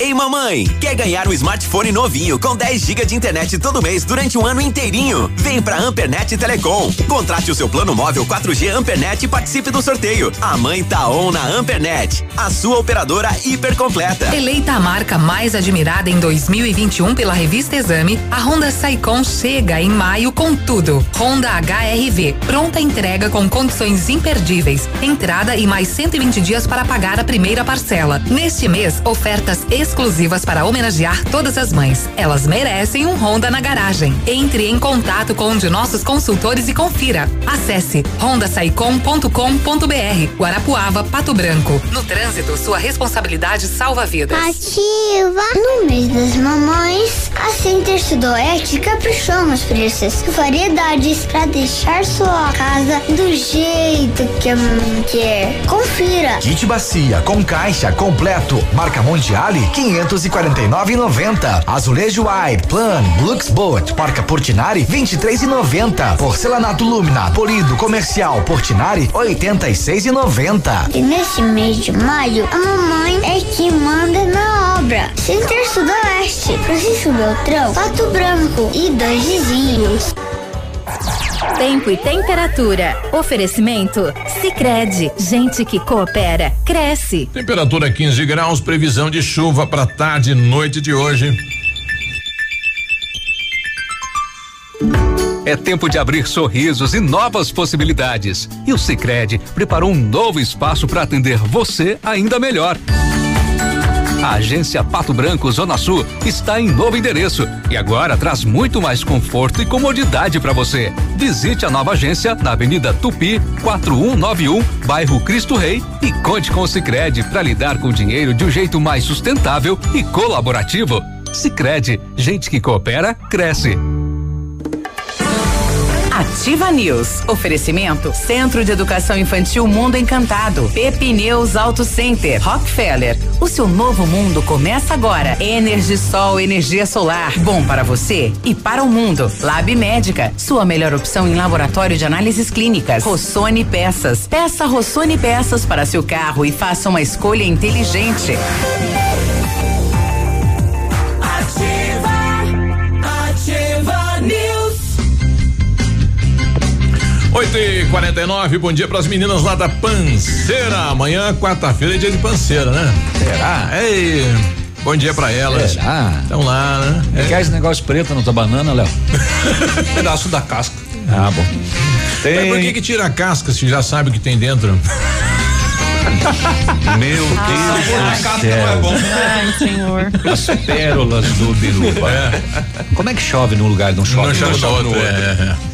Speaker 27: Ei, mamãe, quer ganhar um smartphone novinho com 10 GB de internet todo mês durante um ano inteirinho? Vem pra Ampernet Telecom. Contrate o seu plano móvel 4G Ampernet e participe do sorteio. A mãe tá on na Ampernet, a sua operadora hiper completa.
Speaker 20: Eleita a marca mais admirada em 2021 pela revista Exame, a Honda Saicon chega em maio com tudo. Honda HRV, pronta entrega com condições imperdíveis. Entrada e mais 120 dias para pagar a primeira parcela. Neste mês, ofertas exclusivas exclusivas para homenagear todas as mães. Elas merecem um Honda na garagem. Entre em contato com um de nossos consultores e confira. Acesse rondasaicom.com.br. Guarapuava, Pato Branco. No trânsito, sua responsabilidade salva vidas.
Speaker 25: Ativa. No mês das mamães, a Center Sudoeste caprichou nos preços e variedades para deixar sua casa do jeito que a mamãe quer. Confira.
Speaker 26: Kit bacia com caixa completo, marca Mondiale 549,90. Azulejo Wire, Plan, Luxboat, Porca Portinari 23,90. Porcelanato Lumina, polido comercial Portinari 86,90.
Speaker 25: E nesse mês de maio, a mamãe é que manda na obra. Center Sudoeste, Francisco Beltrão, Pato Branco e dois vizinhos.
Speaker 13: Tempo e temperatura. Oferecimento? Sicredi Gente que coopera, cresce.
Speaker 4: Temperatura 15 graus, previsão de chuva para tarde e noite de hoje.
Speaker 21: É tempo de abrir sorrisos e novas possibilidades. E o Sicredi preparou um novo espaço para atender você ainda melhor. A agência Pato Branco Zona Sul está em novo endereço e agora traz muito mais conforto e comodidade para você. Visite a nova agência na Avenida Tupi, 4191, bairro Cristo Rei e conte com o Sicredi para lidar com o dinheiro de um jeito mais sustentável e colaborativo. Sicredi, gente que coopera cresce.
Speaker 3: Ativa News. Oferecimento Centro de Educação Infantil Mundo Encantado. Pepineus Auto Center. Rockefeller. O seu novo mundo começa agora. Energisol, energia solar. Bom para você e para o mundo. Lab Médica. Sua melhor opção em laboratório de análises clínicas. Rossoni Peças. Peça Rossoni Peças para seu carro e faça uma escolha inteligente.
Speaker 4: 8 e 49 bom dia para as meninas lá da Panceira. Amanhã, quarta-feira, é dia de Panceira, né?
Speaker 6: Será?
Speaker 4: Ei, bom dia para elas.
Speaker 6: Será?
Speaker 4: Estão lá, né?
Speaker 6: É. Quer esse negócio preto na tua banana, Léo?
Speaker 5: Pedaço da casca.
Speaker 6: Ah, bom.
Speaker 4: Tem... Mas por que que tira a casca se já sabe o que tem dentro?
Speaker 6: Meu Deus do céu.
Speaker 37: Ai, senhor.
Speaker 6: As pérolas do Biruba.
Speaker 4: É.
Speaker 6: Como é que chove num lugar e não chove?
Speaker 4: Não chove no outro,
Speaker 6: outro.
Speaker 4: é.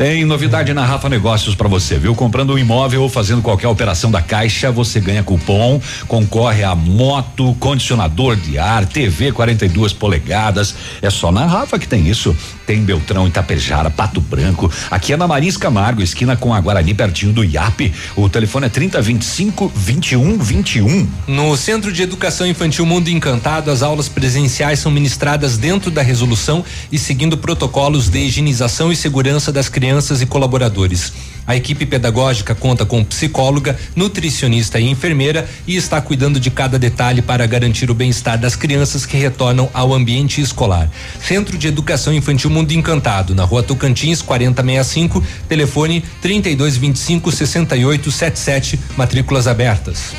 Speaker 6: Tem novidade na Rafa Negócios para você, viu? Comprando um imóvel ou fazendo qualquer operação da Caixa, você ganha cupom, concorre a moto, condicionador de ar, TV 42 polegadas. É só na Rafa que tem isso. Tem Beltrão, Itapejara, Pato Branco. Aqui é na Marins Camargo, esquina com a Guarani, pertinho do IAP. O telefone é 3025 2121.
Speaker 5: No Centro de Educação Infantil Mundo Encantado, as aulas presenciais são ministradas dentro da resolução e seguindo protocolos de higienização e segurança das crianças e colaboradores. A equipe pedagógica conta com psicóloga, nutricionista e enfermeira e está cuidando de cada detalhe para garantir o bem-estar das crianças que retornam ao ambiente escolar. Centro de Educação Infantil Mundo Encantado, na Rua Tocantins, 4065, telefone 3225 6877, matrículas abertas.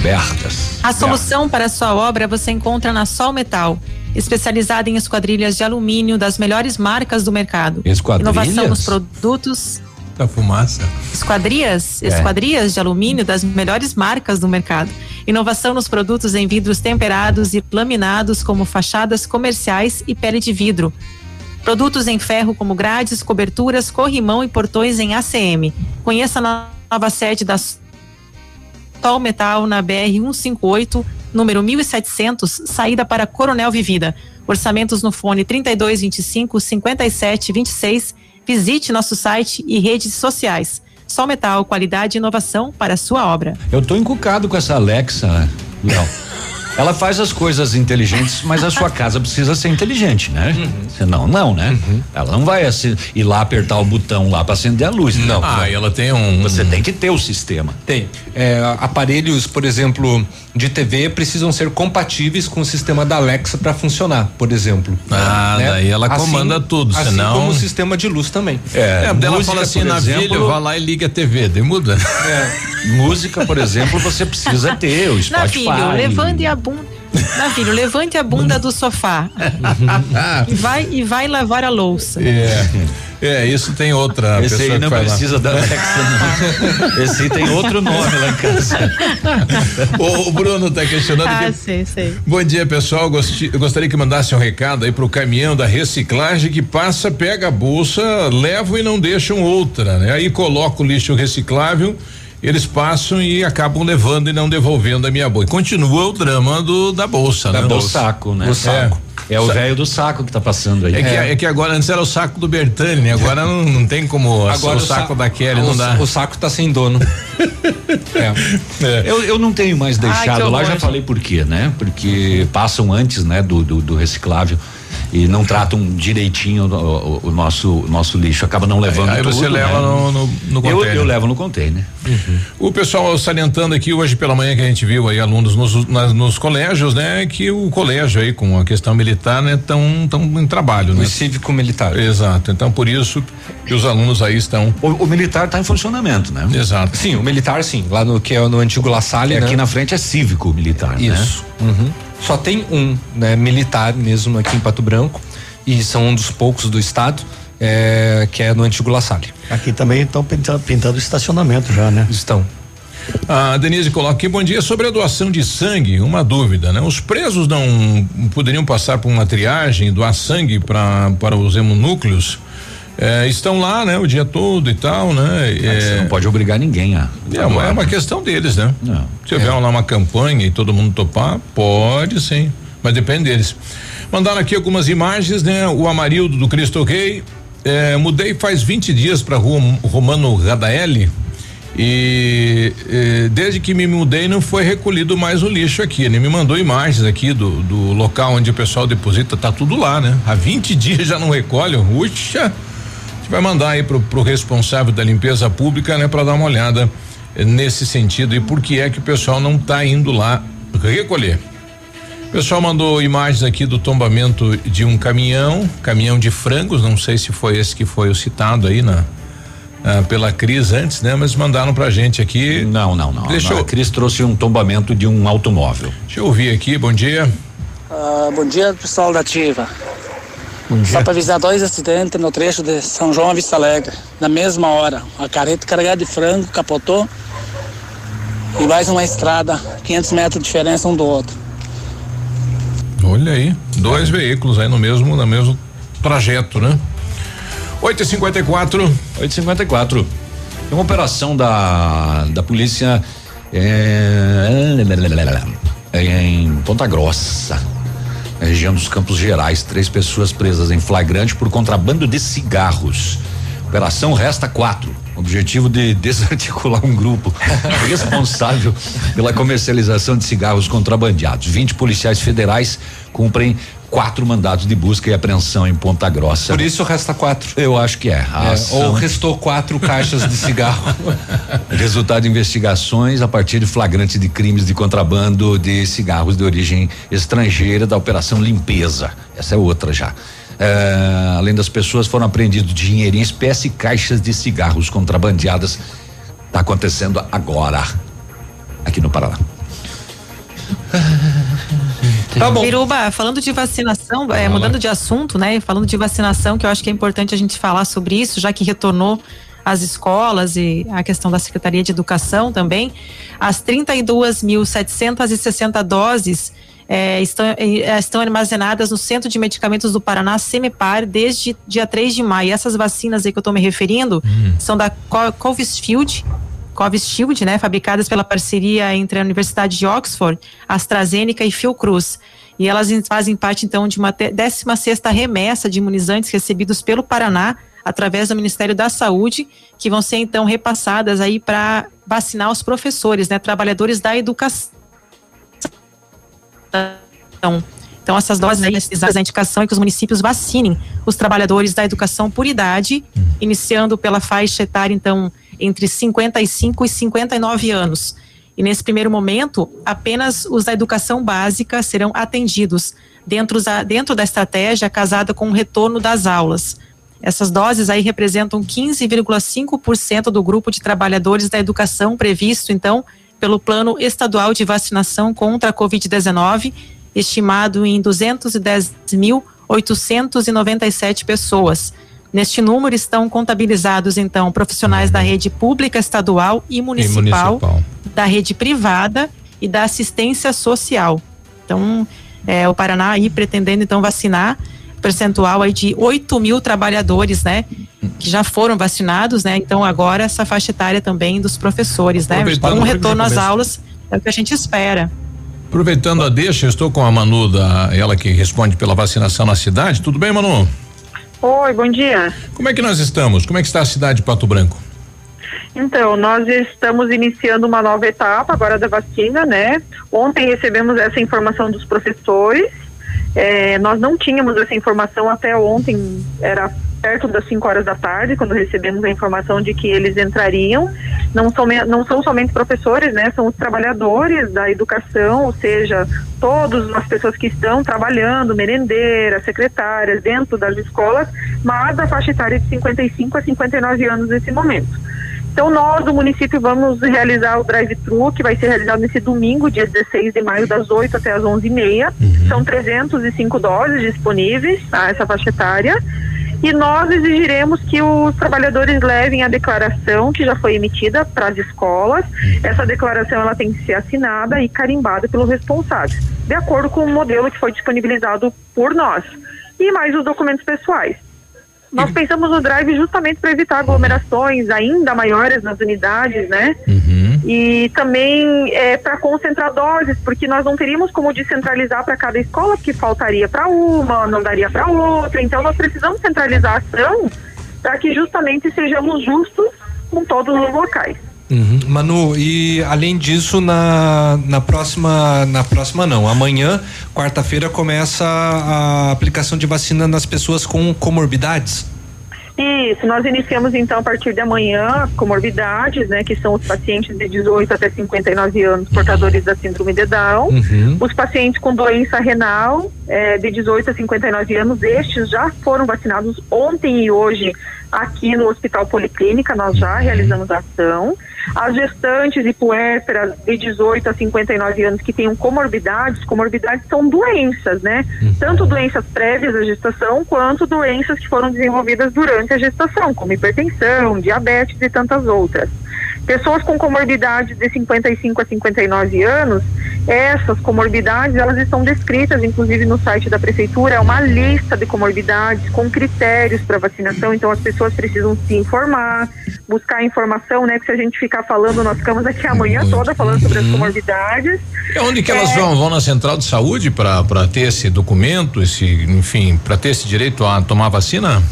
Speaker 6: Abertas.
Speaker 8: A solução para a sua obra você encontra na Sol Metal especializada em esquadrilhas de alumínio das melhores marcas do mercado.
Speaker 6: Esquadrilhas?
Speaker 8: Inovação nos produtos.
Speaker 4: Da fumaça.
Speaker 8: Esquadrias,
Speaker 4: É.
Speaker 8: esquadrias de alumínio das melhores marcas do mercado. Inovação nos produtos em vidros temperados e laminados como fachadas comerciais e pele de vidro. Produtos em ferro como grades, coberturas, corrimão e portões em ACM. Conheça a nova sede da Sol Metal na BR 158, número 1700, saída para Coronel Vivida. Orçamentos no fone 3225 5726. Visite nosso site e redes sociais. Sol Metal, qualidade e inovação para a sua obra.
Speaker 6: Eu tô encucado com essa Alexa, Léo. Ela faz as coisas inteligentes, mas a sua casa precisa ser inteligente, né? Senão, não, né? Ela não vai assim, ir lá apertar o botão lá para acender a luz.
Speaker 5: Não.
Speaker 4: Ah, ela tem um.
Speaker 6: Você tem que ter o sistema.
Speaker 5: Tem. É, aparelhos, por exemplo, de TV precisam ser compatíveis com o sistema da Alexa para funcionar, por exemplo.
Speaker 4: Ah, daí ela comanda tudo,
Speaker 5: assim
Speaker 4: senão-
Speaker 5: como o sistema de luz também.
Speaker 4: É, ela
Speaker 6: música,
Speaker 4: fala assim,
Speaker 6: por
Speaker 4: na
Speaker 6: exemplo-
Speaker 4: filha, vai lá e liga a TV, daí muda.
Speaker 6: Música, por exemplo, você precisa ter o Spotify.
Speaker 8: Navilho, levante a bunda. Navilho, levante a bunda do sofá. e vai e vai lavar a louça.
Speaker 4: É, é, isso tem outra
Speaker 6: Esse
Speaker 4: pessoa
Speaker 6: aí não
Speaker 4: lá.
Speaker 6: precisa da Alexa, não. Esse aí tem outro nome lá em casa.
Speaker 4: o, o Bruno tá questionando
Speaker 8: Ah,
Speaker 4: que
Speaker 8: sei, sei.
Speaker 4: Bom dia, pessoal. Gosti- Eu gostaria que mandasse um recado aí pro caminhão da reciclagem que passa, pega a bolsa, levam e não deixam outra, né? Aí coloca o lixo reciclável, eles passam e acabam levando e não devolvendo a minha bolsa. Continua o drama do, da bolsa,
Speaker 6: Da
Speaker 4: né?
Speaker 6: bolsa. saco, né?
Speaker 4: Do
Speaker 6: saco. É o
Speaker 4: Sa-
Speaker 6: velho do saco que tá passando aí.
Speaker 4: É, que, é que agora antes era o saco do Bertani, né? Agora não, não tem como
Speaker 5: Agora
Speaker 4: o saco
Speaker 5: sa-
Speaker 4: da Kelly,
Speaker 5: o,
Speaker 4: não dá.
Speaker 5: O saco tá sem dono.
Speaker 6: Eu, eu não tenho mais
Speaker 5: Ai,
Speaker 6: deixado
Speaker 5: que
Speaker 6: lá, já falei por quê, né? Porque passam antes, né, do, do, do reciclável e não tratam direitinho o, o- o nosso nosso lixo, acaba não levando
Speaker 4: Aí você
Speaker 6: tudo,
Speaker 4: leva
Speaker 6: né?
Speaker 4: no, no, no
Speaker 6: eu,
Speaker 4: container.
Speaker 6: eu levo no container.
Speaker 4: O pessoal salientando aqui hoje pela manhã que a gente viu aí alunos nos, nas- nos colégios, né? Que o colégio aí com a questão militar, né? Tão, tão em trabalho, né?
Speaker 5: O cívico militar.
Speaker 4: Exato. Então por isso que os alunos aí estão.
Speaker 6: O, o militar está em funcionamento, né?
Speaker 4: Exato.
Speaker 5: Sim, o militar sim, lá no que é no antigo La Salle,
Speaker 6: E
Speaker 5: né?
Speaker 6: aqui na frente é cívico militar, né?
Speaker 5: Isso. Uhum. Só tem um, né, militar mesmo aqui em Pato Branco e são um dos poucos do estado, é, que é no antigo La Salle.
Speaker 7: Aqui também estão pintando, pintando estacionamento já, né?
Speaker 5: Estão.
Speaker 4: A Denise coloca aqui, bom dia, sobre a doação de sangue, uma dúvida, né? Os presos não poderiam passar por uma triagem, doar sangue pra, para os hemonúcleos? É, estão lá, né, o dia todo e tal, né?
Speaker 6: Mas Você não pode obrigar ninguém a.
Speaker 4: É uma, é uma questão deles, né?
Speaker 6: Não.
Speaker 4: Se houver lá uma campanha e todo mundo topar, pode sim, mas depende deles. Mandaram aqui algumas imagens, né? O Amarildo do Cristo Rei. É, mudei faz 20 dias para rua Romano Radaeli e eh, desde que me mudei não foi recolhido mais o lixo aqui. Ele me mandou imagens aqui do, do local onde o pessoal deposita, tá tudo lá, né? Há 20 dias já não recolhe. Uxa! A gente vai mandar aí pro, pro responsável da limpeza pública, né, para dar uma olhada eh, nesse sentido e por que é que o pessoal não tá indo lá recolher. O pessoal mandou imagens aqui do tombamento de um caminhão, caminhão de frangos, não sei se foi esse que foi o citado aí na ah, pela Cris antes, né? Mas mandaram pra gente aqui.
Speaker 6: Não, não, não.
Speaker 4: Deixa
Speaker 6: Não,
Speaker 4: eu,
Speaker 6: A Cris trouxe um tombamento de um automóvel.
Speaker 4: deixa eu ouvir aqui, bom dia.
Speaker 38: Ah, bom dia, pessoal da Ativa. Só para avisar dois acidentes no trecho de São João a Vista Alegre, na mesma hora. A carreta carregada de frango capotou e mais uma estrada, 500 metros de diferença um do outro.
Speaker 4: Olha aí, dois veículos aí no mesmo, no mesmo trajeto, né? 8 e 54
Speaker 6: 8 e 54 Uma operação da, da polícia é, em Ponta Grossa, região dos Campos Gerais. Três pessoas presas em flagrante por contrabando de cigarros. Operação Resta Quatro. Objetivo de desarticular um grupo responsável pela comercialização de cigarros contrabandeados. 20 policiais federais cumprem quatro mandados de busca e apreensão em Ponta Grossa.
Speaker 5: Por isso resta quatro.
Speaker 6: Eu acho que é.
Speaker 5: é ou restou quatro caixas de cigarro.
Speaker 6: Resultado de investigações a partir de flagrantes de crimes de contrabando de cigarros de origem estrangeira da Operação Limpeza. Essa é outra já. É, além das pessoas, foram apreendidos dinheiro em espécie e caixas de cigarros contrabandeadas. Está acontecendo agora, aqui no Paraná.
Speaker 8: Tá bom. Biruba, falando de vacinação, é, mudando de assunto, né? Falando de vacinação, que eu acho que é importante a gente falar sobre isso, já que retornou às escolas e a questão da Secretaria de Educação também. As 32.760 doses é, estão, é, estão armazenadas no Centro de Medicamentos do Paraná, Semepar, desde dia 3 de maio. E essas vacinas aí que eu estou me referindo hum. são da Covisfield, Covishield, né, fabricadas pela parceria entre a Universidade de Oxford, AstraZeneca e Fiocruz. E elas fazem parte, então, de uma 16 remessa de imunizantes recebidos pelo Paraná através do Ministério da Saúde, que vão ser, então, repassadas aí para vacinar os professores, né, trabalhadores da educação. Então, essas doses aí, a indicação é que os municípios vacinem os trabalhadores da educação por idade, iniciando pela faixa etária, então, entre 55 e 59 anos. E nesse primeiro momento, apenas os da educação básica serão atendidos dentro da, dentro da estratégia casada com o retorno das aulas. Essas doses aí representam 15,5% do grupo de trabalhadores da educação previsto, então, pelo Plano Estadual de Vacinação contra a Covid-19 estimado em 210.897 pessoas. Neste número estão contabilizados, então, profissionais da rede pública, estadual e municipal, e municipal, da rede privada e da assistência social. Então, é, o Paraná aí pretendendo, então, vacinar percentual aí de 8 mil trabalhadores, né? Que já foram vacinados, né? Então, agora essa faixa etária também dos professores, né? Com um retorno às aulas, é o que a gente espera.
Speaker 4: Aproveitando a deixa, estou com a Manu, da, ela que responde pela vacinação na cidade. Tudo bem, Manu?
Speaker 39: Oi, bom dia.
Speaker 4: Como é que nós estamos? Como é que está a cidade de Pato Branco?
Speaker 39: Então, nós estamos iniciando uma nova etapa agora da vacina, né? Ontem recebemos essa informação dos professores. É, nós não tínhamos essa informação até ontem, era perto das 5 horas da tarde, quando recebemos a informação de que eles entrariam. Não, som, não são somente professores, né? São os trabalhadores da educação, ou seja, todas as pessoas que estão trabalhando, merendeiras, secretárias, dentro das escolas, mas da faixa etária de 55 a 59 anos nesse momento. Então, nós do município vamos realizar o drive-thru, que vai ser realizado nesse domingo, dia 16 de maio, das 8 até as 11h30. Uhum. São 305 doses disponíveis a essa faixa etária e nós exigiremos que os trabalhadores levem a declaração que já foi emitida para as escolas. Essa declaração ela tem que ser assinada e carimbada pelo responsável, de acordo com o modelo que foi disponibilizado por nós. E mais os documentos pessoais. Nós pensamos no drive justamente para evitar aglomerações ainda maiores nas unidades, né? E também é, para concentrar doses, porque nós não teríamos como descentralizar para cada escola, porque faltaria para uma, não daria para outra. Então nós precisamos centralizar a ação para que justamente sejamos justos com todos os locais.
Speaker 5: Uhum. Manu, e além disso, na, na próxima, na próxima não, amanhã, quarta-feira, começa a aplicação de vacina nas pessoas com comorbidades?
Speaker 39: Isso, nós iniciamos então a partir de amanhã comorbidades, né, que são os pacientes de 18 até 59 anos portadores da síndrome de Down, uhum. os pacientes com doença renal é, de 18 a 59 anos, estes já foram vacinados ontem e hoje aqui no Hospital Policlínica, nós já uhum. realizamos a ação. As gestantes e puérperas de 18 a 59 anos que tenham comorbidades, comorbidades são doenças, né? Uhum. Tanto doenças prévias à gestação, quanto doenças que foram desenvolvidas durante a gestação, como hipertensão, diabetes e tantas outras. Pessoas com comorbidades de 55 a 59 anos, essas comorbidades elas estão descritas, inclusive no site da prefeitura, é uma lista de comorbidades com critérios para vacinação. Então as pessoas precisam se informar, buscar informação, né? Que se a gente ficar falando, nós ficamos aqui a manhã toda falando sobre as comorbidades.
Speaker 4: E onde que elas é, vão? Vão na central de saúde para ter esse documento, esse, enfim, para ter esse direito a tomar vacina?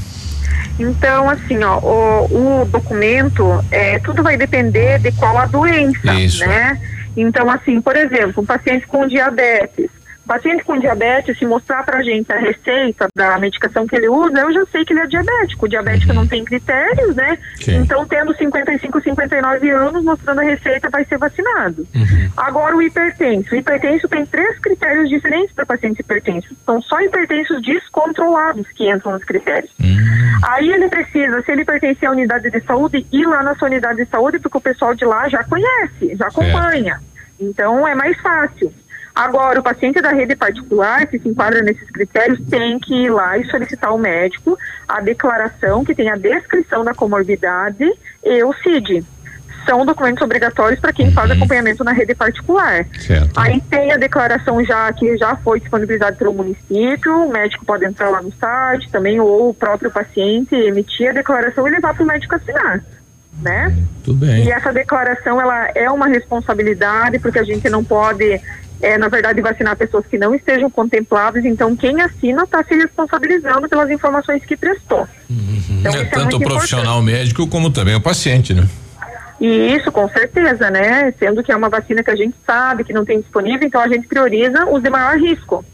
Speaker 39: Então, assim, ó, o, o documento, é, tudo vai depender de qual a doença, Isso. né? Então, assim, por exemplo, um paciente com diabetes, paciente com diabetes, se mostrar para a gente a receita da medicação que ele usa, eu já sei que ele é diabético. O diabético uhum. não tem critérios, né? Sim. Então, tendo 55, 59 anos, mostrando a receita, vai ser vacinado. Uhum. Agora, o hipertenso. O hipertenso tem três critérios diferentes para pacientes hipertensos. São só hipertensos descontrolados que entram nos critérios. Uhum. Aí ele precisa, se ele pertence à unidade de saúde, ir lá na sua unidade de saúde, porque o pessoal de lá já conhece, já acompanha. Certo. Então, é mais fácil. Agora, o paciente da rede particular, que se enquadra nesses critérios, tem que ir lá e solicitar ao médico a declaração que tem a descrição da comorbidade e o CID. São documentos obrigatórios para quem faz uhum. acompanhamento na rede particular. Certo. Aí tem a declaração já que já foi disponibilizada pelo município, o médico pode entrar lá no site também, ou o próprio paciente emitir a declaração e levar para o médico assinar né?
Speaker 4: Tudo bem.
Speaker 39: E essa declaração ela é uma responsabilidade porque a gente não pode é, na verdade, vacinar pessoas que não estejam contempladas. Então, quem assina está se responsabilizando pelas informações que prestou.
Speaker 4: Uhum. Então, é, é tanto o profissional importante. médico como também o paciente, né?
Speaker 39: E isso, com certeza, né? Sendo que é uma vacina que a gente sabe que não tem disponível, então a gente prioriza os de maior risco.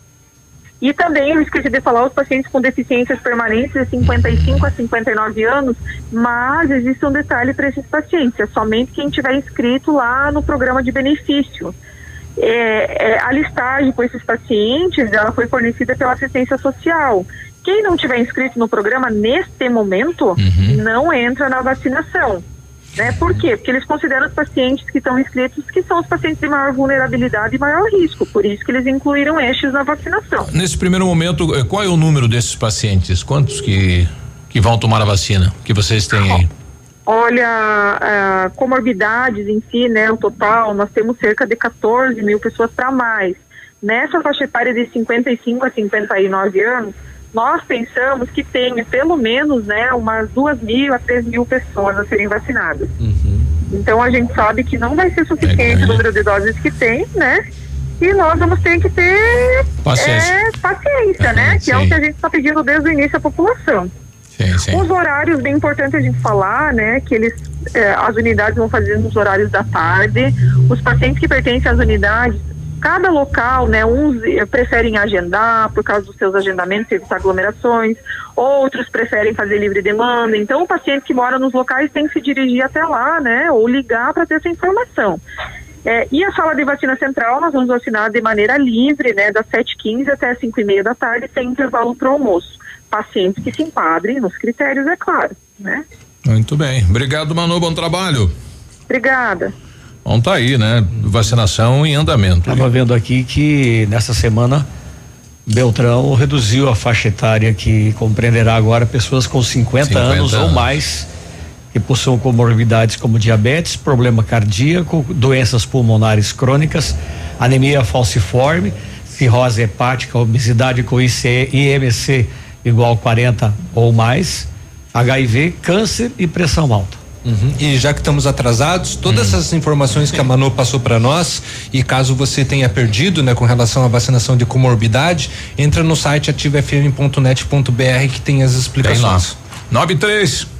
Speaker 39: E também, eu esqueci de falar, os pacientes com deficiências permanentes de 55 a 59 anos, mas existe um detalhe para esses pacientes, é somente quem tiver inscrito lá no programa de benefício. É, é, a listagem com esses pacientes, ela foi fornecida pela assistência social. Quem não tiver inscrito no programa neste momento, uhum. não entra na vacinação. Né? Por quê? Porque eles consideram os pacientes que estão inscritos que são os pacientes de maior vulnerabilidade e maior risco, por isso que eles incluíram estes na vacinação.
Speaker 4: Nesse primeiro momento, eh, qual é o número desses pacientes? Quantos que, que vão tomar a vacina que vocês têm aí?
Speaker 39: Olha, uh, comorbidades em si, né, o total, nós temos cerca de 14 mil pessoas para mais. Nessa faixa etária de 55 a 59 anos, nós pensamos que tem pelo menos né, umas duas mil a três mil pessoas a serem vacinadas. Uhum. Então a gente sabe que não vai ser suficiente é, o número de doses que tem, né? E nós vamos ter que ter paciência, é, paciência uhum, né? Que é o que a gente está pedindo desde o início à população. Sim. Os horários, bem importante a gente falar, né? Que eles, eh, as unidades vão fazer nos horários da tarde. Os pacientes que pertencem às unidades cada local, né, uns eh, preferem agendar por causa dos seus agendamentos, evitar aglomerações, outros preferem fazer livre demanda. Então, o paciente que mora nos locais tem que se dirigir até lá, né, ou ligar para ter essa informação. É, e a sala de vacina central, nós vamos vacinar de maneira livre, né, das 7h15 até as 5h30 da tarde, sem intervalo para o almoço. Pacientes que se enquadrem nos critérios, é claro, né?
Speaker 4: Muito bem. Obrigado, Manu. Bom trabalho.
Speaker 39: Obrigada.
Speaker 4: Bom, tá aí, né? Vacinação em andamento.
Speaker 7: Estava vendo aqui que nessa semana Beltrão reduziu a faixa etária que compreenderá agora pessoas com 50, 50 anos, anos, ou mais que possuam comorbidades como diabetes, problema cardíaco, doenças pulmonares crônicas, anemia falciforme, cirrose hepática, obesidade com IC, IMC igual 40 ou mais, HIV, câncer e pressão alta.
Speaker 5: Uhum. E já que estamos atrasados, todas uhum. essas informações que a Manu passou para nós, e caso você tenha perdido, né, com relação à vacinação de comorbidade, entra no site ativafm.net.br que tem as explicações.
Speaker 4: Tem lá. 93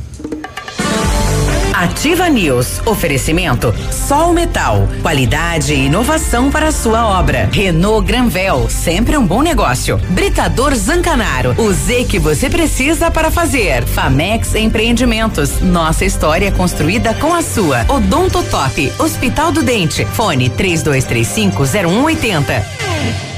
Speaker 3: Ativa News. Oferecimento Sol Metal. Qualidade e inovação para a sua obra. Renault Granvel. Sempre um bom negócio. Britador Zancanaro. O Z que você precisa para fazer. Famex Empreendimentos. Nossa história construída com a sua. Odonto Top. Hospital do Dente. Fone 3235 0180.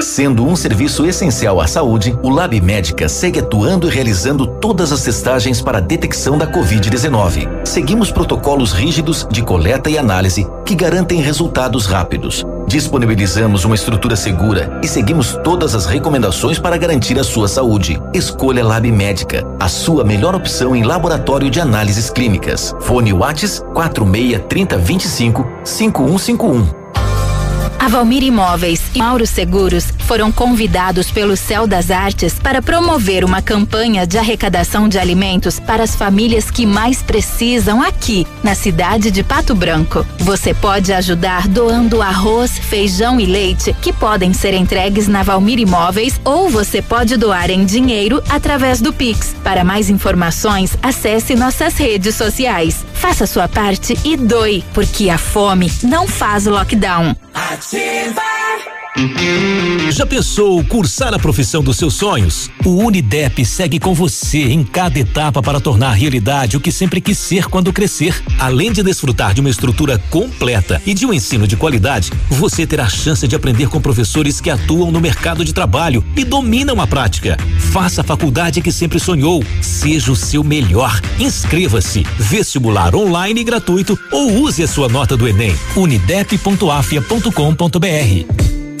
Speaker 27: Sendo um serviço essencial à saúde, o Lab Médica segue atuando e realizando todas as testagens para a detecção da Covid-19. Seguimos protocolos rígidos de coleta e análise que garantem resultados rápidos. Disponibilizamos uma estrutura segura e seguimos todas as recomendações para garantir a sua saúde. Escolha Lab Médica, a sua melhor opção em laboratório de análises clínicas. Fone Whats 46 30 25 5151.
Speaker 13: A Valmir Imóveis e Mauro Seguros foram convidados pelo Céu das Artes para promover uma campanha de arrecadação de alimentos para as famílias que mais precisam aqui, na cidade de Pato Branco. Você pode ajudar doando arroz, feijão e leite, que podem ser entregues na Valmir Imóveis, ou você pode doar em dinheiro através do Pix. Para mais informações, acesse nossas redes sociais. Faça sua parte e doe, porque a fome não faz lockdown. Ativa!
Speaker 21: Já pensou cursar a profissão dos seus sonhos? O Unidep segue com você em cada etapa para tornar realidade o que sempre quis ser quando crescer. Além de desfrutar de uma estrutura completa e de um ensino de qualidade, você terá a chance de aprender com professores que atuam no mercado de trabalho e dominam a prática. Faça a faculdade que sempre sonhou. Seja o seu melhor. Inscreva-se. Vestibular online gratuito ou use a sua nota do Enem. unidep.afia.com.br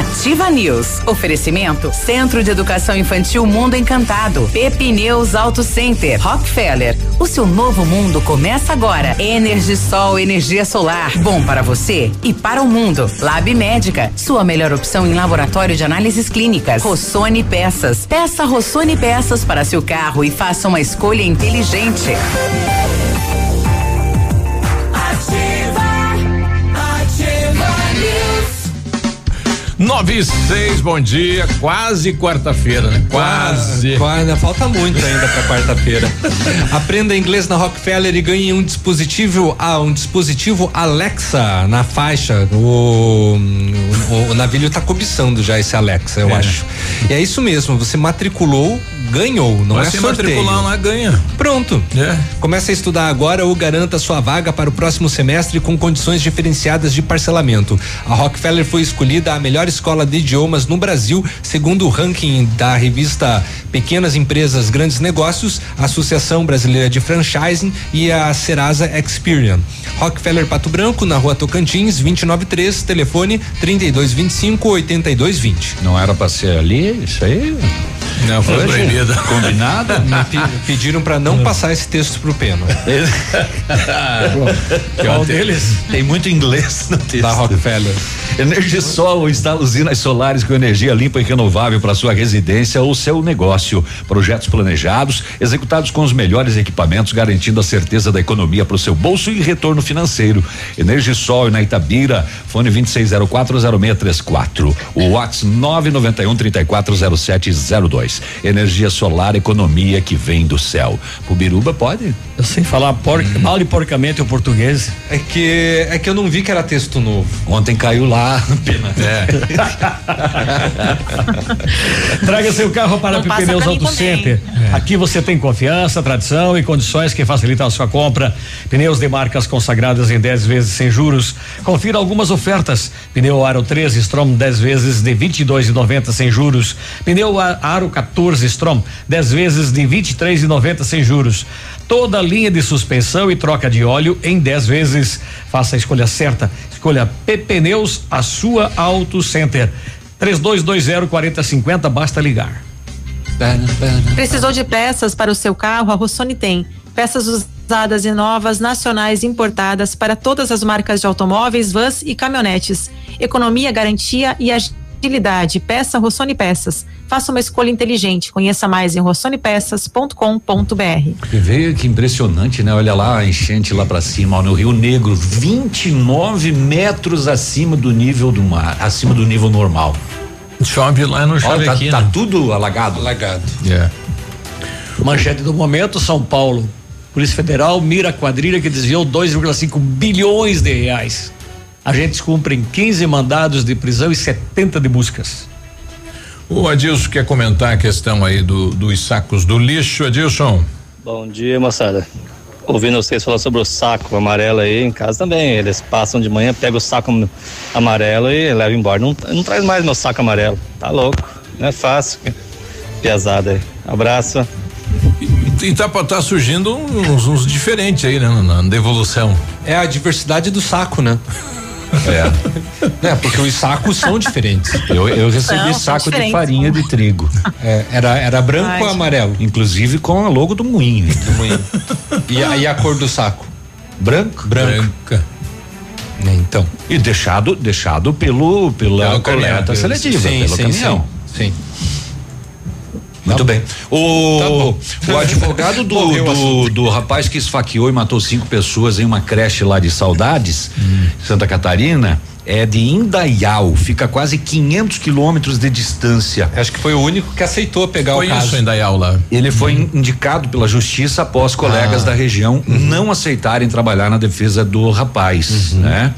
Speaker 3: Ativa News. Oferecimento Centro de Educação Infantil Mundo Encantado. Pepineus Auto Center. Rockefeller. O seu novo mundo começa agora. Energisol, energia solar. Bom para você e para o mundo. Lab Médica. Sua melhor opção em laboratório de análises clínicas. Rossoni Peças. Peça Rossoni Peças para seu carro e faça uma escolha inteligente.
Speaker 4: Nove e seis, bom dia. Quase quarta-feira, né? Quase.
Speaker 5: Quase. Falta muito ainda para quarta-feira. Aprenda inglês na Rockefeller e ganhe um dispositivo, ah, um dispositivo Alexa na faixa. O, o, o navio tá cobiçando já esse Alexa, eu é. acho. E é isso mesmo. Você matriculou ganhou, não Mas é se sorteio. matricular
Speaker 4: lá, ganha.
Speaker 5: Pronto. É. Comece a estudar agora ou garanta sua vaga para o próximo semestre com condições diferenciadas de parcelamento. A Rockefeller foi escolhida a melhor escola de idiomas no Brasil, segundo o ranking da revista Pequenas Empresas Grandes Negócios, a Associação Brasileira de Franchising e a Serasa Experian. Rockefeller Pato Branco, na rua Tocantins, 293, telefone 3225 8220.
Speaker 6: Não era para ser ali, isso aí?
Speaker 4: Não, foi proibido.
Speaker 5: Combinado? Me pediram para não passar esse texto pro Peno.
Speaker 6: Qual deles? Tem muito inglês no texto.
Speaker 5: Da Rockefeller.
Speaker 6: Energisol instala usinas solares com energia limpa e renovável para sua residência ou seu negócio. Projetos planejados, executados com os melhores equipamentos, garantindo a certeza da economia para o seu bolso e retorno financeiro. Energisol na Itabira, fone 26040634. O WhatsApp 991 340702 energia solar, economia que vem do céu. O Biruba pode?
Speaker 7: Eu sei falar por, hum. mal e porcamente o português.
Speaker 5: É que é que eu não vi que era texto novo.
Speaker 6: Ontem caiu lá, pena. É.
Speaker 7: Traga seu carro para a Pneus Auto Center. É. Aqui você tem confiança, tradição e condições que facilitam a sua compra. Pneus de marcas consagradas em 10 vezes sem juros. Confira algumas ofertas. Pneu Aro 13 Strom 10 vezes de 22,90 sem juros. Pneu Aro 14 Strom 10 vezes de 23,90 sem juros toda a linha de suspensão e troca de óleo em 10 vezes. Faça a escolha certa. Escolha Pneus, a sua Auto Center. 3220 4050, basta ligar.
Speaker 8: Precisou de peças para o seu carro? A Rossoni tem. Peças usadas e novas, nacionais importadas para todas as marcas de automóveis, vans e caminhonetes. Economia, garantia e agilidade. Peça Rossoni Peças. Faça uma escolha inteligente. Conheça mais em rossonepeças.com.br.
Speaker 6: Veio que impressionante, né? Olha lá a enchente lá para cima, ó, no Rio Negro, 29 metros acima do nível do mar, acima do nível normal.
Speaker 4: Chove lá no chove
Speaker 6: tá,
Speaker 4: aqui,
Speaker 6: tá
Speaker 4: né?
Speaker 6: tudo alagado.
Speaker 5: Alagado.
Speaker 7: É. Manchete do momento, São Paulo Polícia Federal mira a quadrilha que desviou 2,5 bilhões de reais. Agentes cumprem 15 mandados de prisão e 70 de buscas.
Speaker 4: O Adilson quer comentar a questão aí do, dos sacos do lixo, Adilson.
Speaker 40: Bom dia, moçada. Ouvindo vocês falar sobre o saco amarelo aí, em casa também. Eles passam de manhã, pegam o saco amarelo e levam embora. Não, não traz mais meu saco amarelo. Tá louco. Não é fácil. Piazada aí. Abraço.
Speaker 4: E, e tá, tá surgindo uns, uns diferentes aí, né? Na devolução.
Speaker 5: É a diversidade do saco, né?
Speaker 6: É.
Speaker 5: é. Porque os sacos são diferentes.
Speaker 6: Eu, eu recebi saco de farinha de trigo.
Speaker 5: É, era, era branco Ai, ou amarelo?
Speaker 6: Inclusive com a logo do moinho.
Speaker 5: Do moinho. E, a, e a cor do saco?
Speaker 6: Branco?
Speaker 5: Branca.
Speaker 6: É, então. E deixado, deixado pelo, pela pelo coleta seletiva, sim, pelo
Speaker 5: sim,
Speaker 6: caminhão.
Speaker 5: Sim. sim.
Speaker 6: Muito tá bem. O, tá o advogado do, do, do, rapaz que esfaqueou e matou cinco pessoas em uma creche lá de Saudades, hum. Santa Catarina, é de Indaial, fica quase 500 quilômetros de distância.
Speaker 5: Acho que foi o único que aceitou pegar
Speaker 4: foi
Speaker 5: o caso.
Speaker 4: Isso, Indaial lá.
Speaker 6: Ele foi hum. indicado pela justiça após colegas ah. da região uhum. não aceitarem trabalhar na defesa do rapaz, uhum. né?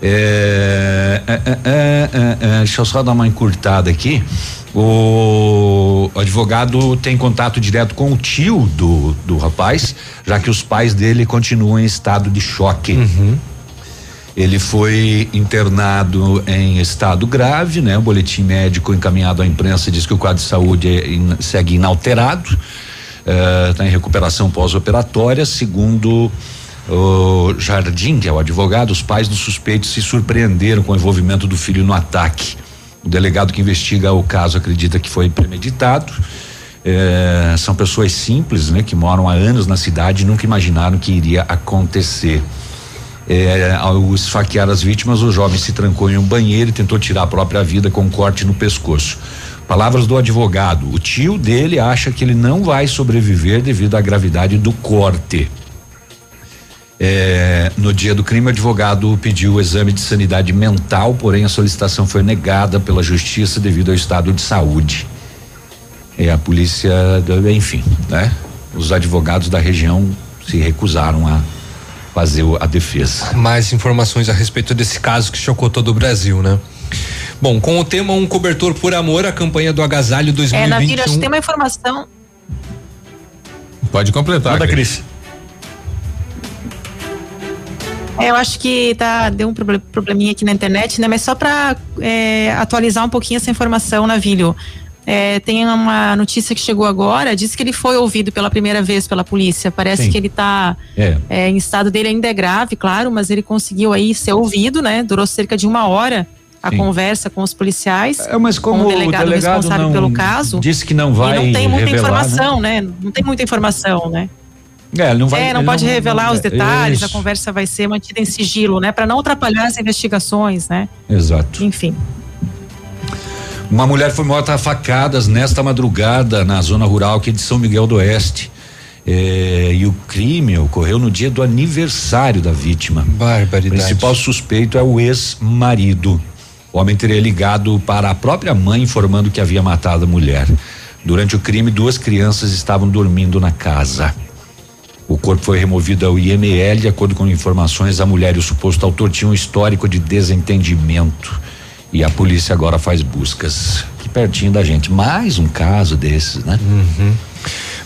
Speaker 6: É, é, é, deixa eu só dar uma encurtada aqui. O advogado tem contato direto com o tio do, do rapaz, já que os pais dele continuam em estado de choque.
Speaker 5: Uhum.
Speaker 6: Ele foi internado em estado grave, né? O boletim médico encaminhado à imprensa diz que o quadro de saúde é in, segue inalterado, está eh, em recuperação pós-operatória, segundo o Jardim, que é o advogado, os pais do suspeito se surpreenderam com o envolvimento do filho no ataque. O delegado que investiga o caso acredita que foi premeditado. É, são pessoas simples, né, que moram há anos na cidade e nunca imaginaram que iria acontecer. É, ao esfaquear as vítimas, o jovem se trancou em um banheiro e tentou tirar a própria vida com um corte no pescoço. Palavras do advogado: o tio dele acha que ele não vai sobreviver devido à gravidade do corte. É, no dia do crime, o advogado pediu o exame de sanidade mental, porém a solicitação foi negada pela justiça devido ao estado de saúde. E a polícia, enfim, né? Os advogados da região se recusaram a fazer a defesa.
Speaker 5: Mais informações a respeito desse caso que chocou todo o Brasil, né? Bom, com o tema Um Cobertor por Amor, a campanha do Agasalho 2021. É, na
Speaker 8: Vila, acho que tem uma informação.
Speaker 4: Pode completar.
Speaker 7: Manda, Cris.
Speaker 8: É, eu acho que tá, deu um probleminha aqui na internet, né? Mas só para é, atualizar um pouquinho essa informação, Navilho. É, tem uma notícia que chegou agora, diz que ele foi ouvido pela primeira vez pela polícia. Parece Sim. que ele está é. é, em estado dele ainda é grave, claro, mas ele conseguiu aí ser ouvido, né? Durou cerca de uma hora a Sim. conversa com os policiais.
Speaker 6: É, mas como com o delegado, o delegado responsável pelo caso. Disse que não vai.
Speaker 8: E não tem muita
Speaker 6: revelar,
Speaker 8: informação,
Speaker 6: né?
Speaker 8: né? Não tem muita informação, né?
Speaker 6: É, não vai.
Speaker 8: É, não pode não, revelar não, os detalhes, isso. a conversa vai ser mantida em sigilo, né? Para não atrapalhar as investigações, né?
Speaker 6: Exato.
Speaker 8: Enfim.
Speaker 6: Uma mulher foi morta a facadas nesta madrugada na zona rural aqui de São Miguel do Oeste. É, e o crime ocorreu no dia do aniversário da vítima.
Speaker 5: Barbaridade.
Speaker 6: O principal suspeito é o ex-marido. O homem teria ligado para a própria mãe informando que havia matado a mulher. Durante o crime, duas crianças estavam dormindo na casa. O corpo foi removido ao IML. De acordo com informações, a mulher e o suposto autor tinham um histórico de desentendimento. E a polícia agora faz buscas aqui pertinho da gente. Mais um caso desses, né?
Speaker 5: Uhum.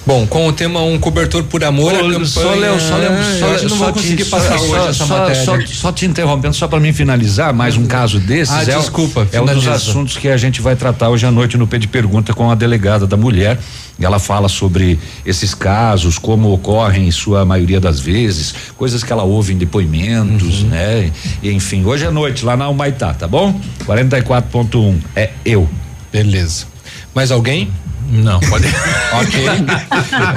Speaker 5: Bom, com o tema Um Cobertor por Amor, Ô, campanha...
Speaker 6: Só, Léo, só, lembro, só,
Speaker 5: eu não vou conseguir passar só, hoje essa
Speaker 6: só,
Speaker 5: matéria.
Speaker 6: Só, só, te interrompendo, só para mim finalizar, mais um caso desses.
Speaker 5: Ah,
Speaker 6: é,
Speaker 5: desculpa,
Speaker 6: É um dos assuntos que a gente vai tratar hoje à noite no P de Pergunta com a delegada da mulher. Ela fala sobre esses casos, como ocorrem em sua maioria das vezes, coisas que ela ouve em depoimentos, uhum. né? E, enfim, hoje à noite, lá na Humaitá, tá bom? 44.1 é eu.
Speaker 5: Beleza. Mais alguém?
Speaker 4: Não, pode.
Speaker 5: ok.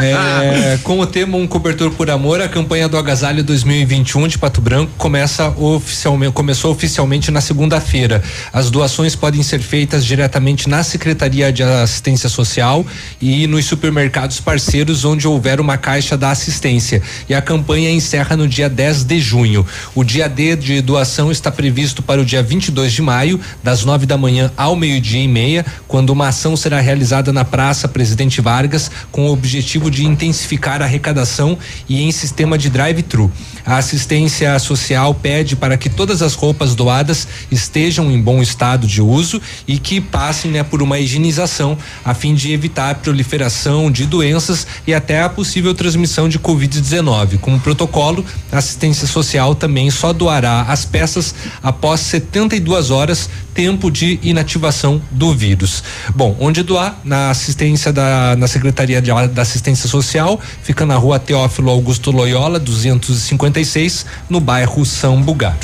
Speaker 5: É, com o tema Um Cobertor por Amor, a campanha do Agasalho 2021 de Pato Branco começa oficialmente, começou oficialmente na segunda-feira. As doações podem ser feitas diretamente na Secretaria de Assistência Social e nos supermercados parceiros onde houver uma caixa da assistência. E a campanha encerra no dia 10 de junho. O dia D de doação está previsto para o dia 22 de maio, das 9 da manhã ao meio-dia e meia, quando uma ação será realizada na praça Praça Presidente Vargas com o objetivo de intensificar a arrecadação e em sistema de drive-thru. A assistência social pede para que todas as roupas doadas estejam em bom estado de uso e que passem né, por uma higienização a fim de evitar a proliferação de doenças e até a possível transmissão de Covid-19. Como protocolo, a assistência social também só doará as peças após 72 horas, tempo de inativação do vírus. Bom, onde doar? Na assistência da na Secretaria de, da Assistência Social, fica na rua Teófilo Augusto Loyola, 256, no bairro São Bugaro.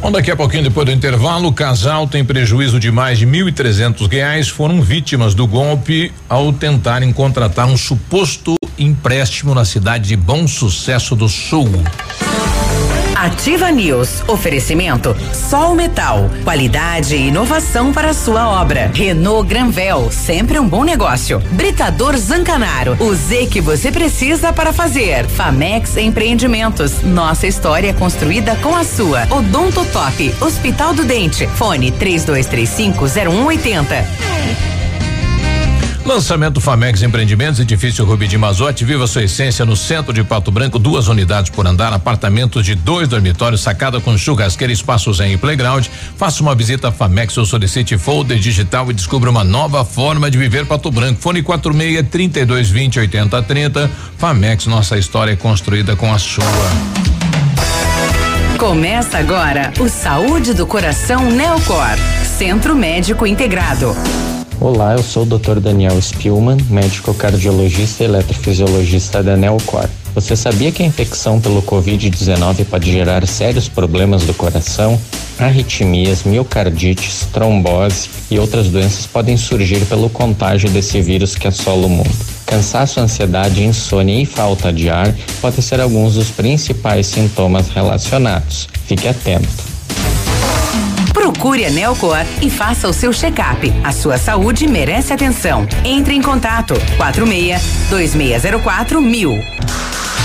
Speaker 4: Bom, daqui a pouquinho, depois do intervalo, o casal tem prejuízo de mais de mil e trezentos reais, foram vítimas do golpe ao tentarem contratar um suposto empréstimo na cidade de Bom Sucesso do Sul.
Speaker 3: Ativa News. Oferecimento Sol Metal. Qualidade e inovação para a sua obra. Renault Granvel. Sempre um bom negócio. Britador Zancanaro. O Z que você precisa para fazer. Famex Empreendimentos. Nossa história é construída com a sua. Odonto Top. Hospital do Dente. Fone 3235 0180.
Speaker 4: Lançamento Famex Empreendimentos, edifício Rubi de viva sua essência no centro de Pato Branco, duas unidades por andar, apartamentos de dois dormitórios, sacada com churrasqueira, espaços em playground. Faça uma visita a Famex ou solicite folder digital e descubra uma nova forma de viver Pato Branco. Fone 46 32 20 80 30. Famex, nossa história é construída com a sua.
Speaker 3: Começa agora o Saúde do Coração Neocor, Centro Médico Integrado.
Speaker 41: Olá, eu sou o Dr. Daniel Spielman, médico cardiologista e eletrofisiologista da Neocor. Você sabia que a infecção pelo Covid-19 pode gerar sérios problemas do coração? Arritmias, miocardites, trombose e outras doenças podem surgir pelo contágio desse vírus que assola o mundo. Cansaço, ansiedade, insônia e falta de ar podem ser alguns dos principais sintomas relacionados. Fique atento.
Speaker 3: Procure a Neocor e faça o seu check-up. A sua saúde merece atenção. Entre em contato 46 2604 mil.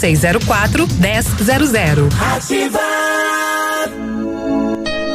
Speaker 20: 2604 1000.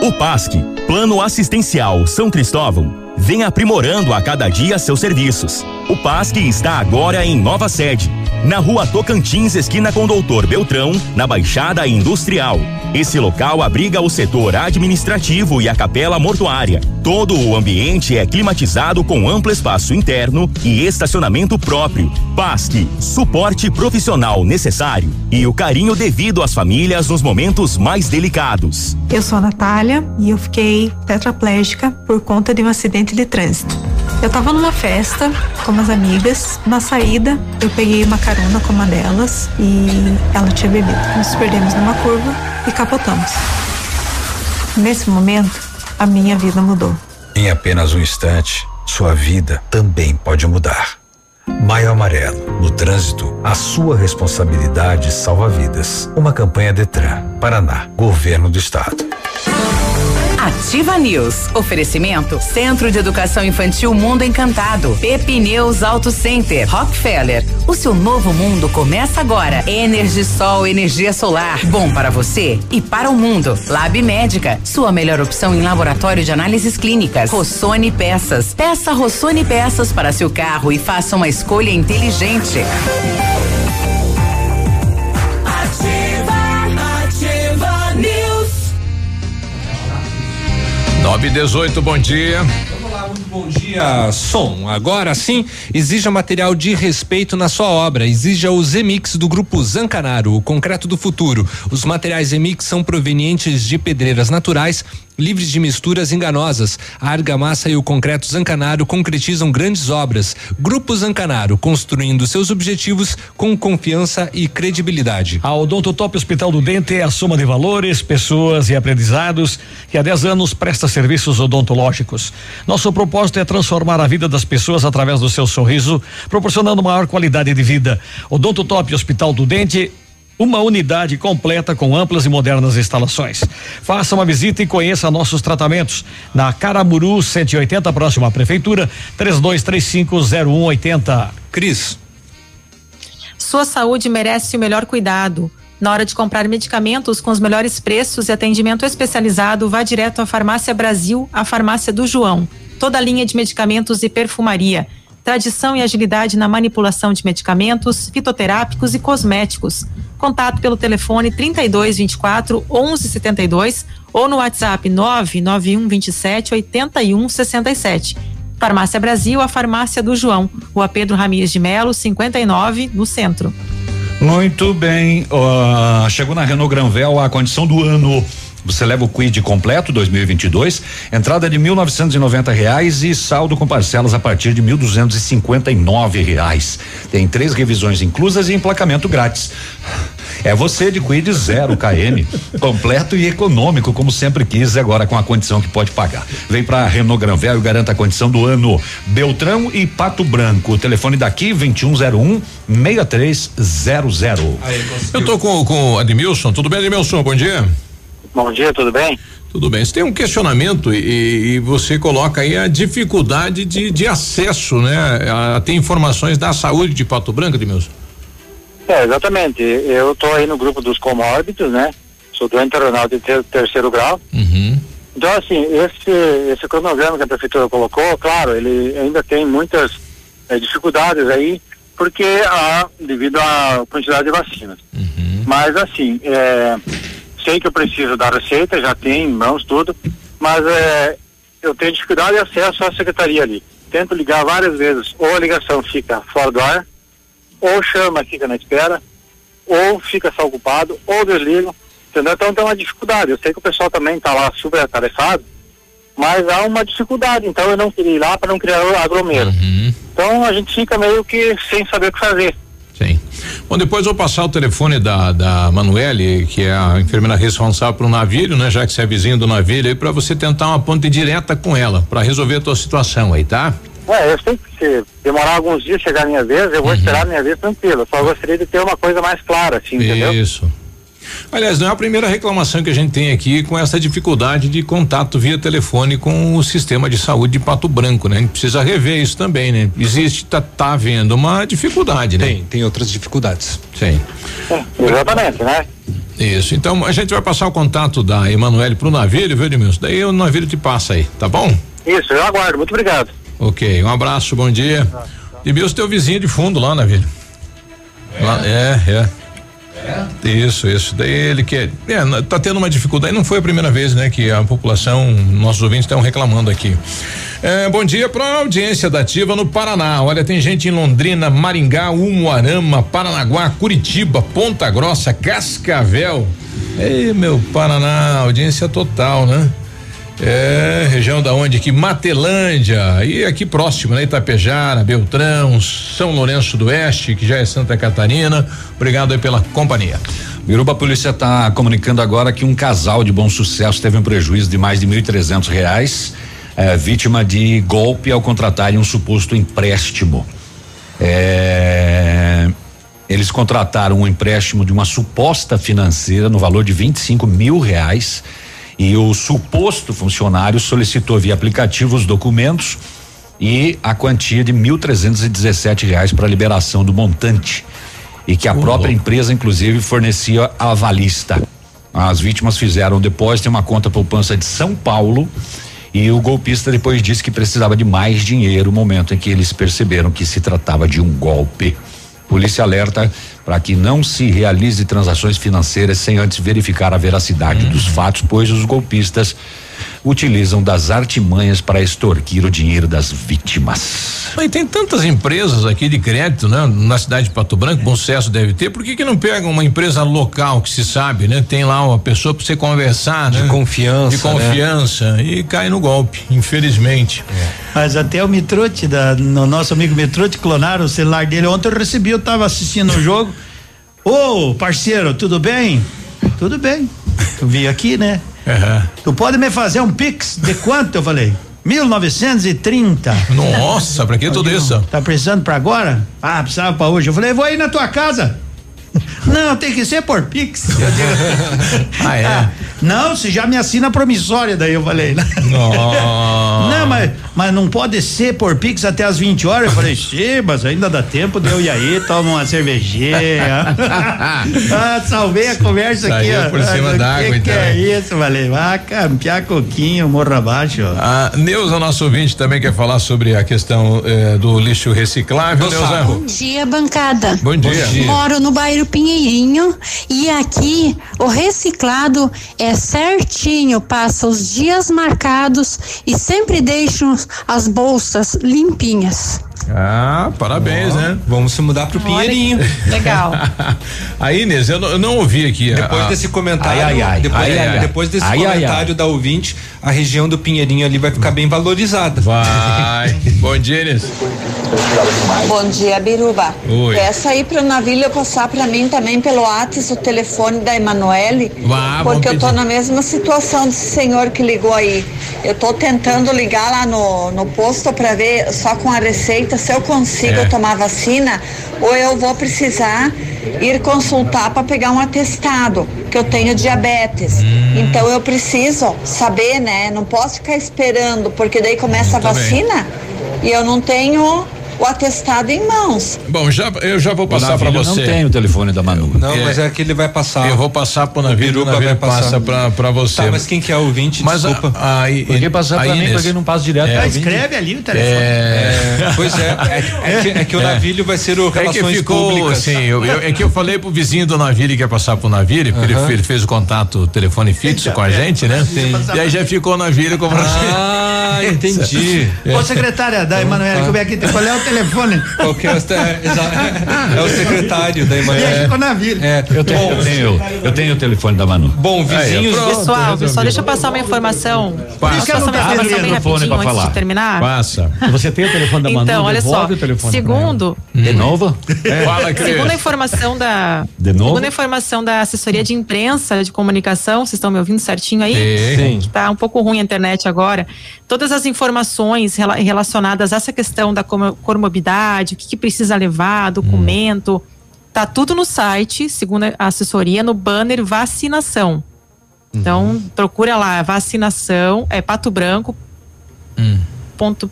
Speaker 35: O PASC, Plano Assistencial São Cristóvão, vem aprimorando a cada dia seus serviços. O PASC está agora em nova sede, na rua Tocantins, esquina com Doutor Beltrão, na Baixada Industrial. Esse local abriga o setor administrativo e a capela mortuária. Todo o ambiente é climatizado com amplo espaço interno e estacionamento próprio. PASC, suporte profissional necessário e o carinho devido às famílias nos momentos mais delicados.
Speaker 42: Eu sou a Natália e eu fiquei tetraplégica por conta de um acidente de trânsito. Eu tava numa festa com umas amigas. Na saída, eu peguei uma carona com uma delas e ela tinha bebido. Nos perdemos numa curva e capotamos. Nesse momento, a minha vida mudou.
Speaker 43: Em apenas um instante, sua vida também pode mudar. Maio Amarelo. No trânsito, a sua responsabilidade salva vidas. Uma campanha Detran, Paraná, Governo do Estado.
Speaker 3: Ativa News. Oferecimento Centro de Educação Infantil Mundo Encantado. Pepineus Auto Center. Rockefeller. O seu novo mundo começa agora. Energisol, energia solar. Bom para você e para o mundo. Lab Médica. Sua melhor opção em laboratório de análises clínicas. Rossoni Peças. Peça Rossoni Peças para seu carro e faça uma escolha inteligente.
Speaker 4: 9 e 18, bom dia.
Speaker 5: Bom dia, som. Agora sim, exija material de respeito na sua obra. Exija o Zemix do grupo Zancanaro, o concreto do futuro. Os materiais Zemix são provenientes de pedreiras naturais livres de misturas enganosas. A argamassa e o concreto Zancanaro concretizam grandes obras. Grupo Zancanaro, construindo seus objetivos com confiança e credibilidade.
Speaker 7: A Odonto Top Hospital do Dente é a soma de valores, pessoas e aprendizados que há 10 anos presta serviços odontológicos. Nosso propósito é transformar a vida das pessoas através do seu sorriso, proporcionando maior qualidade de vida. Odonto Top Hospital do Dente uma unidade completa com amplas e modernas instalações. Faça uma visita e conheça nossos tratamentos na Caramuru 180 próximo à prefeitura 32350180.
Speaker 5: Cris.
Speaker 8: Sua saúde merece o melhor cuidado. Na hora de comprar medicamentos com os melhores preços e atendimento especializado, vá direto à Farmácia Brasil, a farmácia do João. Toda a linha de medicamentos e perfumaria. Tradição e agilidade na manipulação de medicamentos, fitoterápicos e cosméticos. Contato pelo telefone 3224 1172 ou no WhatsApp 991 27 81 67. Farmácia Brasil, a farmácia do João, Rua Pedro Ramires de Melo, 59, no centro.
Speaker 6: Muito bem. Uh, chegou na Renault Granvel a condição do ano. Você leva o Quid completo 2022, entrada de mil novecentos e noventa reais saldo com parcelas a partir de nove reais. Tem três revisões inclusas e emplacamento grátis. É você de Quid zero KM, completo e econômico como sempre quis, agora com a condição que pode pagar. Vem para Renault Granvel e garanta a condição do ano. Beltrão e Pato Branco. O telefone daqui 2101 6300.
Speaker 4: Eu tô com com o Admilson. Tudo bem, Admilson? Bom dia.
Speaker 44: Bom dia, tudo bem?
Speaker 4: Tudo bem. Você tem um questionamento e, e você coloca aí a dificuldade de, de acesso, né? A, a ter informações da saúde de Pato Branco, Edmilson.
Speaker 44: É, exatamente. Eu estou aí no grupo dos comórbidos, né? Sou doente renal de ter, terceiro grau.
Speaker 4: Uhum.
Speaker 44: Então, assim, esse, esse cronograma que a prefeitura colocou, claro, ele ainda tem muitas é, dificuldades aí, porque devido à quantidade de vacinas.
Speaker 4: Uhum.
Speaker 44: Mas, assim, é, sei que eu preciso da receita, já tenho em mãos tudo, mas é, eu tenho dificuldade de acesso à secretaria ali. Tento ligar várias vezes, ou a ligação fica fora do ar, ou chama fica na espera, ou fica só ocupado, ou desligo, entendeu? Então tem uma dificuldade. Eu sei que o pessoal também está lá super atarefado, mas há uma dificuldade, então eu não queria ir lá para não criar aglomero. Então a gente fica meio que sem saber o que fazer.
Speaker 4: Sim. Bom, depois vou passar o telefone da, da Manuele, que é a enfermeira responsável pelo navio, né? Já que você é vizinho do navio aí, para você tentar uma ponte direta com ela, para resolver a tua situação aí, tá?
Speaker 44: É, eu sei que se demorar alguns dias chegar a minha vez, eu vou esperar a minha vez tranquilo. Eu só gostaria de ter uma coisa mais clara, assim, entendeu?
Speaker 4: Isso. Aliás, não é a primeira reclamação que a gente tem aqui com essa dificuldade de contato via telefone com o sistema de saúde de Pato Branco, né? A gente precisa rever isso também, né? Existe, tá, tá havendo uma dificuldade, né?
Speaker 5: Tem, tem outras dificuldades.
Speaker 4: Sim.
Speaker 44: É, exatamente, né?
Speaker 4: Isso, então a gente vai passar o contato da Emanuele pro navio, viu, Edmilson? Daí o navio te passa aí, tá bom?
Speaker 44: Isso, eu aguardo. Muito obrigado.
Speaker 4: Ok, um abraço, bom dia. Edmilson, teu vizinho de fundo lá, navio. Lá, é, é. Isso, isso. Daí ele quer. É, tá tendo uma dificuldade. Não foi a primeira vez, né, que a população, nossos ouvintes estão reclamando aqui. É, bom dia para a audiência da Ativa no Paraná. Olha, tem gente em Londrina, Maringá, Umuarama, Paranaguá, Curitiba, Ponta Grossa, Cascavel. Ei, meu Paraná, audiência total, né? É, região da onde aqui? Matelândia, e aqui próximo, né? Itapejara, Beltrão, São Lourenço do Oeste, que já é Santa Catarina. Obrigado aí pela companhia.
Speaker 6: Biruba, a polícia está comunicando agora que um casal de bom sucesso teve um prejuízo de mais de mil e trezentos reais, eh, vítima de golpe ao contratarem um suposto empréstimo. Eh, eles contrataram um empréstimo de uma suposta financeira no valor de 25 mil reais e o suposto funcionário solicitou via aplicativo os documentos e a quantia de mil trezentos e dezessete reais para liberação do montante e que a própria empresa inclusive fornecia a avalista. As vítimas fizeram um depósito em uma conta poupança de São Paulo e o golpista depois disse que precisava de mais dinheiro no momento em que eles perceberam que se tratava de um golpe. Polícia alerta para que não se realize transações financeiras sem antes verificar a veracidade dos fatos, pois os golpistas utilizam das artimanhas para extorquir o dinheiro das vítimas.
Speaker 4: E tem tantas empresas aqui de crédito, né? Na cidade de Pato Branco, bom sucesso deve ter. Por que que não pega uma empresa local que se sabe, né? Tem lá uma pessoa para você conversar,
Speaker 5: de
Speaker 4: né?
Speaker 5: confiança,
Speaker 4: de confiança né? e cai no golpe, infelizmente.
Speaker 45: É. Mas até o Mitrote, da, no nosso amigo Mitrote, clonaram o celular dele. Ontem eu recebi, eu estava assistindo o um jogo. Ô, parceiro, tudo bem? Tudo bem. Eu vim aqui, né?
Speaker 4: Uhum.
Speaker 45: Tu pode me fazer um pix de quanto? Eu falei. 1930.
Speaker 4: Nossa, pra que tudo isso?
Speaker 45: Tá precisando pra agora? Ah, precisava pra hoje. Eu falei, vou aí na tua casa. Não, tem que ser por Pix.
Speaker 4: ah, é? Ah,
Speaker 45: não, se já me assina promissória, daí eu falei. Né? Não, mas, mas não pode ser por Pix até as 20 horas. Eu falei, sim, mas ainda dá tempo de eu ir aí, toma uma cervejinha. ah, salvei a conversa
Speaker 4: Saiu
Speaker 45: aqui, ó.
Speaker 4: por cima d'água,
Speaker 45: que
Speaker 4: então.
Speaker 45: Que é isso, falei, vai campear coquinho, morra abaixo.
Speaker 4: A Neuza, nosso ouvinte, também quer falar sobre a questão eh, do lixo reciclável. Neuza.
Speaker 46: Bom dia, bancada.
Speaker 4: Bom dia.
Speaker 46: Moro no bairro Pinheirinho e aqui o reciclado é certinho, passa os dias marcados e sempre deixam as bolsas limpinhas.
Speaker 4: Ah, parabéns, oh, né?
Speaker 5: Vamos se mudar pro Pinheirinho.
Speaker 8: Legal.
Speaker 4: Aí, Inês, eu não, eu não ouvi aqui.
Speaker 5: Depois
Speaker 4: a,
Speaker 5: desse comentário,
Speaker 6: ai, ai, ai,
Speaker 5: depois,
Speaker 6: ai,
Speaker 5: depois desse
Speaker 6: ai,
Speaker 5: comentário da ouvinte, a região do Pinheirinho ali vai ficar bem valorizada.
Speaker 4: Vai. Bom dia, Inês.
Speaker 46: Bom dia, Biruba.
Speaker 4: Oi.
Speaker 46: Peça aí pro Navilho passar pra mim também pelo WhatsApp o telefone da Emanuele,
Speaker 4: Vá,
Speaker 46: porque eu tô
Speaker 4: pedir.
Speaker 46: na mesma situação desse senhor que ligou aí. Eu tô tentando ligar lá no, no posto pra ver só com a receita se eu consigo
Speaker 4: É.
Speaker 46: tomar vacina ou eu vou precisar ir consultar para pegar um atestado, que eu tenho diabetes.
Speaker 4: Hum.
Speaker 46: Então eu preciso saber, né? Não posso ficar esperando, porque daí começa a
Speaker 4: Muito bem.
Speaker 46: vacina e eu não tenho o atestado em mãos.
Speaker 4: Bom, já, eu já vou passar para você.
Speaker 6: Não tem o telefone da Manu.
Speaker 5: Não, mas é que ele vai passar.
Speaker 4: Eu vou passar pro navio, o navio
Speaker 5: vai passar.
Speaker 4: passa pra, pra você.
Speaker 5: Tá, mas quem que é o ouvinte?
Speaker 4: Mas a-
Speaker 5: Desculpa.
Speaker 4: aí,
Speaker 6: Por que passar pra
Speaker 4: aí,
Speaker 6: mim, porque não passa direto
Speaker 4: É.
Speaker 45: Ah, escreve ali o telefone.
Speaker 4: É,
Speaker 5: É, pois é, é, é que, é que o
Speaker 4: É.
Speaker 5: Navilho vai ser o
Speaker 4: É que
Speaker 5: Relações
Speaker 4: ficou,
Speaker 5: Públicas.
Speaker 4: assim, eu, eu- é que eu falei pro vizinho do Navire que ia passar pro porque
Speaker 5: Aham.
Speaker 4: ele, ele fez o contato telefone fixo com a gente, né? E aí já ficou o Navire como
Speaker 5: Ah, entendi.
Speaker 45: Ô, secretária da Emanuela, como é que qual é o telefone?
Speaker 5: Qual que é, o- é, é secretário da
Speaker 45: ficou na vila.
Speaker 5: É,
Speaker 6: Eu tenho, eu tenho, eu tenho o telefone da Manu.
Speaker 5: Bom, vizinhos.
Speaker 4: Aí,
Speaker 8: Pessoal, só deixa eu passar uma informação.
Speaker 4: Passa.
Speaker 8: Deixa eu passar uma informação
Speaker 6: o
Speaker 8: bem
Speaker 6: telefone
Speaker 8: rapidinho antes
Speaker 6: falar.
Speaker 8: de terminar.
Speaker 4: Passa.
Speaker 7: Você tem o telefone da Manu,
Speaker 8: Então, olha só. Segundo,
Speaker 6: De novo?
Speaker 4: Fala, Cris.
Speaker 8: segundo a informação da
Speaker 6: De novo?
Speaker 8: segundo a informação da assessoria de imprensa de comunicação, vocês estão me ouvindo certinho aí?
Speaker 4: Sim.
Speaker 5: Sim.
Speaker 8: Tá um pouco ruim a internet agora. Todas as informações rela- relacionadas a essa questão da comorbidade, o que, que precisa levar, documento, tá tudo no site, segundo a assessoria, no banner vacinação. Então, procura lá, vacinação, é Pato Branco, .pr.gov.br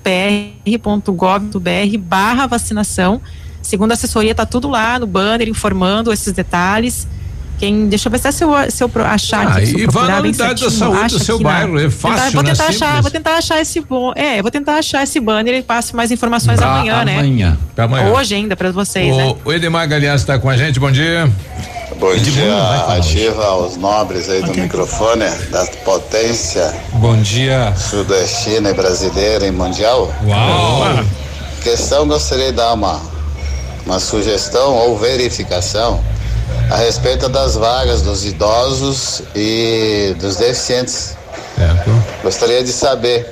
Speaker 8: barra vacinação. Segundo a assessoria, tá tudo lá no banner informando esses detalhes. Quem, deixa eu ver se eu, se eu achar
Speaker 4: Ah,
Speaker 8: aqui.
Speaker 4: e vá na unidade da saúde do seu bairro, é
Speaker 8: Tentar-
Speaker 4: fácil,
Speaker 8: vou
Speaker 4: né?
Speaker 8: tentar achar,
Speaker 4: Simples.
Speaker 8: vou tentar achar esse bom. É, vou tentar achar esse banner e passo mais informações
Speaker 6: Pra
Speaker 8: amanhã, né?
Speaker 6: amanhã.
Speaker 4: Pra amanhã.
Speaker 8: Hoje ainda para vocês, né?
Speaker 4: O, o Edemar Galeaz está com a gente, bom dia.
Speaker 47: Bom dia, ativa aos nobres aí do microfone da potência
Speaker 5: Bom dia.
Speaker 47: sudestina e brasileira e mundial.
Speaker 5: Uau.
Speaker 47: Questão, gostaria de dar uma, uma sugestão ou verificação a respeito das vagas dos idosos e dos deficientes.
Speaker 4: Certo.
Speaker 47: Gostaria de saber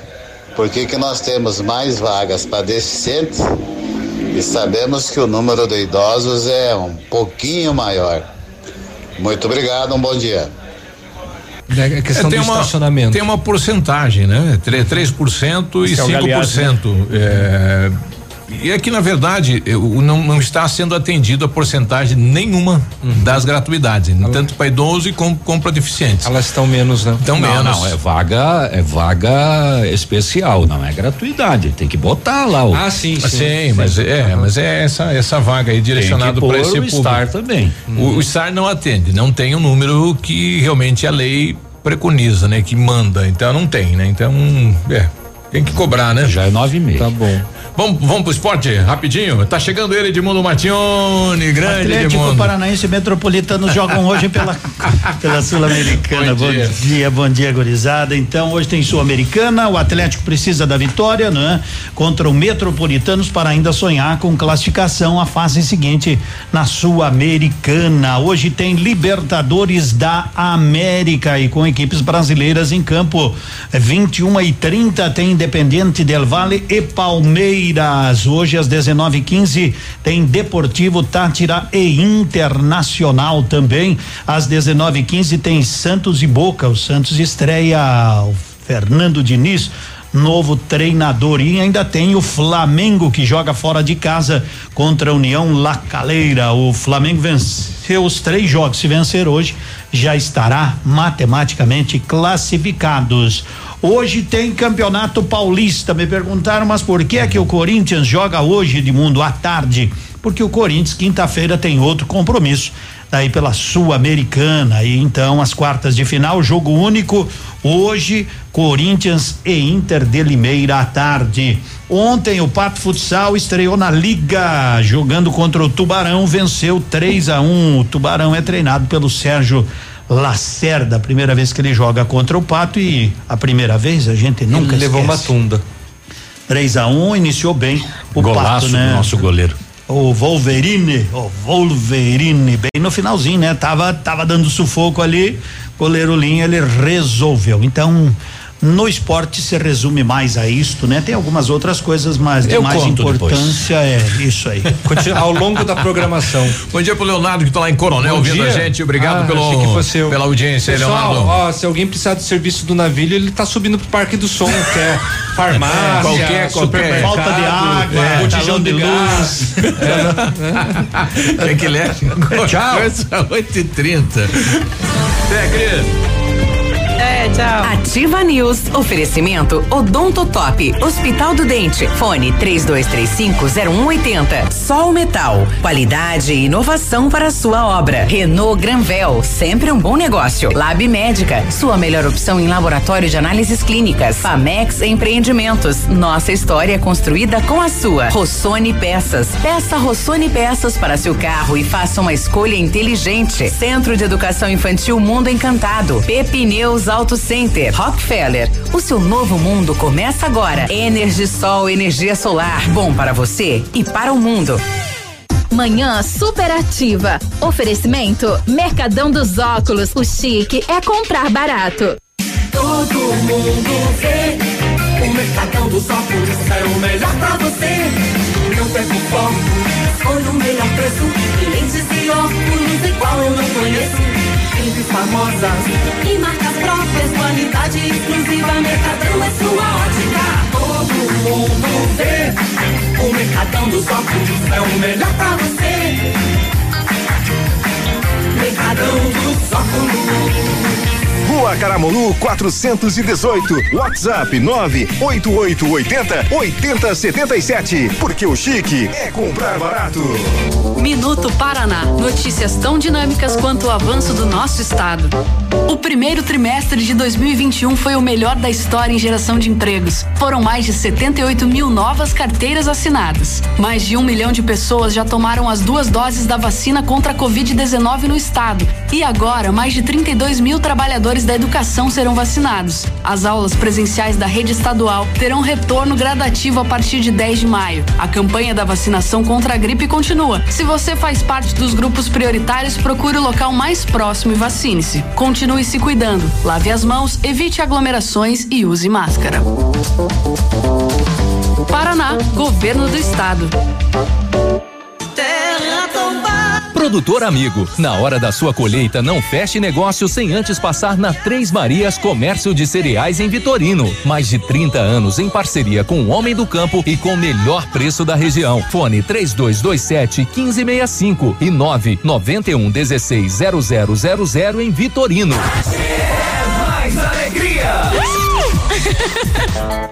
Speaker 47: por que, que nós temos mais vagas para deficientes e sabemos que o número de idosos é um pouquinho maior. Muito obrigado, um bom dia.
Speaker 5: É a questão
Speaker 4: tem
Speaker 5: do
Speaker 4: uma,
Speaker 5: estacionamento.
Speaker 4: Tem uma porcentagem, né? Tre- 3% e
Speaker 7: Esse é o Galeazzi,
Speaker 4: 5%. É, e é que, na verdade, eu- não, não está sendo atendido a porcentagem nenhuma das gratuidades, tanto para idoso e como, como para deficientes.
Speaker 5: Elas estão menos, né?
Speaker 6: Não,
Speaker 4: menos.
Speaker 6: não, é vaga, é vaga especial, não é gratuidade. Tem que botar lá o.
Speaker 5: Ah, sim, sim.
Speaker 4: Sim, mas é, mas é essa essa vaga aí
Speaker 6: que
Speaker 4: para esse
Speaker 6: o
Speaker 4: público.
Speaker 6: Star também.
Speaker 4: O, o STAR não atende, não tem o número que realmente a lei preconiza, né? Que manda, então não tem, né? Então, é, tem que cobrar, né?
Speaker 6: Já é nove e meio.
Speaker 5: Tá bom.
Speaker 4: Vamos, vamos pro esporte rapidinho? Tá chegando ele, Edmundo Martione, grande
Speaker 45: Atlético
Speaker 4: Edmundo.
Speaker 45: Paranaense e Metropolitano jogam hoje pela, pela Sul-Americana. Bom, dia. dia, bom dia, gurizada. Então, hoje tem Sul-Americana, o Atlético precisa da vitória, né? Contra o Metropolitanos para ainda sonhar com classificação à fase seguinte na Sul-Americana. Hoje tem Libertadores da América e com equipes brasileiras em campo. 21 e 30 tem Independente Del Vale e Palmeiras. Hoje às 19:15 tem Deportivo Tátira e Internacional também. Às 19:15 tem Santos e Boca. O Santos estreia o Fernando Diniz novo treinador. E ainda tem o Flamengo que joga fora de casa contra a União La Calera. O Flamengo venceu os três jogos. Se vencer hoje, já estará matematicamente classificados. Hoje tem campeonato paulista. Me perguntaram, mas por que é que o Corinthians joga hoje de mundo à tarde? Porque o Corinthians, quinta-feira, tem outro compromisso daí pela Sul-Americana. E então, as quartas de final, jogo único. Hoje, Corinthians e Inter de Limeira à tarde. Ontem, o Pato Futsal estreou na Liga, jogando contra o Tubarão, venceu 3 a 1 um. O Tubarão é treinado pelo Sérgio Lacerda, primeira vez que ele joga contra o Pato e a primeira vez a gente nunca
Speaker 5: ele levou uma tunda.
Speaker 45: 3 a 1 um, iniciou bem o
Speaker 6: Golaço
Speaker 45: Pato, né?
Speaker 6: do nosso goleiro.
Speaker 45: O Wolverine, o Wolverine, bem no finalzinho, né? Tava, tava dando sufoco ali, goleiro Linha, ele resolveu. Então, no esporte se resume mais a isto, né? Tem algumas outras coisas, mas de
Speaker 6: Eu
Speaker 45: mais importância é isso aí.
Speaker 5: Continua ao longo da programação.
Speaker 4: Bom dia pro Leonardo que tá lá em Coronel
Speaker 5: Bom
Speaker 4: ouvindo
Speaker 5: dia.
Speaker 4: a gente. Obrigado
Speaker 5: Ah,
Speaker 4: pelo, pela audiência,
Speaker 5: Pessoal,
Speaker 4: Leonardo.
Speaker 5: ó, se alguém precisar do serviço do navio, ele tá subindo pro Parque do Som, que é farmácia,
Speaker 4: É, qualquer- qualquer-
Speaker 5: supermercado,
Speaker 45: falta de água,
Speaker 5: é, botijão
Speaker 45: de
Speaker 5: de gás.
Speaker 4: Tem que ler.
Speaker 6: Tchau.
Speaker 4: 8h30. Até, Cris.
Speaker 8: É, tchau.
Speaker 3: Ativa News. Oferecimento Odonto Top. Hospital do Dente. Fone 32350180. Sol Metal. Qualidade e inovação para sua obra. Renault Granvel. Sempre um bom negócio. Lab Médica. Sua melhor opção em laboratório de análises clínicas. Famex Empreendimentos. Nossa história construída com a sua. Rossoni Peças. Peça Rossoni Peças para seu carro e faça uma escolha inteligente. Centro de Educação Infantil Mundo Encantado. Pepineus Auto Center. Rockefeller. O seu novo mundo começa agora. Energisol, energia solar. Bom para você e para o mundo.
Speaker 48: Manhã superativa. Oferecimento Mercadão dos Óculos. O chique é comprar barato.
Speaker 49: Todo mundo vê. O Mercadão dos Óculos é o melhor pra você. Não perca o foco, escolha o melhor preço. Lentes e óculos igual eu não conheço. Famosas e marcas próprias. Qualidade exclusiva. Mercadão é sua ótica. Todo mundo vê. O Mercadão dos Óculos é o melhor pra você. Mercadão dos Óculos.
Speaker 50: Rua Caramuru 418. WhatsApp 98880 8077. Porque o chique é comprar barato.
Speaker 51: Minuto Paraná. Notícias tão dinâmicas quanto o avanço do nosso estado. O primeiro trimestre de 2021 foi o melhor da história em geração de empregos. Foram mais de 78 mil novas carteiras assinadas. Mais de um milhão de pessoas já tomaram as duas doses da vacina contra a Covid-19 no estado. E agora, mais de 32 mil trabalhadores da educação serão vacinados. As aulas presenciais da rede estadual terão retorno gradativo a partir de 10 de maio. A campanha da vacinação contra a gripe continua. Se você faz parte dos grupos prioritários, procure o local mais próximo e vacine-se. Continue se cuidando. Lave as mãos, evite aglomerações e use máscara. Paraná, Governo do Estado.
Speaker 52: Produtor amigo, na hora da sua colheita, não feche negócio sem antes passar na Três Marias Comércio de Cereais em Vitorino. Mais de 30 anos em parceria com o Homem do Campo e com o melhor preço da região. Fone 3227 1565 e 991 16 0000 em Vitorino.
Speaker 49: Mais alegria!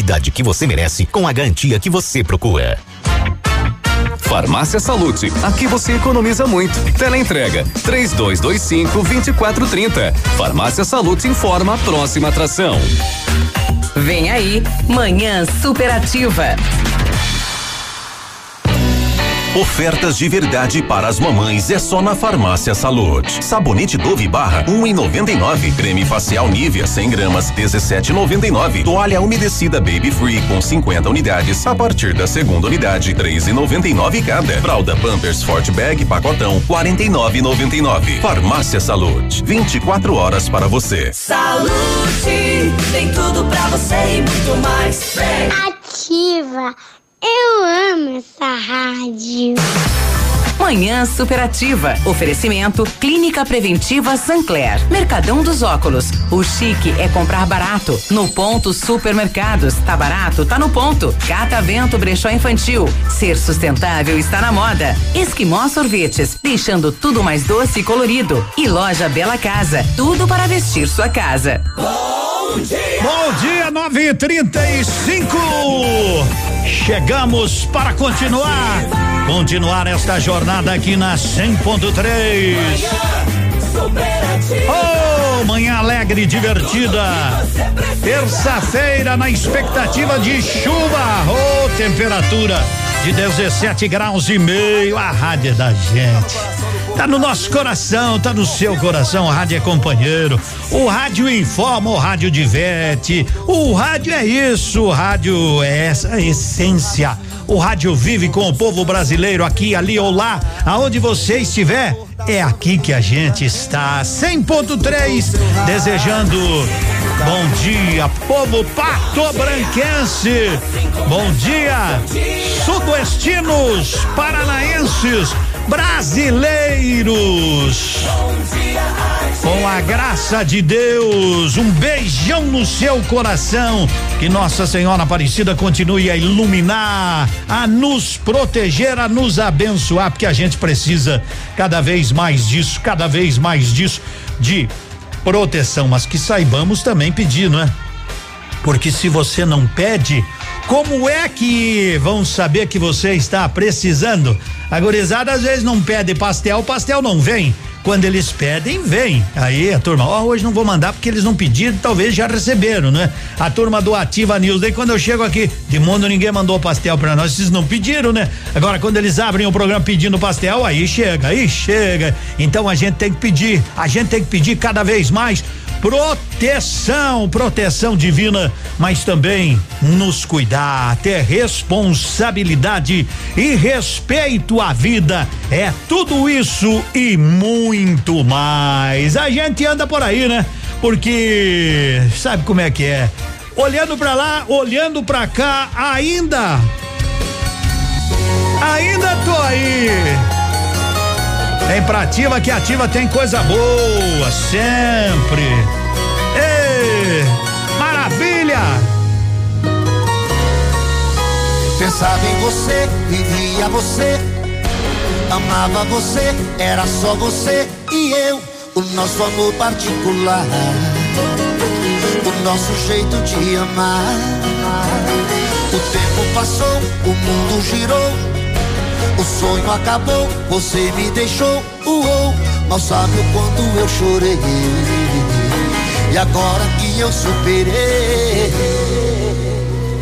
Speaker 27: que você merece com a garantia que você procura.
Speaker 21: Farmácia Salute, aqui você economiza muito. Teleentrega, três dois, dois cinco, vinte e quatro, trinta. Farmácia Salute informa a próxima atração.
Speaker 3: Vem aí, Manhã Superativa.
Speaker 53: Ofertas de verdade para as mamães é só na Farmácia Salute. Sabonete Dove Barra 1,99. Creme facial Nivea 100 gramas 17,99. Toalha umedecida Baby Free com 50 unidades a partir da segunda unidade 3,99 cada. Fralda Pampers Forte Bag pacotão 49,99. Farmácia Salute 24 horas para você.
Speaker 49: Saúde, tem tudo pra você e muito mais. Vem.
Speaker 25: Ativa. Eu amo essa rádio.
Speaker 3: Manhã Superativa. Oferecimento Clínica Preventiva Sancler. Mercadão dos Óculos. O chique é comprar barato. No ponto Supermercados. Tá barato? Tá no ponto. Catavento Brechó Infantil. Ser sustentável está na moda. Esquimó Sorvetes. Deixando tudo mais doce e colorido. E Loja Bela Casa. Tudo para vestir sua casa.
Speaker 45: Bom dia! Bom dia, 9 e 35 Chegamos para continuar. Continuar esta jornada aqui na 100.3. Oh, manhã alegre e divertida. Terça-feira na expectativa de chuva. Oh, temperatura de 17 graus e meio. A rádio da gente. Tá no nosso coração, tá no seu coração, o rádio é companheiro. O rádio informa, o rádio diverte. O rádio é isso, o rádio é essa essência. O rádio vive com o povo brasileiro aqui, ali ou lá, aonde você estiver. É aqui que a gente está. 100.3, desejando bom dia, povo pato-branquense. Bom dia, sudoestinos, paranaenses brasileiros. Com a graça de Deus, um beijão no seu coração. Que Nossa Senhora Aparecida continue a iluminar, a nos proteger, a nos abençoar, porque a gente precisa cada vez mais disso, cada vez mais disso, de proteção, mas que saibamos também pedir, não é? Porque se você não pede, como é que vão saber que você está precisando? A gurizada às vezes não pede pastel, pastel não vem. Quando eles pedem, vem. Aí a turma, ó, oh, hoje não vou mandar porque eles não pediram, talvez já receberam, né? A turma do Ativa News, daí quando eu chego aqui, de mundo ninguém mandou pastel para nós, vocês não pediram, né? Agora quando eles abrem o programa pedindo pastel, aí chega, aí chega. Então a gente tem que pedir, a gente tem que pedir cada vez mais proteção, proteção divina, mas também nos cuidar, ter responsabilidade e respeito à vida. É tudo isso e muito mais. A gente anda por aí, né? Porque sabe como é que é? Olhando para lá, olhando para cá, ainda ainda tô aí. Tem pra ativa que ativa tem coisa boa, sempre. Ei, maravilha!
Speaker 49: Pensava em você, vivia você, amava você, era só você e eu, o nosso amor particular, o nosso jeito de amar. O tempo passou, o mundo girou o sonho acabou, você me deixou, uou, mal sabe o quanto eu chorei. E agora que eu superei,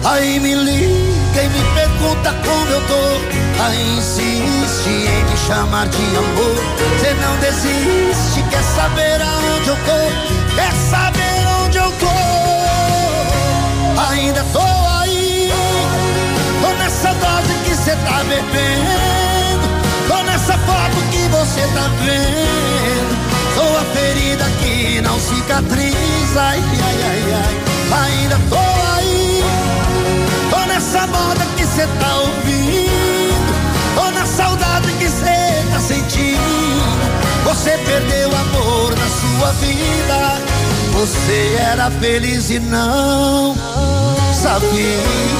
Speaker 49: aí me liga e me pergunta como eu tô. Aí insiste em me chamar de amor. Você não desiste, quer saber aonde eu tô? Quer saber onde eu tô? Ainda tô aí, tô nessa cê tá bebendo essa foto que você tá vendo. Sou a ferida que não cicatriza. Ai, ai, ai, ai. Ainda tô aí.
Speaker 14: nessa moda que cê tá ouvindo, ou na saudade que cê tá sentindo. Você perdeu amor na sua vida, você era feliz e não sabia.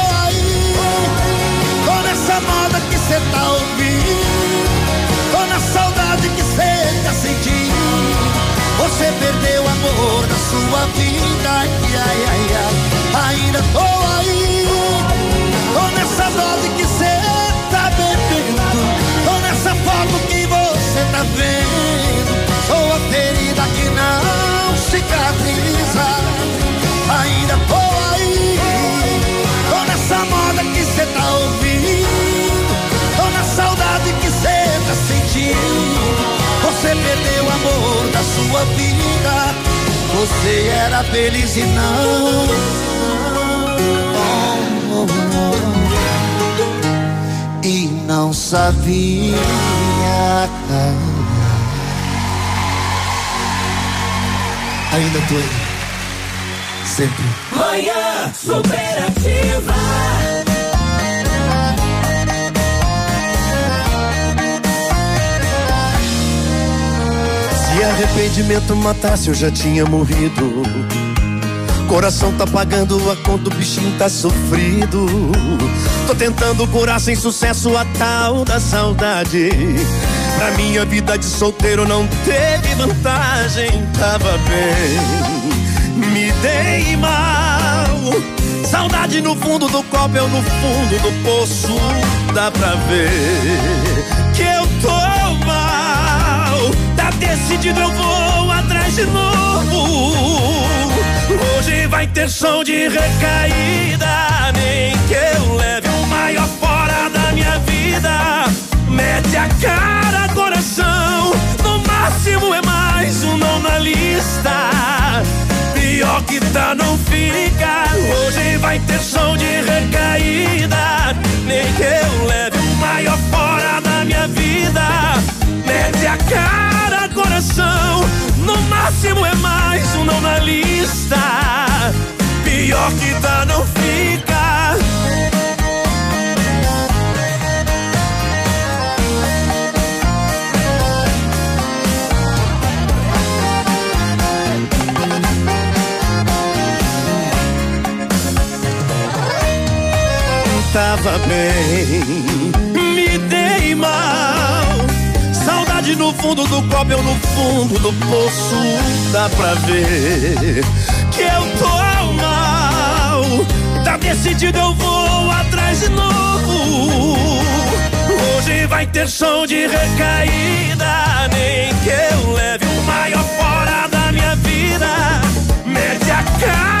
Speaker 14: tô nessa moda que cê tá ouvindo. Tô na saudade que cê tá sentindo. Você perdeu amor na sua vida. Ai, ai, ai, ai. Ainda tô aí, tô nessa dose que cê tá bebendo. Tô nessa foto que você tá vendo. Sou a ferida que não cicatriza. Ainda tô Você perdeu o amor da sua vida. Você era feliz e não. E não sabia. Ainda tô aí. Sempre.
Speaker 54: Manhã superativa.
Speaker 14: Se arrependimento matasse, eu já tinha morrido. Coração tá pagando a conta, o bichinho tá sofrido. Tô tentando curar sem sucesso a tal da saudade. Pra minha vida de solteiro não teve vantagem, tava bem. Me dei mal. Saudade no fundo do copo, eu no fundo do poço. Dá pra ver que eu tô mal. Decidido, eu vou atrás de novo. Hoje vai ter som de recaída. Nem que eu leve o maior fora da minha vida. Mete a cara, coração. No máximo é mais um não na lista. Pior que tá, não fica. Hoje vai ter som de recaída. Nem que eu leve o maior fora da minha vida. Mete a cara, coração. No máximo é mais um não na lista. Pior que tá, não fica. Tava bem, me dei mal. Saudade no fundo do copo, eu no fundo do poço. Dá pra ver que eu tô mal. Tá decidido, eu vou atrás de novo. Hoje vai ter som de recaída. Nem que eu leve o maior fora da minha vida. Mete a cara,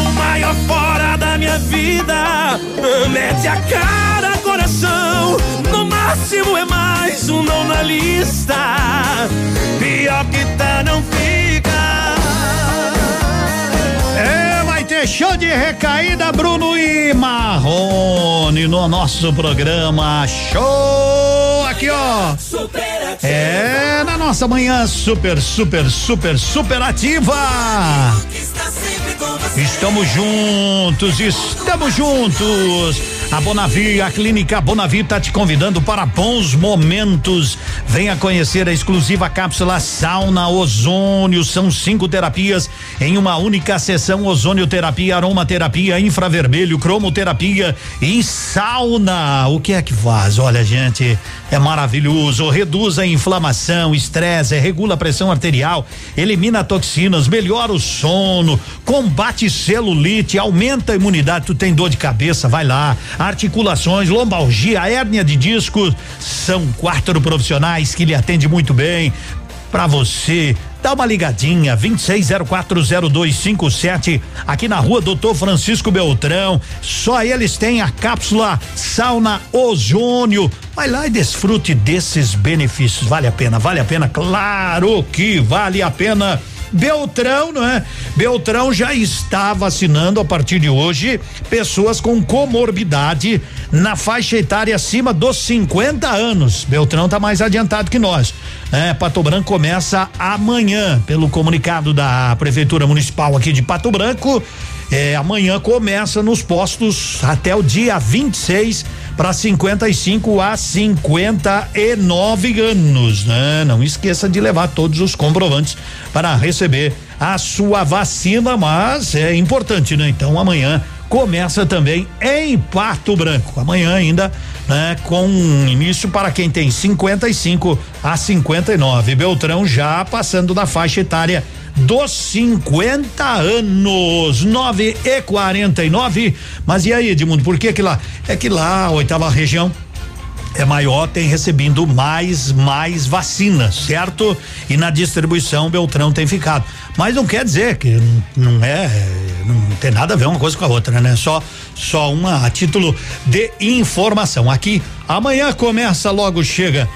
Speaker 14: maior fora da minha vida. Mete a cara, coração. No máximo é mais um não na lista. Pior que tá, não fica.
Speaker 45: É, vai ter show de recaída, Bruno e Marrone no nosso programa. Show! Aqui, ó. É, na nossa manhã super, super, super, super ativa. Estamos juntos, estamos juntos. A Bonavi, a clínica Bonavi está te convidando para bons momentos. Venha conhecer a exclusiva cápsula sauna ozônio. São cinco terapias em uma única sessão: ozonioterapia, aromaterapia, infravermelho, cromoterapia e sauna. O que é que faz? Olha, gente, é maravilhoso. Reduz a inflamação, estresse, regula a pressão arterial, elimina toxinas, melhora o sono, combate celulite, aumenta a imunidade. Tu tem dor de cabeça, vai lá articulações, lombalgia, hérnia de disco. São quatro profissionais que lhe atendem muito bem. Para você, dá uma ligadinha, 26040257, aqui na rua Doutor Francisco Beltrão. Só eles têm a cápsula sauna ozônio. Vai lá e desfrute desses benefícios. Vale a pena, vale a pena, claro que vale a pena. Beltrão, não é? Beltrão já está vacinando a partir de hoje pessoas com comorbidade na faixa etária acima dos 50 anos. Beltrão está mais adiantado que nós. É, Pato Branco começa amanhã, pelo comunicado da Prefeitura Municipal aqui de Pato Branco. É, amanhã começa nos postos até o dia 26 para 55 a 59 anos, né? Não esqueça de levar todos os comprovantes para receber a sua vacina, mas é importante, né? Então amanhã começa também em Pato Branco. Amanhã ainda, né, com início para quem tem 55 a 59. Beltrão já passando da faixa etária dos 50 anos, 9 e 49. Mas e aí, Edmundo, por que que lá? É que lá, a oitava região é maior, tem recebido mais, mais vacinas, certo? E na distribuição Beltrão tem ficado. Mas não quer dizer que não é, não tem nada a ver uma coisa com a outra, né? Só, só uma a título de informação. Aqui, amanhã começa, logo chega